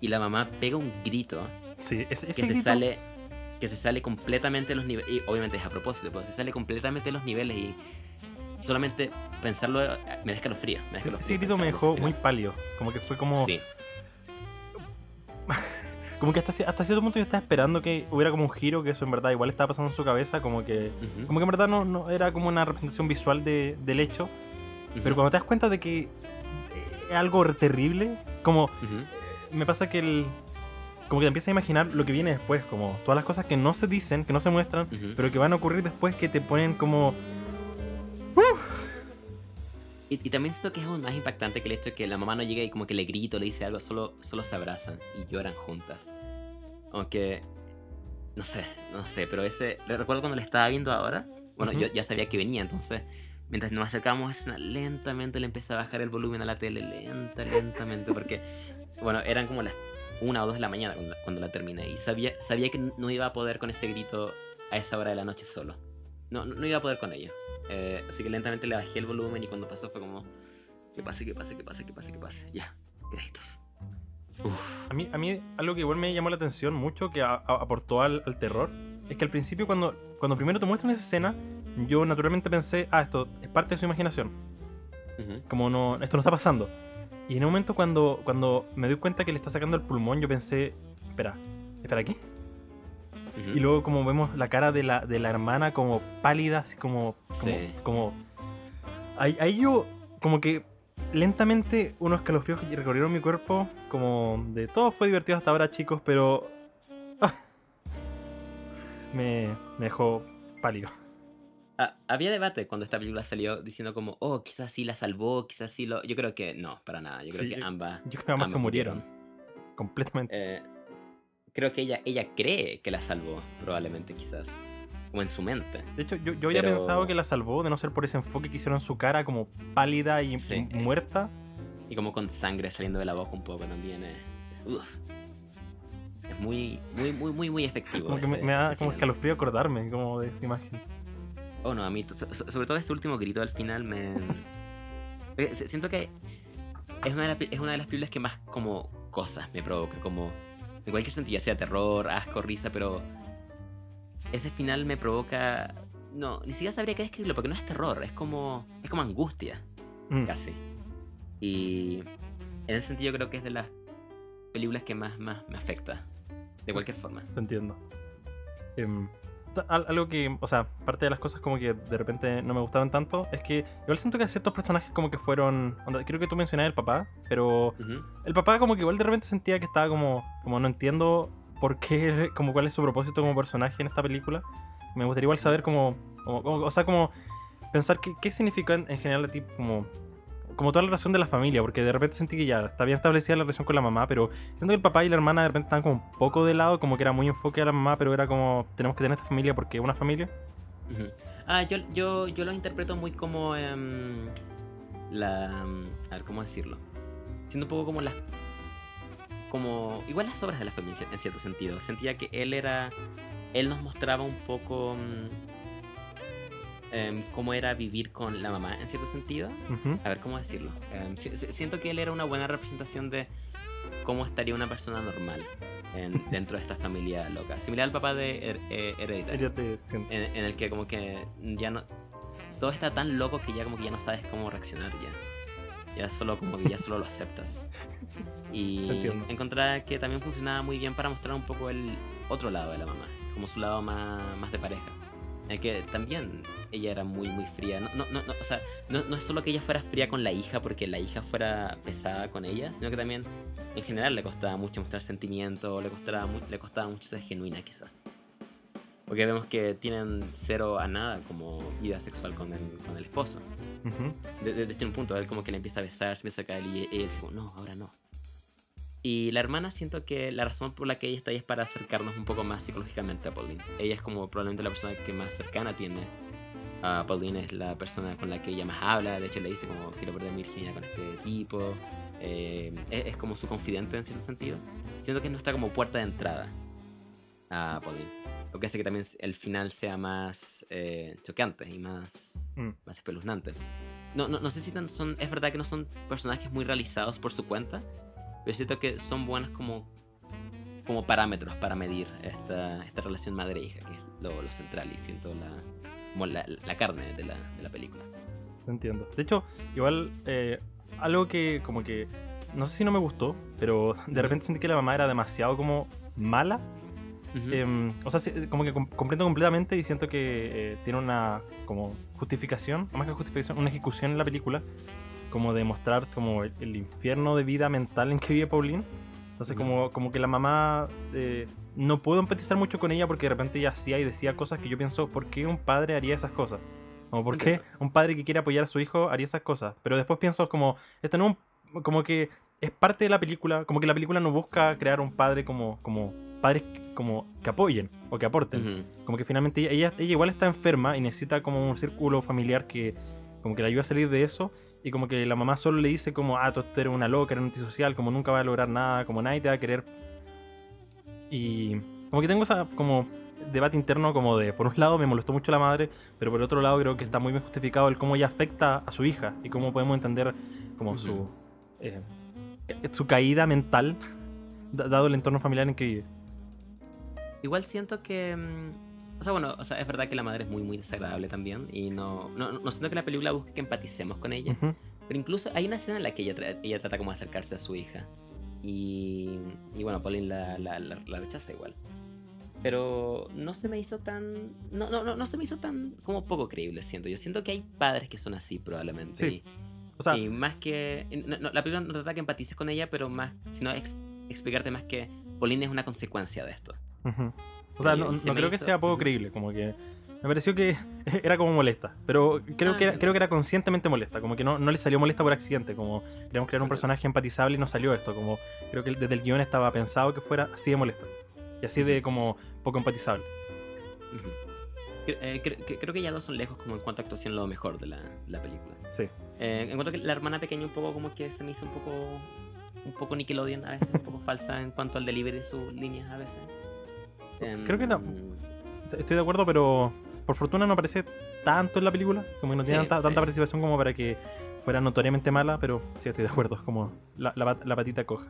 y la mamá pega un grito Sí, ese, ese que se grito- sale que se sale completamente de los niveles y obviamente es a propósito, pero se sale completamente de los niveles y solamente pensarlo eh, me da escalofrío. Me da Ese- grito me dejó muy pálido. Como que fue como. Sí, Como que hasta, hasta cierto punto yo estaba esperando que hubiera como un giro, que eso en verdad igual estaba pasando en su cabeza, como que. ujú, Como que en verdad no, no era como una representación visual de- del hecho. Pero cuando te das cuenta de que es algo terrible, como ujú, me pasa que el. Como que te empiezas a imaginar lo que viene después, como todas las cosas que no se dicen, que no se muestran, ujú. pero que van a ocurrir después que te ponen como. Y, y también siento que es aún más impactante que el hecho de que la mamá no llegue y como que le grito, le dice algo, solo, solo se abrazan y lloran juntas. Aunque, no sé, no sé, pero ese, recuerdo cuando le estaba viendo ahora, bueno, Ujú. yo ya sabía que venía, entonces, mientras nos acercábamos lentamente le empecé a bajar el volumen a la tele, lenta, lentamente, porque, bueno, eran como las una o dos de la mañana cuando, cuando la terminé, y sabía, sabía que no iba a poder con ese grito a esa hora de la noche solo. No, no, iba a poder con ello. Eh, así que lentamente le bajé el volumen y cuando pasó fue como, que pase, que pase, que pase, que pase, que pase. Ya, créditos. A mí, a mí algo que igual me llamó la atención mucho, que a- a- aportó al, al terror, es que al principio cuando, cuando primero te muestran esa escena, yo naturalmente pensé, ah, esto es parte de su imaginación. Como no, esto no está pasando. Y en un momento cuando, cuando me doy cuenta que le está sacando el pulmón, yo pensé, espera, espera. Ujú. Y luego como vemos la cara de la, de la hermana como pálida, así como... como, Sí. como ahí, ahí yo como que lentamente unos escalofríos que recorrieron mi cuerpo, como de todo fue divertido hasta ahora chicos, pero... ah, me, me dejó pálido. Ah, había debate cuando esta película salió diciendo como, oh, quizás sí la salvó, quizás sí lo... Yo creo que no, para nada. Yo creo Sí, que yo- ambas... Yo creo que ambas se ambas murieron. Completamente. Eh, creo que ella, ella cree que la salvó, probablemente, quizás. O en su mente. De hecho, yo, yo había pero- pensado que la salvó de no ser por ese enfoque que hicieron en su cara como pálida y, Sí. muerta. Y como con sangre saliendo de la boca un poco también. eh, uf. Es muy, muy, muy, muy, muy efectivo. Como que me, ese- me da ese como escalofrío acordarme como de esa imagen. Oh, no, a mí, so- so- sobre todo ese último grito al final me... Eh, si- Siento que es una, de las, es una de las películas que más como cosas me provoca, como en cualquier sentido, ya sea terror, asco, risa, pero ese final me provoca... No, ni siquiera sabría qué describirlo, porque no es terror, es como, es como angustia, Mm. casi. Y en ese sentido creo que es de las películas que más, más me afecta, de cualquier forma. Entiendo. Al- algo que, o sea, parte de las cosas como que de repente no me gustaban tanto es que igual siento que ciertos personajes como que fueron. onda, creo que tú mencionabas el papá, pero el papá como que igual de repente sentía que estaba como. Como no entiendo por qué, como cuál es su propósito como personaje en esta película. Me gustaría igual saber como. como- como- o sea, como pensar qué, qué significa en, en general a ti como. Como toda la relación de la familia, porque de repente sentí que ya está bien establecida la relación con la mamá, pero siento que el papá y la hermana de repente estaban como un poco de lado, como que era muy enfoque a la mamá, pero era como, tenemos que tener esta familia porque es una familia. Ah, yo, yo, yo lo interpreto muy como em, la... em, A ver, ¿cómo decirlo? Siendo un poco como las... Como... Igual las obras de la familia en cierto sentido. Sentía que él era... Él nos mostraba un poco... mm, em, cómo era vivir con la mamá en cierto sentido. Ujú. A ver, ¿cómo decirlo? Em, si- si- siento que él era una buena representación de cómo estaría una persona normal en- dentro de esta familia loca. Similar al papá de Her- eh, Hereditary en, en el que como que ya no todo está tan loco que ya como que ya no sabes cómo reaccionar ya ya solo como que ya solo lo aceptas y Entiendo. encontré que también funcionaba muy bien para mostrar un poco el otro lado de la mamá como su lado más, más de pareja en que también ella era muy muy fría no, no, no, no, o sea no, no es solo que ella fuera fría con la hija porque la hija fuera pesada con ella sino que también en general le costaba mucho mostrar sentimiento le costaba, le costaba mucho ser genuina quizás porque vemos que tienen cero a nada como vida sexual con el, con el esposo. Ujú. De- de- Desde un punto, él como que le empieza a besar, se empieza a caer y él dice, como, no, ahora no. Y la hermana siento que la razón por la que ella está ahí es para acercarnos un poco más psicológicamente a Pauline. Ella es como probablemente la persona que más cercana tiene a Pauline, es la persona con la que ella más habla. De hecho, le dice como, quiero perder mi virginidad con este tipo. Eh, es, es como su confidente en cierto sentido. Siento que es nuestra como puerta de entrada a Pauline. Lo que hace que también el final sea más eh, chocante y más, Mm. más espeluznante. No, no, no sé si tan- son. Es verdad que no son personajes muy realizados por su cuenta, pero siento que son buenos como, como parámetros para medir esta, esta relación madre-hija, que es lo, lo central y siento la, como la, la carne de la, de la película. entiendo. De hecho, igual, eh, algo que como que, no sé si no me gustó, pero de repente sentí que la mamá era demasiado como mala. Ujú. Em, o sea, como que com- comprendo completamente y siento que eh, tiene una como justificación, más que justificación, una ejecución en la película, como de mostrar como el, el infierno de vida mental en que vive Pauline. Entonces como, como que la mamá eh, no puedo empatizar mucho con ella porque de repente ella hacía y decía cosas que yo pienso, ¿por qué un padre haría esas cosas? Como, ¿por qué un padre que quiere apoyar a su hijo haría esas cosas? Pero después pienso como, esto no un- como que es parte de la película, como que la película no busca crear un padre como, como padres como que apoyen o que aporten. Ujú. Como que finalmente ella, ella, ella igual está enferma y necesita como un círculo familiar que como que la ayude a salir de eso. Y como que la mamá solo le dice como, ah, tú eres una loca, eres un antisocial, como nunca vas a lograr nada, como nadie te va a querer. Y como que tengo esa como debate interno como de, por un lado me molestó mucho la madre, pero por otro lado creo que está muy bien justificado el cómo ella afecta a su hija y cómo podemos entender como su, eh, su caída mental, da- dado el entorno familiar en que vive. Igual siento que. O sea, bueno, o sea, es verdad que la madre es muy, muy desagradable también. Y no, no, no siento que la película busque que empaticemos con ella. Ujú. Pero incluso hay una escena en la que ella, tra- ella trata como de acercarse a su hija. Y, y bueno, Pauline la, la, la- la rechaza igual. Pero no se me hizo tan. No, no, no, no se me hizo tan como poco creíble, siento. Yo siento que hay padres que son así, probablemente. Sí. Y, O sea, y más que. no- no, la película no trata que empatices con ella, pero más. Sino ex- explicarte más que Pauline es una consecuencia de esto. Ujú. O sea, no, se no creo que hizo- sea poco creíble, como que me pareció que era como molesta, pero creo, Ah, que, era, creo que era conscientemente molesta, como que no, no le salió molesta por accidente, como queríamos crear un personaje empatizable y no salió esto, como creo que desde el guion estaba pensado que fuera así de molesta y así de como poco empatizable. Ujú. Cre- eh, cre- cre- creo que ya dos son lejos como en cuanto a actuación lo mejor de la, la película. Sí. Eh, en cuanto a que la hermana pequeña un poco como que se me hizo un poco un poco Nickelodeon a veces, un poco falsa en cuanto al delivery de sus líneas a veces. Creo que no. Estoy de acuerdo, pero por fortuna no aparece tanto en la película, como que no tiene Sí, tanta, sí. tanta participación como para que fuera notoriamente mala, pero sí estoy de acuerdo, es como la, la la patita coja.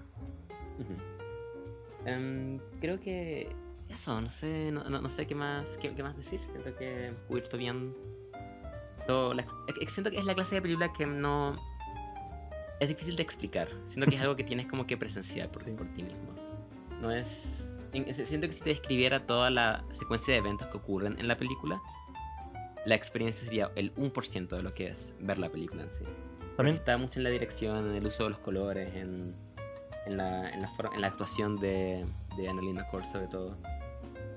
Em, creo que eso, no sé, no, no- no sé qué más, qué, qué más decir. Siento que cubierto bien todo. la- siento que es la clase de película que no es difícil de explicar. Siento que es algo que tienes como que presenciar por, Sí. por ti mismo. No es. En- siento que si te describiera toda la secuencia de eventos que ocurren en la película, la experiencia sería el 1% de lo que es ver la película en sí. También Está mucho en la dirección, en el uso de los colores, en, en, la, en, la, en la actuación de, de Annalena Core, sobre todo.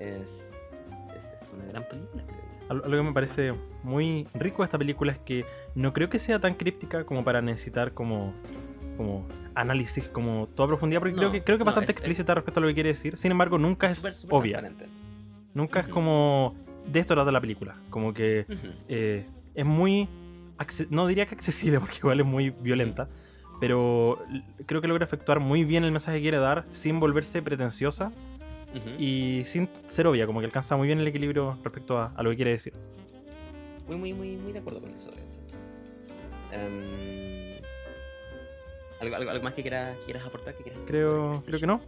Es, es, es una gran película, creo algo que me parece muy rico de esta película es que no creo que sea tan críptica como para necesitar como, como análisis, como toda profundidad, porque No, creo que creo que es no, bastante es- es- explícita respecto a lo que quiere decir. Sin embargo, nunca es Súper, súper obvia. Nunca es Ujú. como de esto trata la película. Como que Ujú. eh, es muy. No diría que accesible, porque igual es muy violenta. Pero creo que logra efectuar muy bien el mensaje que quiere dar sin volverse pretenciosa Ujú. y sin ser obvia. Como que alcanza muy bien el equilibrio respecto a, a lo que quiere decir. Muy, muy, muy, muy de acuerdo con eso, de hecho. Em, ¿algo, algo, algo más que quieras, quieras aportar? Que quieras Creo, creo que no.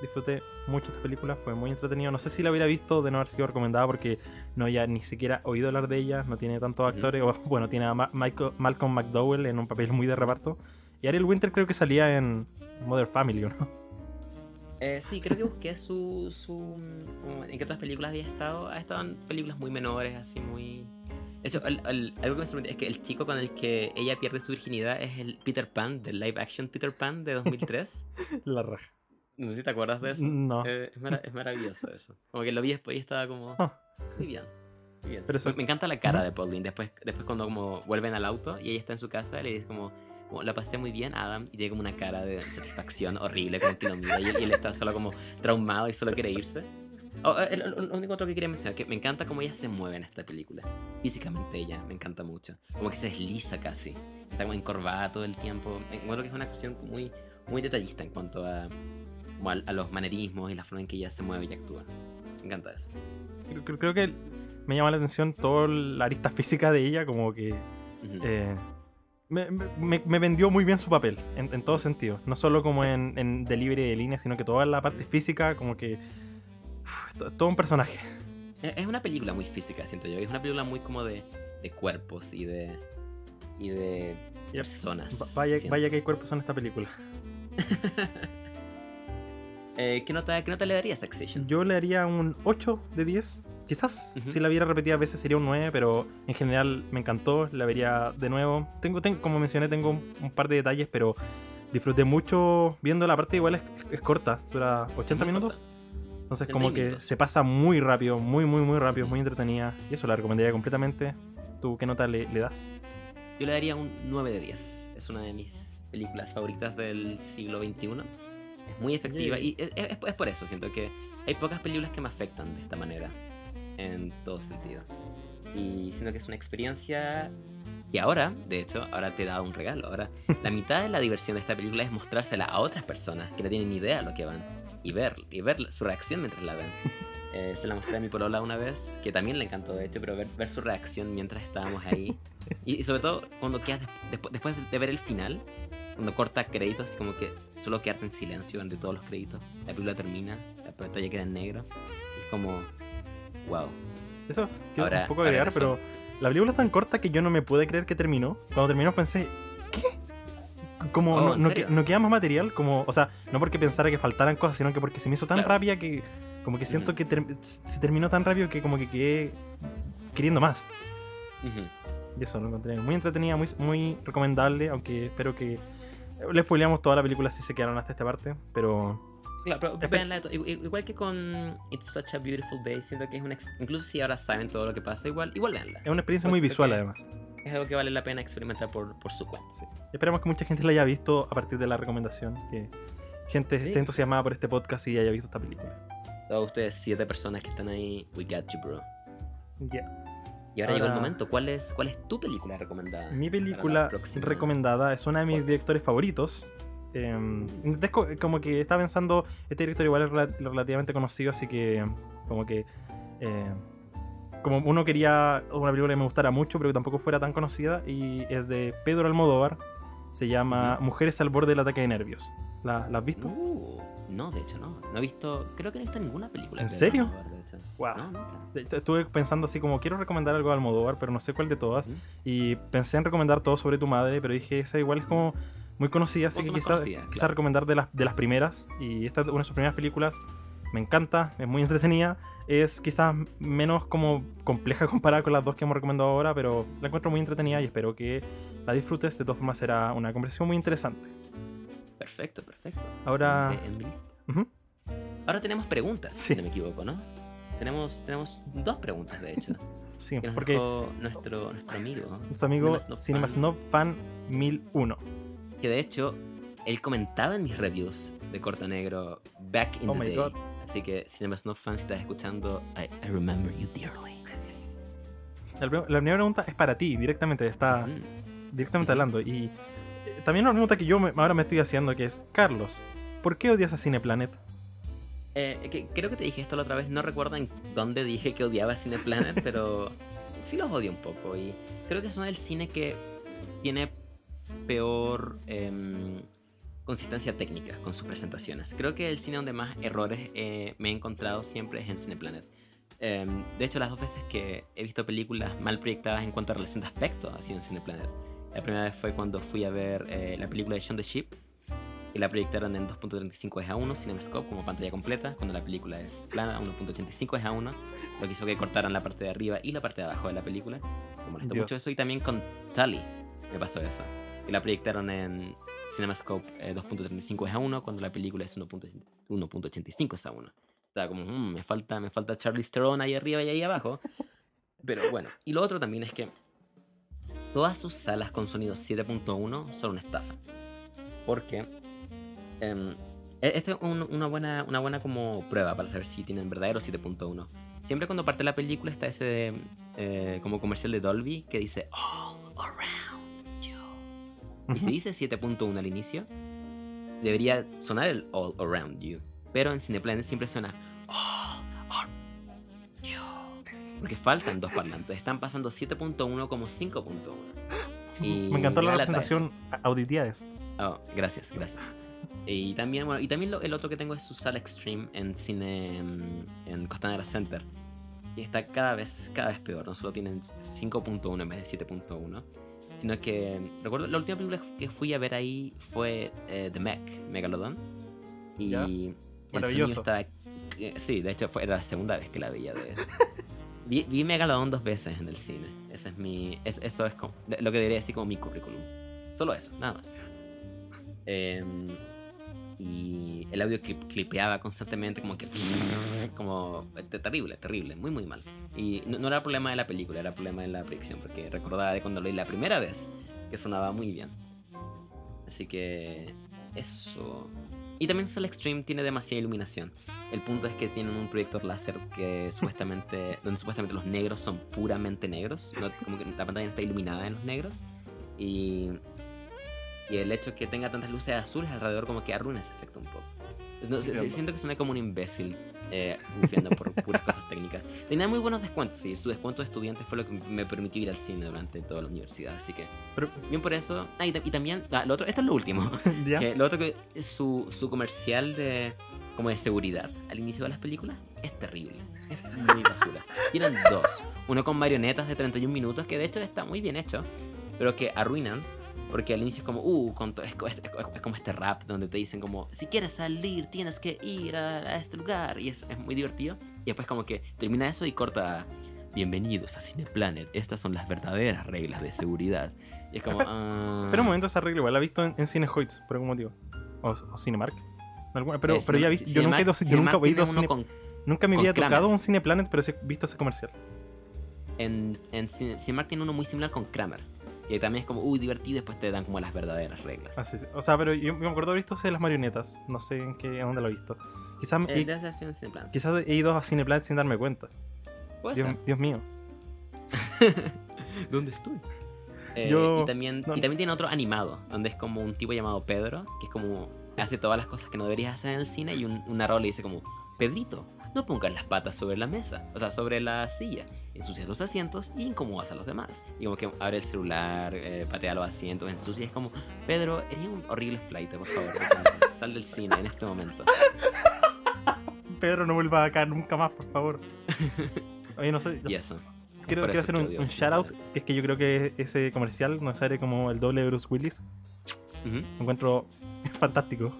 Disfruté mucho esta película, fue muy entretenido. No sé si la hubiera visto de no haber sido recomendada porque no había ni siquiera oído hablar de ella, no tiene tantos actores. o, bueno, tiene a Ma- Michael- Malcolm McDowell en un papel muy de reparto. Y Ariel Winter creo que salía en Mother Family, ¿o ¿no? Eh, sí, creo que busqué su, su como en qué otras películas había estado. Ha estado en películas muy menores, así muy. De hecho, el- el- algo que me sorprendió es que el chico con el que ella pierde su virginidad es el Peter Pan, del live action Peter Pan de 2003. La raja. no sé si te acuerdas de eso. No. Eh, es, mara- es maravilloso eso. Como que lo vi después y estaba como. Ah. Muy bien. muy bien. Pero eso- Me- Me encanta la cara de Pauline. Después, después cuando como vuelven al auto y ella está en su casa, le dice como, como, la pasé muy bien, Adam, y tiene como una cara de satisfacción horrible, como que lo mira, y, él- y él está solo como traumado y solo quiere irse. Oh, eh, el- el- lo único otro que quería mencionar, que me encanta cómo ella se mueve en esta película. Físicamente ella, me encanta mucho. Como que se desliza casi. Está como encorvada todo el tiempo. Encuentro que es una actuación muy, muy detallista en cuanto a, como a, a los manerismos y la forma en que ella se mueve y actúa. Me encanta eso. Sí, Creo, creo que me llama la atención toda la arista física de ella, como que Ujú. eh, me, me- me vendió muy bien su papel, en, en todo sentido. No solo como en, en delivery de línea, sino que toda la parte física, como que... uf, todo un personaje. Es una película muy física, siento yo. Es una película muy como de, de cuerpos y de, y de Yep. personas. Va- Vaya, vaya que hay cuerpos en esta película. Eh, ¿qué, nota, ¿Qué nota le darías a Succession? Yo le haría un 8 de 10. Quizás Ujú. si la viera repetida veces sería un 9, pero en general me encantó, la vería de nuevo. Tengo, tengo como mencioné, tengo un, un par de detalles, pero disfruté mucho viendo la parte igual es, es corta, dura 80 Muy minutos. corta. Entonces 80 como que se pasa muy rápido, muy, muy, muy rápido, muy entretenida. Y eso la recomendaría completamente. ¿Tú qué nota le, le das? Yo le daría un 9 de 10. Es una de mis películas favoritas del siglo XXI. Es muy efectiva y es, es- es por eso siento que hay pocas películas que me afectan de esta manera. En todo sentido. Y siento que es una experiencia y ahora, de hecho, ahora te da un regalo. Ahora, la mitad de la diversión de esta película es mostrársela a otras personas que no tienen ni idea de lo que van y ver, y ver su reacción mientras la ven. Eh, se la mostré a mi polola una vez, que también le encantó de hecho, pero ver, ver su reacción mientras estábamos ahí. Y, y sobre todo cuando quedas des- despu- después de ver el final, cuando corta créditos, como que solo quedarte en silencio ante todos los créditos. La película termina, la pantalla queda en negro. y es como, wow. Eso quiero Ahora- un poco agregar, pero la película es tan corta que yo no me pude creer que terminó. Cuando terminó pensé, ¿qué? Como Oh, no, ¿en no, que- no queda más material, como, o sea, no porque pensara que faltaran cosas, sino que porque se me hizo tan Claro. rápida que como que siento Ujú. que ter- se terminó tan rápido que como que quedé queriendo más. Ujú. Y eso lo encontré muy entretenida, muy, muy recomendable, aunque espero que les spoileamos toda la película si se quedaron hasta esta parte, pero Claro, pero igu- igual que con It's Such a Beautiful Day, siento que es una... Incluso si ahora saben todo lo que pasa, igual, igual véanla. es una experiencia muy visual que- además. Es algo que vale la pena experimentar por, por su cuenta. Sí. Esperemos que mucha gente la haya visto a partir de la recomendación, que gente Sí. esté entusiasmada por este podcast y haya visto esta película. Todos ustedes, siete personas que están ahí, we got you, bro. Ya. Y ahora, llegó el Ahora- momento. ¿Cuál es, ¿Cuál es tu película recomendada? Mi película recomendada es una de mis directores favoritos. Eh, desco- como que estaba pensando, este director igual es rela- relativamente conocido, así que como que... eh, como uno quería una película que me gustara mucho, pero que tampoco fuera tan conocida, y es de Pedro Almodóvar. Se llama Ujú. Mujeres al borde del ataque de nervios. ¿La, la has visto? Uh, no, de hecho no. No he visto, creo que no he visto ninguna película. ¿En de serio? Almodóvar, de hecho. Wow. No, Estuve pensando así como quiero recomendar algo de Almodóvar, pero no sé cuál de todas. Ujú. Y pensé en recomendar todo sobre tu madre, pero dije, esa igual es como muy conocida, así que quizás quizá claro. recomendar de las, de las primeras. Y esta es una de sus primeras películas. Me encanta, es muy entretenida. Es quizás menos como compleja comparada con las dos que hemos recomendado ahora, pero la encuentro muy entretenida y espero que la disfrutes. De todas formas, será una conversación muy interesante. Perfecto, perfecto. Ahora, Ahora tenemos preguntas, Sí. si no me equivoco, ¿no? Tenemos, tenemos dos preguntas, de hecho. sí, que nos porque dejó nuestro, nuestro amigo. nuestro amigo Cinema Snob Cinema Fan, Snob Fan 1001. Que de hecho, él comentaba en mis reviews de Corta Negro back in Oh the my day. God. Así que, Cinema Snob Fan, si estás escuchando, I, I remember you dearly. La, prim- la primera pregunta es para ti, directamente, está Mm. directamente hablando. Y eh, también una pregunta que yo me- ahora me estoy haciendo, que es, Carlos, ¿por qué odias a Cineplanet? Eh, que- creo que te dije esto la otra vez, no recuerdo en dónde dije que odiaba Cineplanet, pero sí los odio un poco. Y creo que son el cine que tiene peor em, consistencia técnica con sus presentaciones. Creo que el cine donde más errores eh, me he encontrado siempre es en Cineplanet. Em, de hecho, las dos veces que he visto películas mal proyectadas en cuanto a relación de aspecto ha sido en Cineplanet. La primera vez fue cuando fui a ver eh, la película de Shaun the Sheep y la proyectaron en 2.35 es a 1 CinemaScope como pantalla completa, cuando la película es plana, 1.85 es a 1, lo que hizo que cortaran la parte de arriba y la parte de abajo de la película. Me molestó Dios. mucho eso y también con Tully me pasó eso. Y la proyectaron en CinemaScope eh, 2.35 es a 1 cuando la película es 1.1 1.85 es a 1. Estaba como, "Mm, me falta me falta Charlie Theron ahí arriba y ahí abajo. Pero bueno, y lo otro también es que todas sus salas con sonido 7.1 son una estafa. Porque em, e- esto es un- una buena, una buena como prueba para saber si tienen verdadero 7.1. Siempre cuando parte la película está ese eh, como comercial de Dolby que dice All around Y si Ujú. dice 7.1 al inicio, debería sonar el All around you. Pero en Cineplanet siempre suena All around you. Porque faltan dos parlantes. Están pasando 7.1 como 5.1. Y Me encantó la representación auditiva de eso. Oh, gracias, gracias. Y también, bueno, y también lo- el otro que tengo es su sala Extreme en cine mm, en Costanera Center. Y está cada vez, cada vez peor. No solo tienen 5.1 en vez de 7.1. Sino que recuerdo la última película que fui a ver ahí fue eh, The Mech, Megalodon. Y Ya. Maravilloso. estaba- sí, de hecho fue era la segunda vez que la veía de vi, vi Megalodon dos veces en el cine. Ese es mi. es- eso es como, lo que diría así como mi currículum. Solo eso, nada más. y el audio clip- clipeaba constantemente, como que. como. te- terrible, terrible, muy, muy mal. Y no, no era problema de la película, era problema de la proyección, porque recordaba de cuando lo vi la primera vez que sonaba muy bien. Así que. Eso. Y también Soul Extreme tiene demasiada iluminación. El punto es que tienen un proyector láser que supuestamente. donde supuestamente los negros son puramente negros. no- como que la pantalla está iluminada en los negros. Y. Y el hecho que tenga tantas luces azules alrededor como que arruina ese efecto un poco. No, Entiendo. siento que suena como un imbécil eh, por puras cosas técnicas. Tenía muy buenos descuentos, sí. Su descuento de estudiante fue lo que me permitió ir al cine durante toda la universidad. Así que, Pero, bien por eso. Ah, y, y también, ah, lo otro, esto es lo último. ¿ya? Que lo otro que su, su comercial de como de seguridad al inicio de las películas es terrible. Es muy basura. Tienen dos. Uno con marionetas de 31 minutos, que de hecho está muy bien hecho, pero que arruinan. Porque al inicio es como, uh, con es, es- como este rap donde te dicen como, si quieres salir tienes que ir a, a este lugar. Y es, es muy divertido. Y después como que termina eso y corta, bienvenidos a Cineplanet. Estas son las verdaderas reglas de seguridad. Y es como, Espera- ah... Pero un momento, esa regla igual la he visto en, en Cinehoids, por algún motivo. O, o Cinemark. Alguna- Pero, Eh, pero ya vi, yo nunca he ido, yo nunca he ido Cine- con Nunca me había Kramer. tocado un Cineplanet, pero sí he visto ese comercial. En, en Cin- Cinemark tiene uno muy similar con Kramer. Que también es como, uy, divertido, y después te dan como las verdaderas reglas. Así es. O sea, pero yo, yo me acuerdo haber visto ese de las marionetas. No sé en qué, en dónde lo he visto. Quizás, Eh, he, Cineplan. quizás he ido a Cineplanet sin darme cuenta. Puede Dios, ser. Dios mío. ¿Dónde estoy? Eh, Yo- y, también, no. y también tiene otro animado, donde es como un tipo llamado Pedro, que es como, hace todas las cosas que no deberías hacer en el cine, y un, un narrador le dice como, Pedrito, no pongas las patas sobre la mesa, o sea, sobre la silla, ensucias los asientos y incomodas a los demás. Y como que abre el celular, eh, patea los asientos, ensucia, es como, Pedro, eres un horrible flight, por favor, sal del cine en este momento. Pedro, no vuelva acá nunca más, por favor. Oye, no sé. Y eso. quiero, quiero hacer un, shout out. Que es que yo creo que ese comercial nos sale como el doble de Bruce Willis. Lo encuentro fantástico.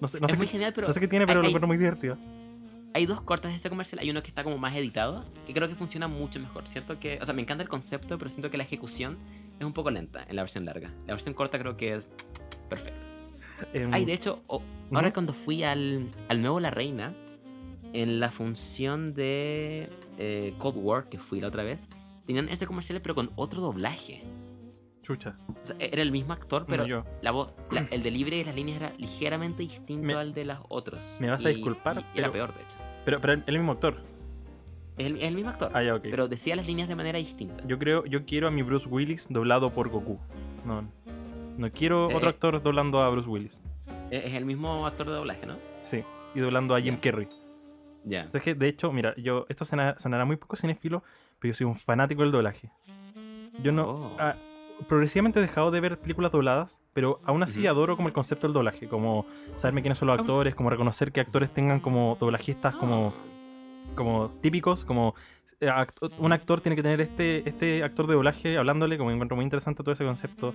No sé, no sé, es muy qué, genial, pero no sé qué tiene, pero hay- lo encuentro muy divertido. Hay dos cortes de ese comercial. Hay uno que está como más editado, que creo que funciona mucho mejor. Siento que, o sea, me encanta el concepto, pero siento que la ejecución es un poco lenta en la versión larga. La versión corta creo que es perfecta. Em, Ay, de hecho, o- ahora Ujú. cuando fui al, al nuevo La Reina, en la función de eh, Cold War, que fui la otra vez, tenían ese comercial, pero con otro doblaje. Chucha. O sea, era el mismo actor, pero no yo. la voz, la- el delivery de las líneas era ligeramente distinto Me- al de las otros. me vas a disculpar, y era pero- peor, de hecho. Pero, pero el mismo actor. Es el, el mismo actor. Ah, ya, ok. Pero decía las líneas de manera distinta. Yo creo, yo quiero a mi Bruce Willis doblado por Goku. No, no quiero Eh, otro eh. actor doblando a Bruce Willis. Es el mismo actor de doblaje, ¿no? Sí, y doblando a Jim Ya. Carrey. Ya. O sea, es que, de hecho, mira, yo esto sonará, sonará muy poco cinéfilo, pero yo soy un fanático del doblaje. Yo no. Oh. ah, progresivamente he dejado de ver películas dobladas, pero aún así adoro como el concepto del doblaje, como saberme quiénes son los Ah. actores, como reconocer que actores tengan como doblajistas como, como típicos, como eh, act- un actor tiene que tener este, este actor de doblaje hablándole, como encuentro muy interesante todo ese concepto,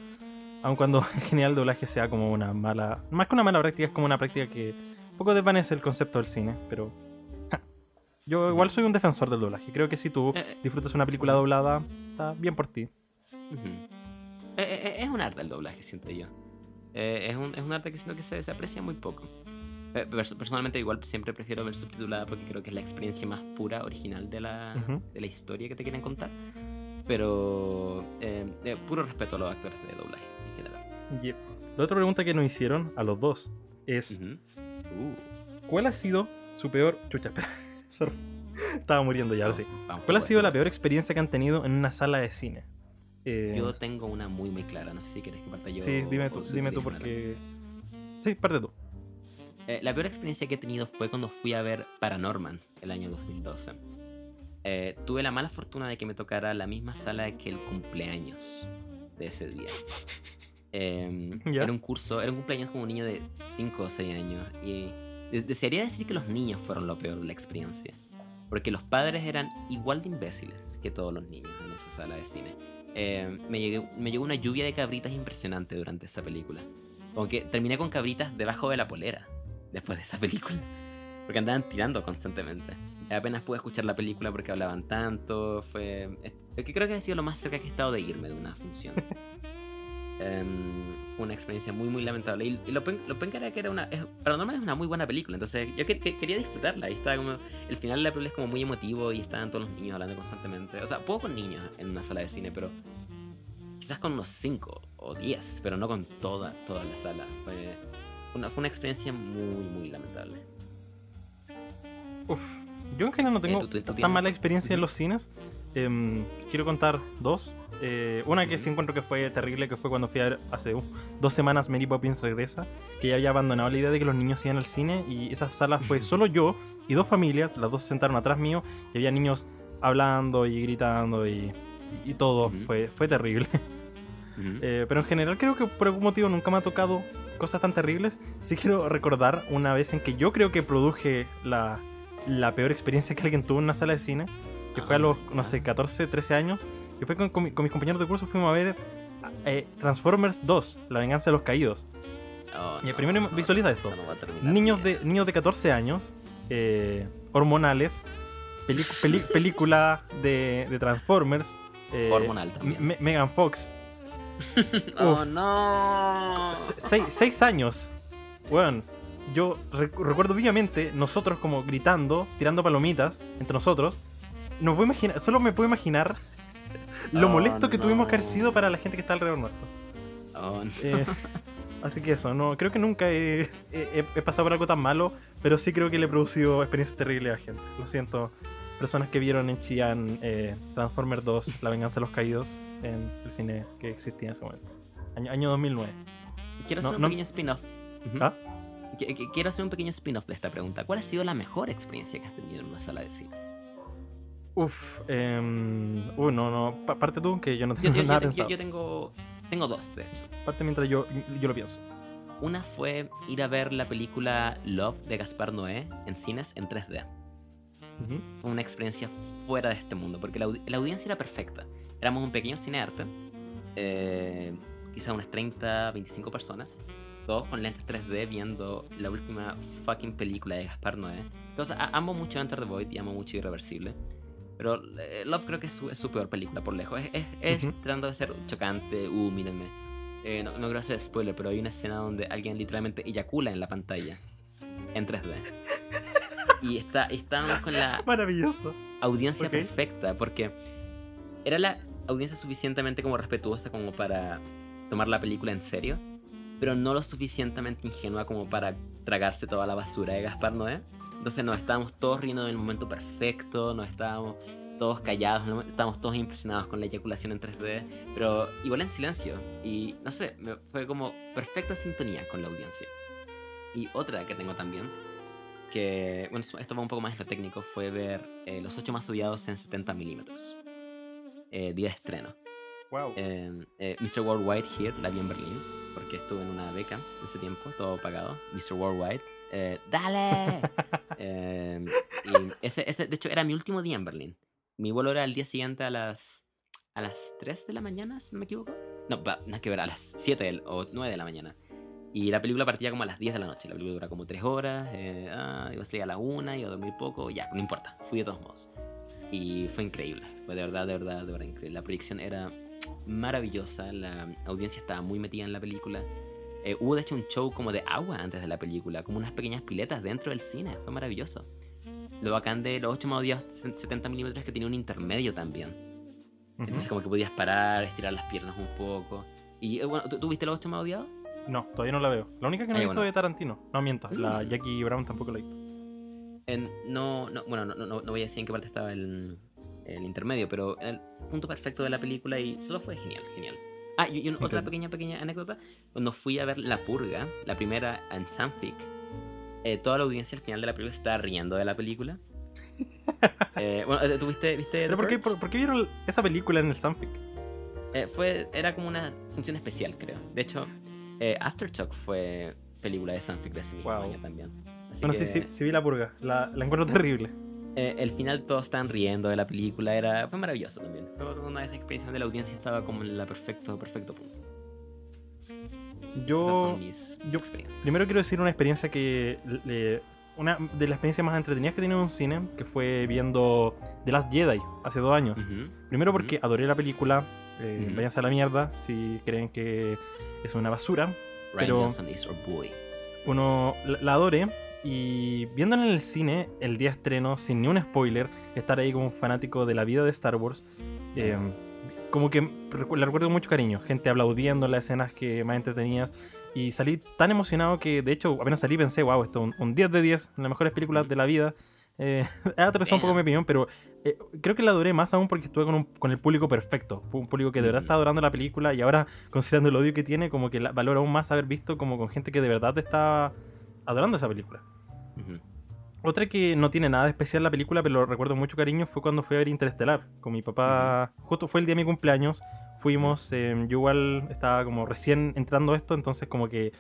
aun cuando en general el doblaje sea como una mala, más que una mala práctica, es como una práctica que un poco desvanece el concepto del cine, pero ja, yo igual soy un defensor del doblaje, creo que si tú Eh, eh, disfrutas una película doblada, está bien por ti. Eh, eh, es un arte el doblaje, siento yo. Eh, es, un, es un arte que siento que se, se aprecia muy poco. Eh, pers- personalmente igual siempre prefiero ver subtitulada porque creo que es la experiencia más pura, original de la, de la historia que te quieren contar. Pero eh, eh, puro respeto a los actores de doblaje en general. La otra pregunta que nos hicieron a los dos es. Uh, ¿Cuál ha sido su peor. Chucha, espera. Estaba muriendo ya, ahora sí. ¿Cuál ha sido la peor experiencia que han tenido en una sala de cine? Eh, Yo tengo una muy muy clara, no sé si quieres que parta yo. sí, dime tú, dime tú porque. Sí, parte tú. Eh, la peor experiencia que he tenido fue cuando fui a ver Paranorman el año 2012. Eh, tuve la mala fortuna de que me tocara la misma sala que el cumpleaños de ese día. Eh, Ya. Era un curso, era un cumpleaños como un niño de 5 o 6 años. Y des- desearía decir que los niños fueron lo peor de la experiencia. Porque los padres eran igual de imbéciles que todos los niños en esa sala de cine. Eh, me, llegó, me llegó una lluvia de cabritas impresionante durante esa película. Como que terminé con cabritas debajo de la polera después de esa película. Porque andaban tirando constantemente. Apenas pude escuchar la película porque hablaban tanto. Fue. Es que creo que ha sido lo más cerca que he estado de irme de una función. Fue una experiencia muy, muy lamentable. Y, y lo, pen, lo era que era una. Es, Paranormal es una muy buena película. Entonces yo que, que, quería disfrutarla. Y estaba como. El final de la película es como muy emotivo y estaban todos los niños hablando constantemente. O sea, puedo con niños en una sala de cine, pero. Quizás con unos 5 o 10, pero no con toda, toda la sala. Fue una, fue una experiencia muy, muy lamentable. Uf, yo en general no tengo Eh, ¿tú- tú- tú tan tienes? mala experiencia en los cines. Em, quiero contar dos. Eh, una que sí encuentro que fue terrible, que fue cuando fui a ver hace uh, dos semanas Mary Poppins regresa, que ya había abandonado la idea de que los niños iban al cine y esa sala fue solo yo y dos familias, las dos se sentaron atrás mío y había niños hablando y gritando y, y todo, fue, fue terrible. Eh, pero en general creo que por algún motivo nunca me ha tocado cosas tan terribles. Sí quiero recordar una vez en que yo creo que produje la, la peor experiencia que alguien tuvo en una sala de cine, que fue a los, no sé, 14, 13 años, que fue con, con mi- con mis compañeros de curso, fuimos a ver eh, Transformers 2, La venganza de los caídos. Oh, Y no, primero no, visualiza esto. Niños de, niños de 14 años, eh, hormonales, película de, de Transformers. eh, Hormonal también. Me- Megan Fox, Oh no. Se- seis, años. Bueno, yo rec- recuerdo vivamente nosotros como gritando, tirando palomitas entre nosotros. No puedo imaginar, solo me puedo imaginar lo Oh, molesto que tuvimos que haber sido para la gente que está alrededor nuestro. Oh, no. Eh, así que eso, no, creo que nunca he, he- he pasado por algo tan malo, pero sí creo que le he producido experiencias terribles a gente. Lo siento, personas que vieron en Chillán eh, Transformers 2, La venganza de los caídos, en el cine que existía en ese momento. Año, año 2009. Quiero No, hacer un no- pequeño spin-off. ¿Ah? Qu- qu- Quiero hacer un pequeño spin-off de esta pregunta. ¿Cuál ha sido la mejor experiencia que has tenido en una sala de cine? Uf, eh, uy, no, no, pa- parte tú, que yo no tengo yo- yo- nada yo- pensado. yo tengo, tengo dos, de hecho. Parte mientras yo, yo lo pienso. Una fue ir a ver la película Love de Gaspar Noé en cines en 3D. Ujú. Fue una experiencia fuera de este mundo, porque la, la audiencia era perfecta. Éramos un pequeño cine arte, eh, quizá unas 30, 25 personas, todos con lentes 3D viendo la última fucking película de Gaspar Noé. O sea, amo mucho Enter the Void y amo mucho Irreversible. Pero eh, Love creo que es su, es su peor película por lejos. Es, es, tratando de ser chocante, uh, mírenme. Eh, no, no quiero hacer spoiler, pero hay una escena donde alguien literalmente eyacula en la pantalla en 3D. Y está, estábamos con la Maravilloso. audiencia perfecta, porque era la audiencia suficientemente como respetuosa como para tomar la película en serio, pero no lo suficientemente ingenua como para tragarse toda la basura de Gaspar Noé. Entonces nos estábamos todos riendo en el momento perfecto, nos estábamos todos callados, ¿no? estábamos todos impresionados con la eyaculación en 3D, pero igual en silencio. Y no sé, fue como perfecta sintonía con la audiencia. Y otra que tengo también, que, bueno, esto va un poco más en lo técnico, fue ver eh, Los 8 más odiados en 70 milímetros. Eh, día de estreno. Wow. Eh, eh, Mr. Worldwide Here, la vi en Berlín, porque estuve en una beca en ese tiempo, todo pagado. Mr. Worldwide, eh, ¡dale! Eh, y ese, ese, de hecho, era mi último día en Berlín. Mi vuelo era el día siguiente a las, a las 3 de la mañana, si no me equivoco. No, va, nada que ver, a las 7 del- o 9 de la mañana. Y la película partía como a las 10 de la noche. La película dura como 3 horas. Eh, ah, iba a salir a la 1, iba a dormir poco. Ya, no importa. Fui de todos modos. Y fue increíble. Fue de verdad, de verdad, de verdad increíble. La proyección era maravillosa. La audiencia estaba muy metida en la película. Eh, hubo de hecho un show como de agua antes de la película, como unas pequeñas piletas dentro del cine. Fue maravilloso. Lo bacán de los 8 más odiados 70 milímetros es que tenía un intermedio también. Entonces, como que podías parar, estirar las piernas un poco. Y eh, bueno, ¿tú, tú viste los 8 más odiados? No, todavía no la veo. La única que no he Ah, visto bueno. de Tarantino. No miento, la Mm. Jackie Brown tampoco la he visto. En- no, no, bueno, no, no, no voy a decir en qué parte estaba el, el intermedio, pero en el punto perfecto de la película y solo fue genial, genial. Ah, y, otra pequeña, pequeña anécdota. Cuando fui a ver La Purga, la primera en Sanfic, eh, toda la audiencia al final de la película se estaba riendo de la película. Eh, bueno, ¿tú viste, viste ¿Pero por qué, Purge? por, por qué vieron esa película en el Sanfic? Eh, fue, era como una función especial, creo. De hecho, eh, Aftershock fue película de Sanfic de ese mismo Wow. año también. Así Bueno, que- sí, sí, sí vi la purga. La, la encuentro terrible. Eh, el final todos estaban riendo de la película, era, fue maravilloso también. Fue una de esas experiencias donde la audiencia estaba como en la perfecto, perfecto punto. Yo, son mis, mis yo- experiencias. primero quiero decir una experiencia que. le- una de las experiencias más entretenidas que en un cine, que fue viendo The Last Jedi hace dos años. Primero porque adoré la película. eh. Váyanse a la mierda si creen que es una basura. Ryan pero- Johnson is our boy. Uno la, la adoré. Y viéndola en el cine, el día estreno, sin ni un spoiler, estar ahí como un fanático de la vida de Star Wars, eh, como que la recuerdo con mucho cariño. Gente aplaudiendo las escenas que más entretenidas. Y salí tan emocionado que, de hecho, apenas salí pensé, wow, esto es un, un 10 de 10, las mejores películas de la vida. Eh, ha atrasado un poco mi opinión, pero eh, creo que la adoré más aún porque estuve con, un- con el público perfecto. Fue Un público que de verdad está adorando la película y ahora, considerando el odio que tiene, como que la, valora aún más haber visto como con gente que de verdad está adorando esa película. Ujú. Otra que no tiene nada de especial la película, pero lo recuerdo con mucho cariño, fue cuando fui a ver Interestelar con mi papá. Justo fue el día de mi cumpleaños. Fuimos, eh, yo igual estaba como recién entrando esto, entonces como que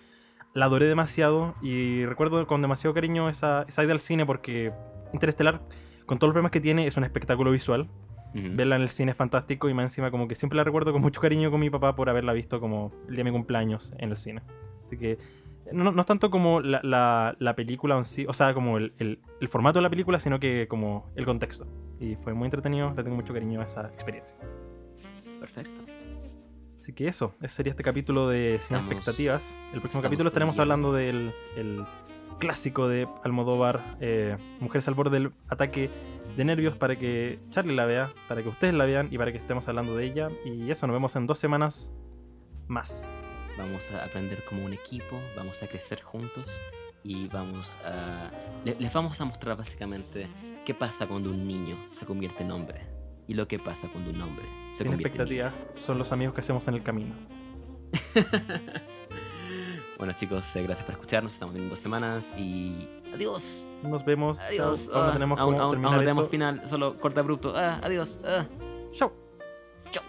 la adoré demasiado y recuerdo con demasiado cariño esa, esa ida al cine porque Interestelar, con todos los problemas que tiene, es un espectáculo visual. Ujú. Verla en el cine es fantástico y más encima como que siempre la recuerdo con mucho cariño con mi papá por haberla visto como el día de mi cumpleaños en el cine. Así que no, no es tanto como la, la- la película en sí, o sea, como el, el- el formato de la película, sino que como el contexto. Y fue muy entretenido, le tengo mucho cariño a esa experiencia. Perfecto. Así que eso, ese sería este capítulo de Sin Estamos- Expectativas. El próximo capítulo estaremos hablando del el clásico de Almodóvar, eh, Mujeres al borde del ataque de nervios, para que Charlie la vea, para que ustedes la vean y para que estemos hablando de ella. Y eso, nos vemos en dos semanas más. Vamos a aprender como un equipo, vamos a crecer juntos y vamos a... le- les vamos a mostrar básicamente qué pasa cuando un niño se convierte en hombre y lo que pasa cuando un hombre se Sin convierte en expectativa, son los amigos que hacemos en el camino. bueno chicos, eh, gracias por escucharnos, estamos viendo dos semanas y adiós. Nos vemos. Adiós. Aún no Ah, tenemos aún, aún- aún no tenemos final, solo corte abrupto. Ah, adiós. Ah. Chao. Chao.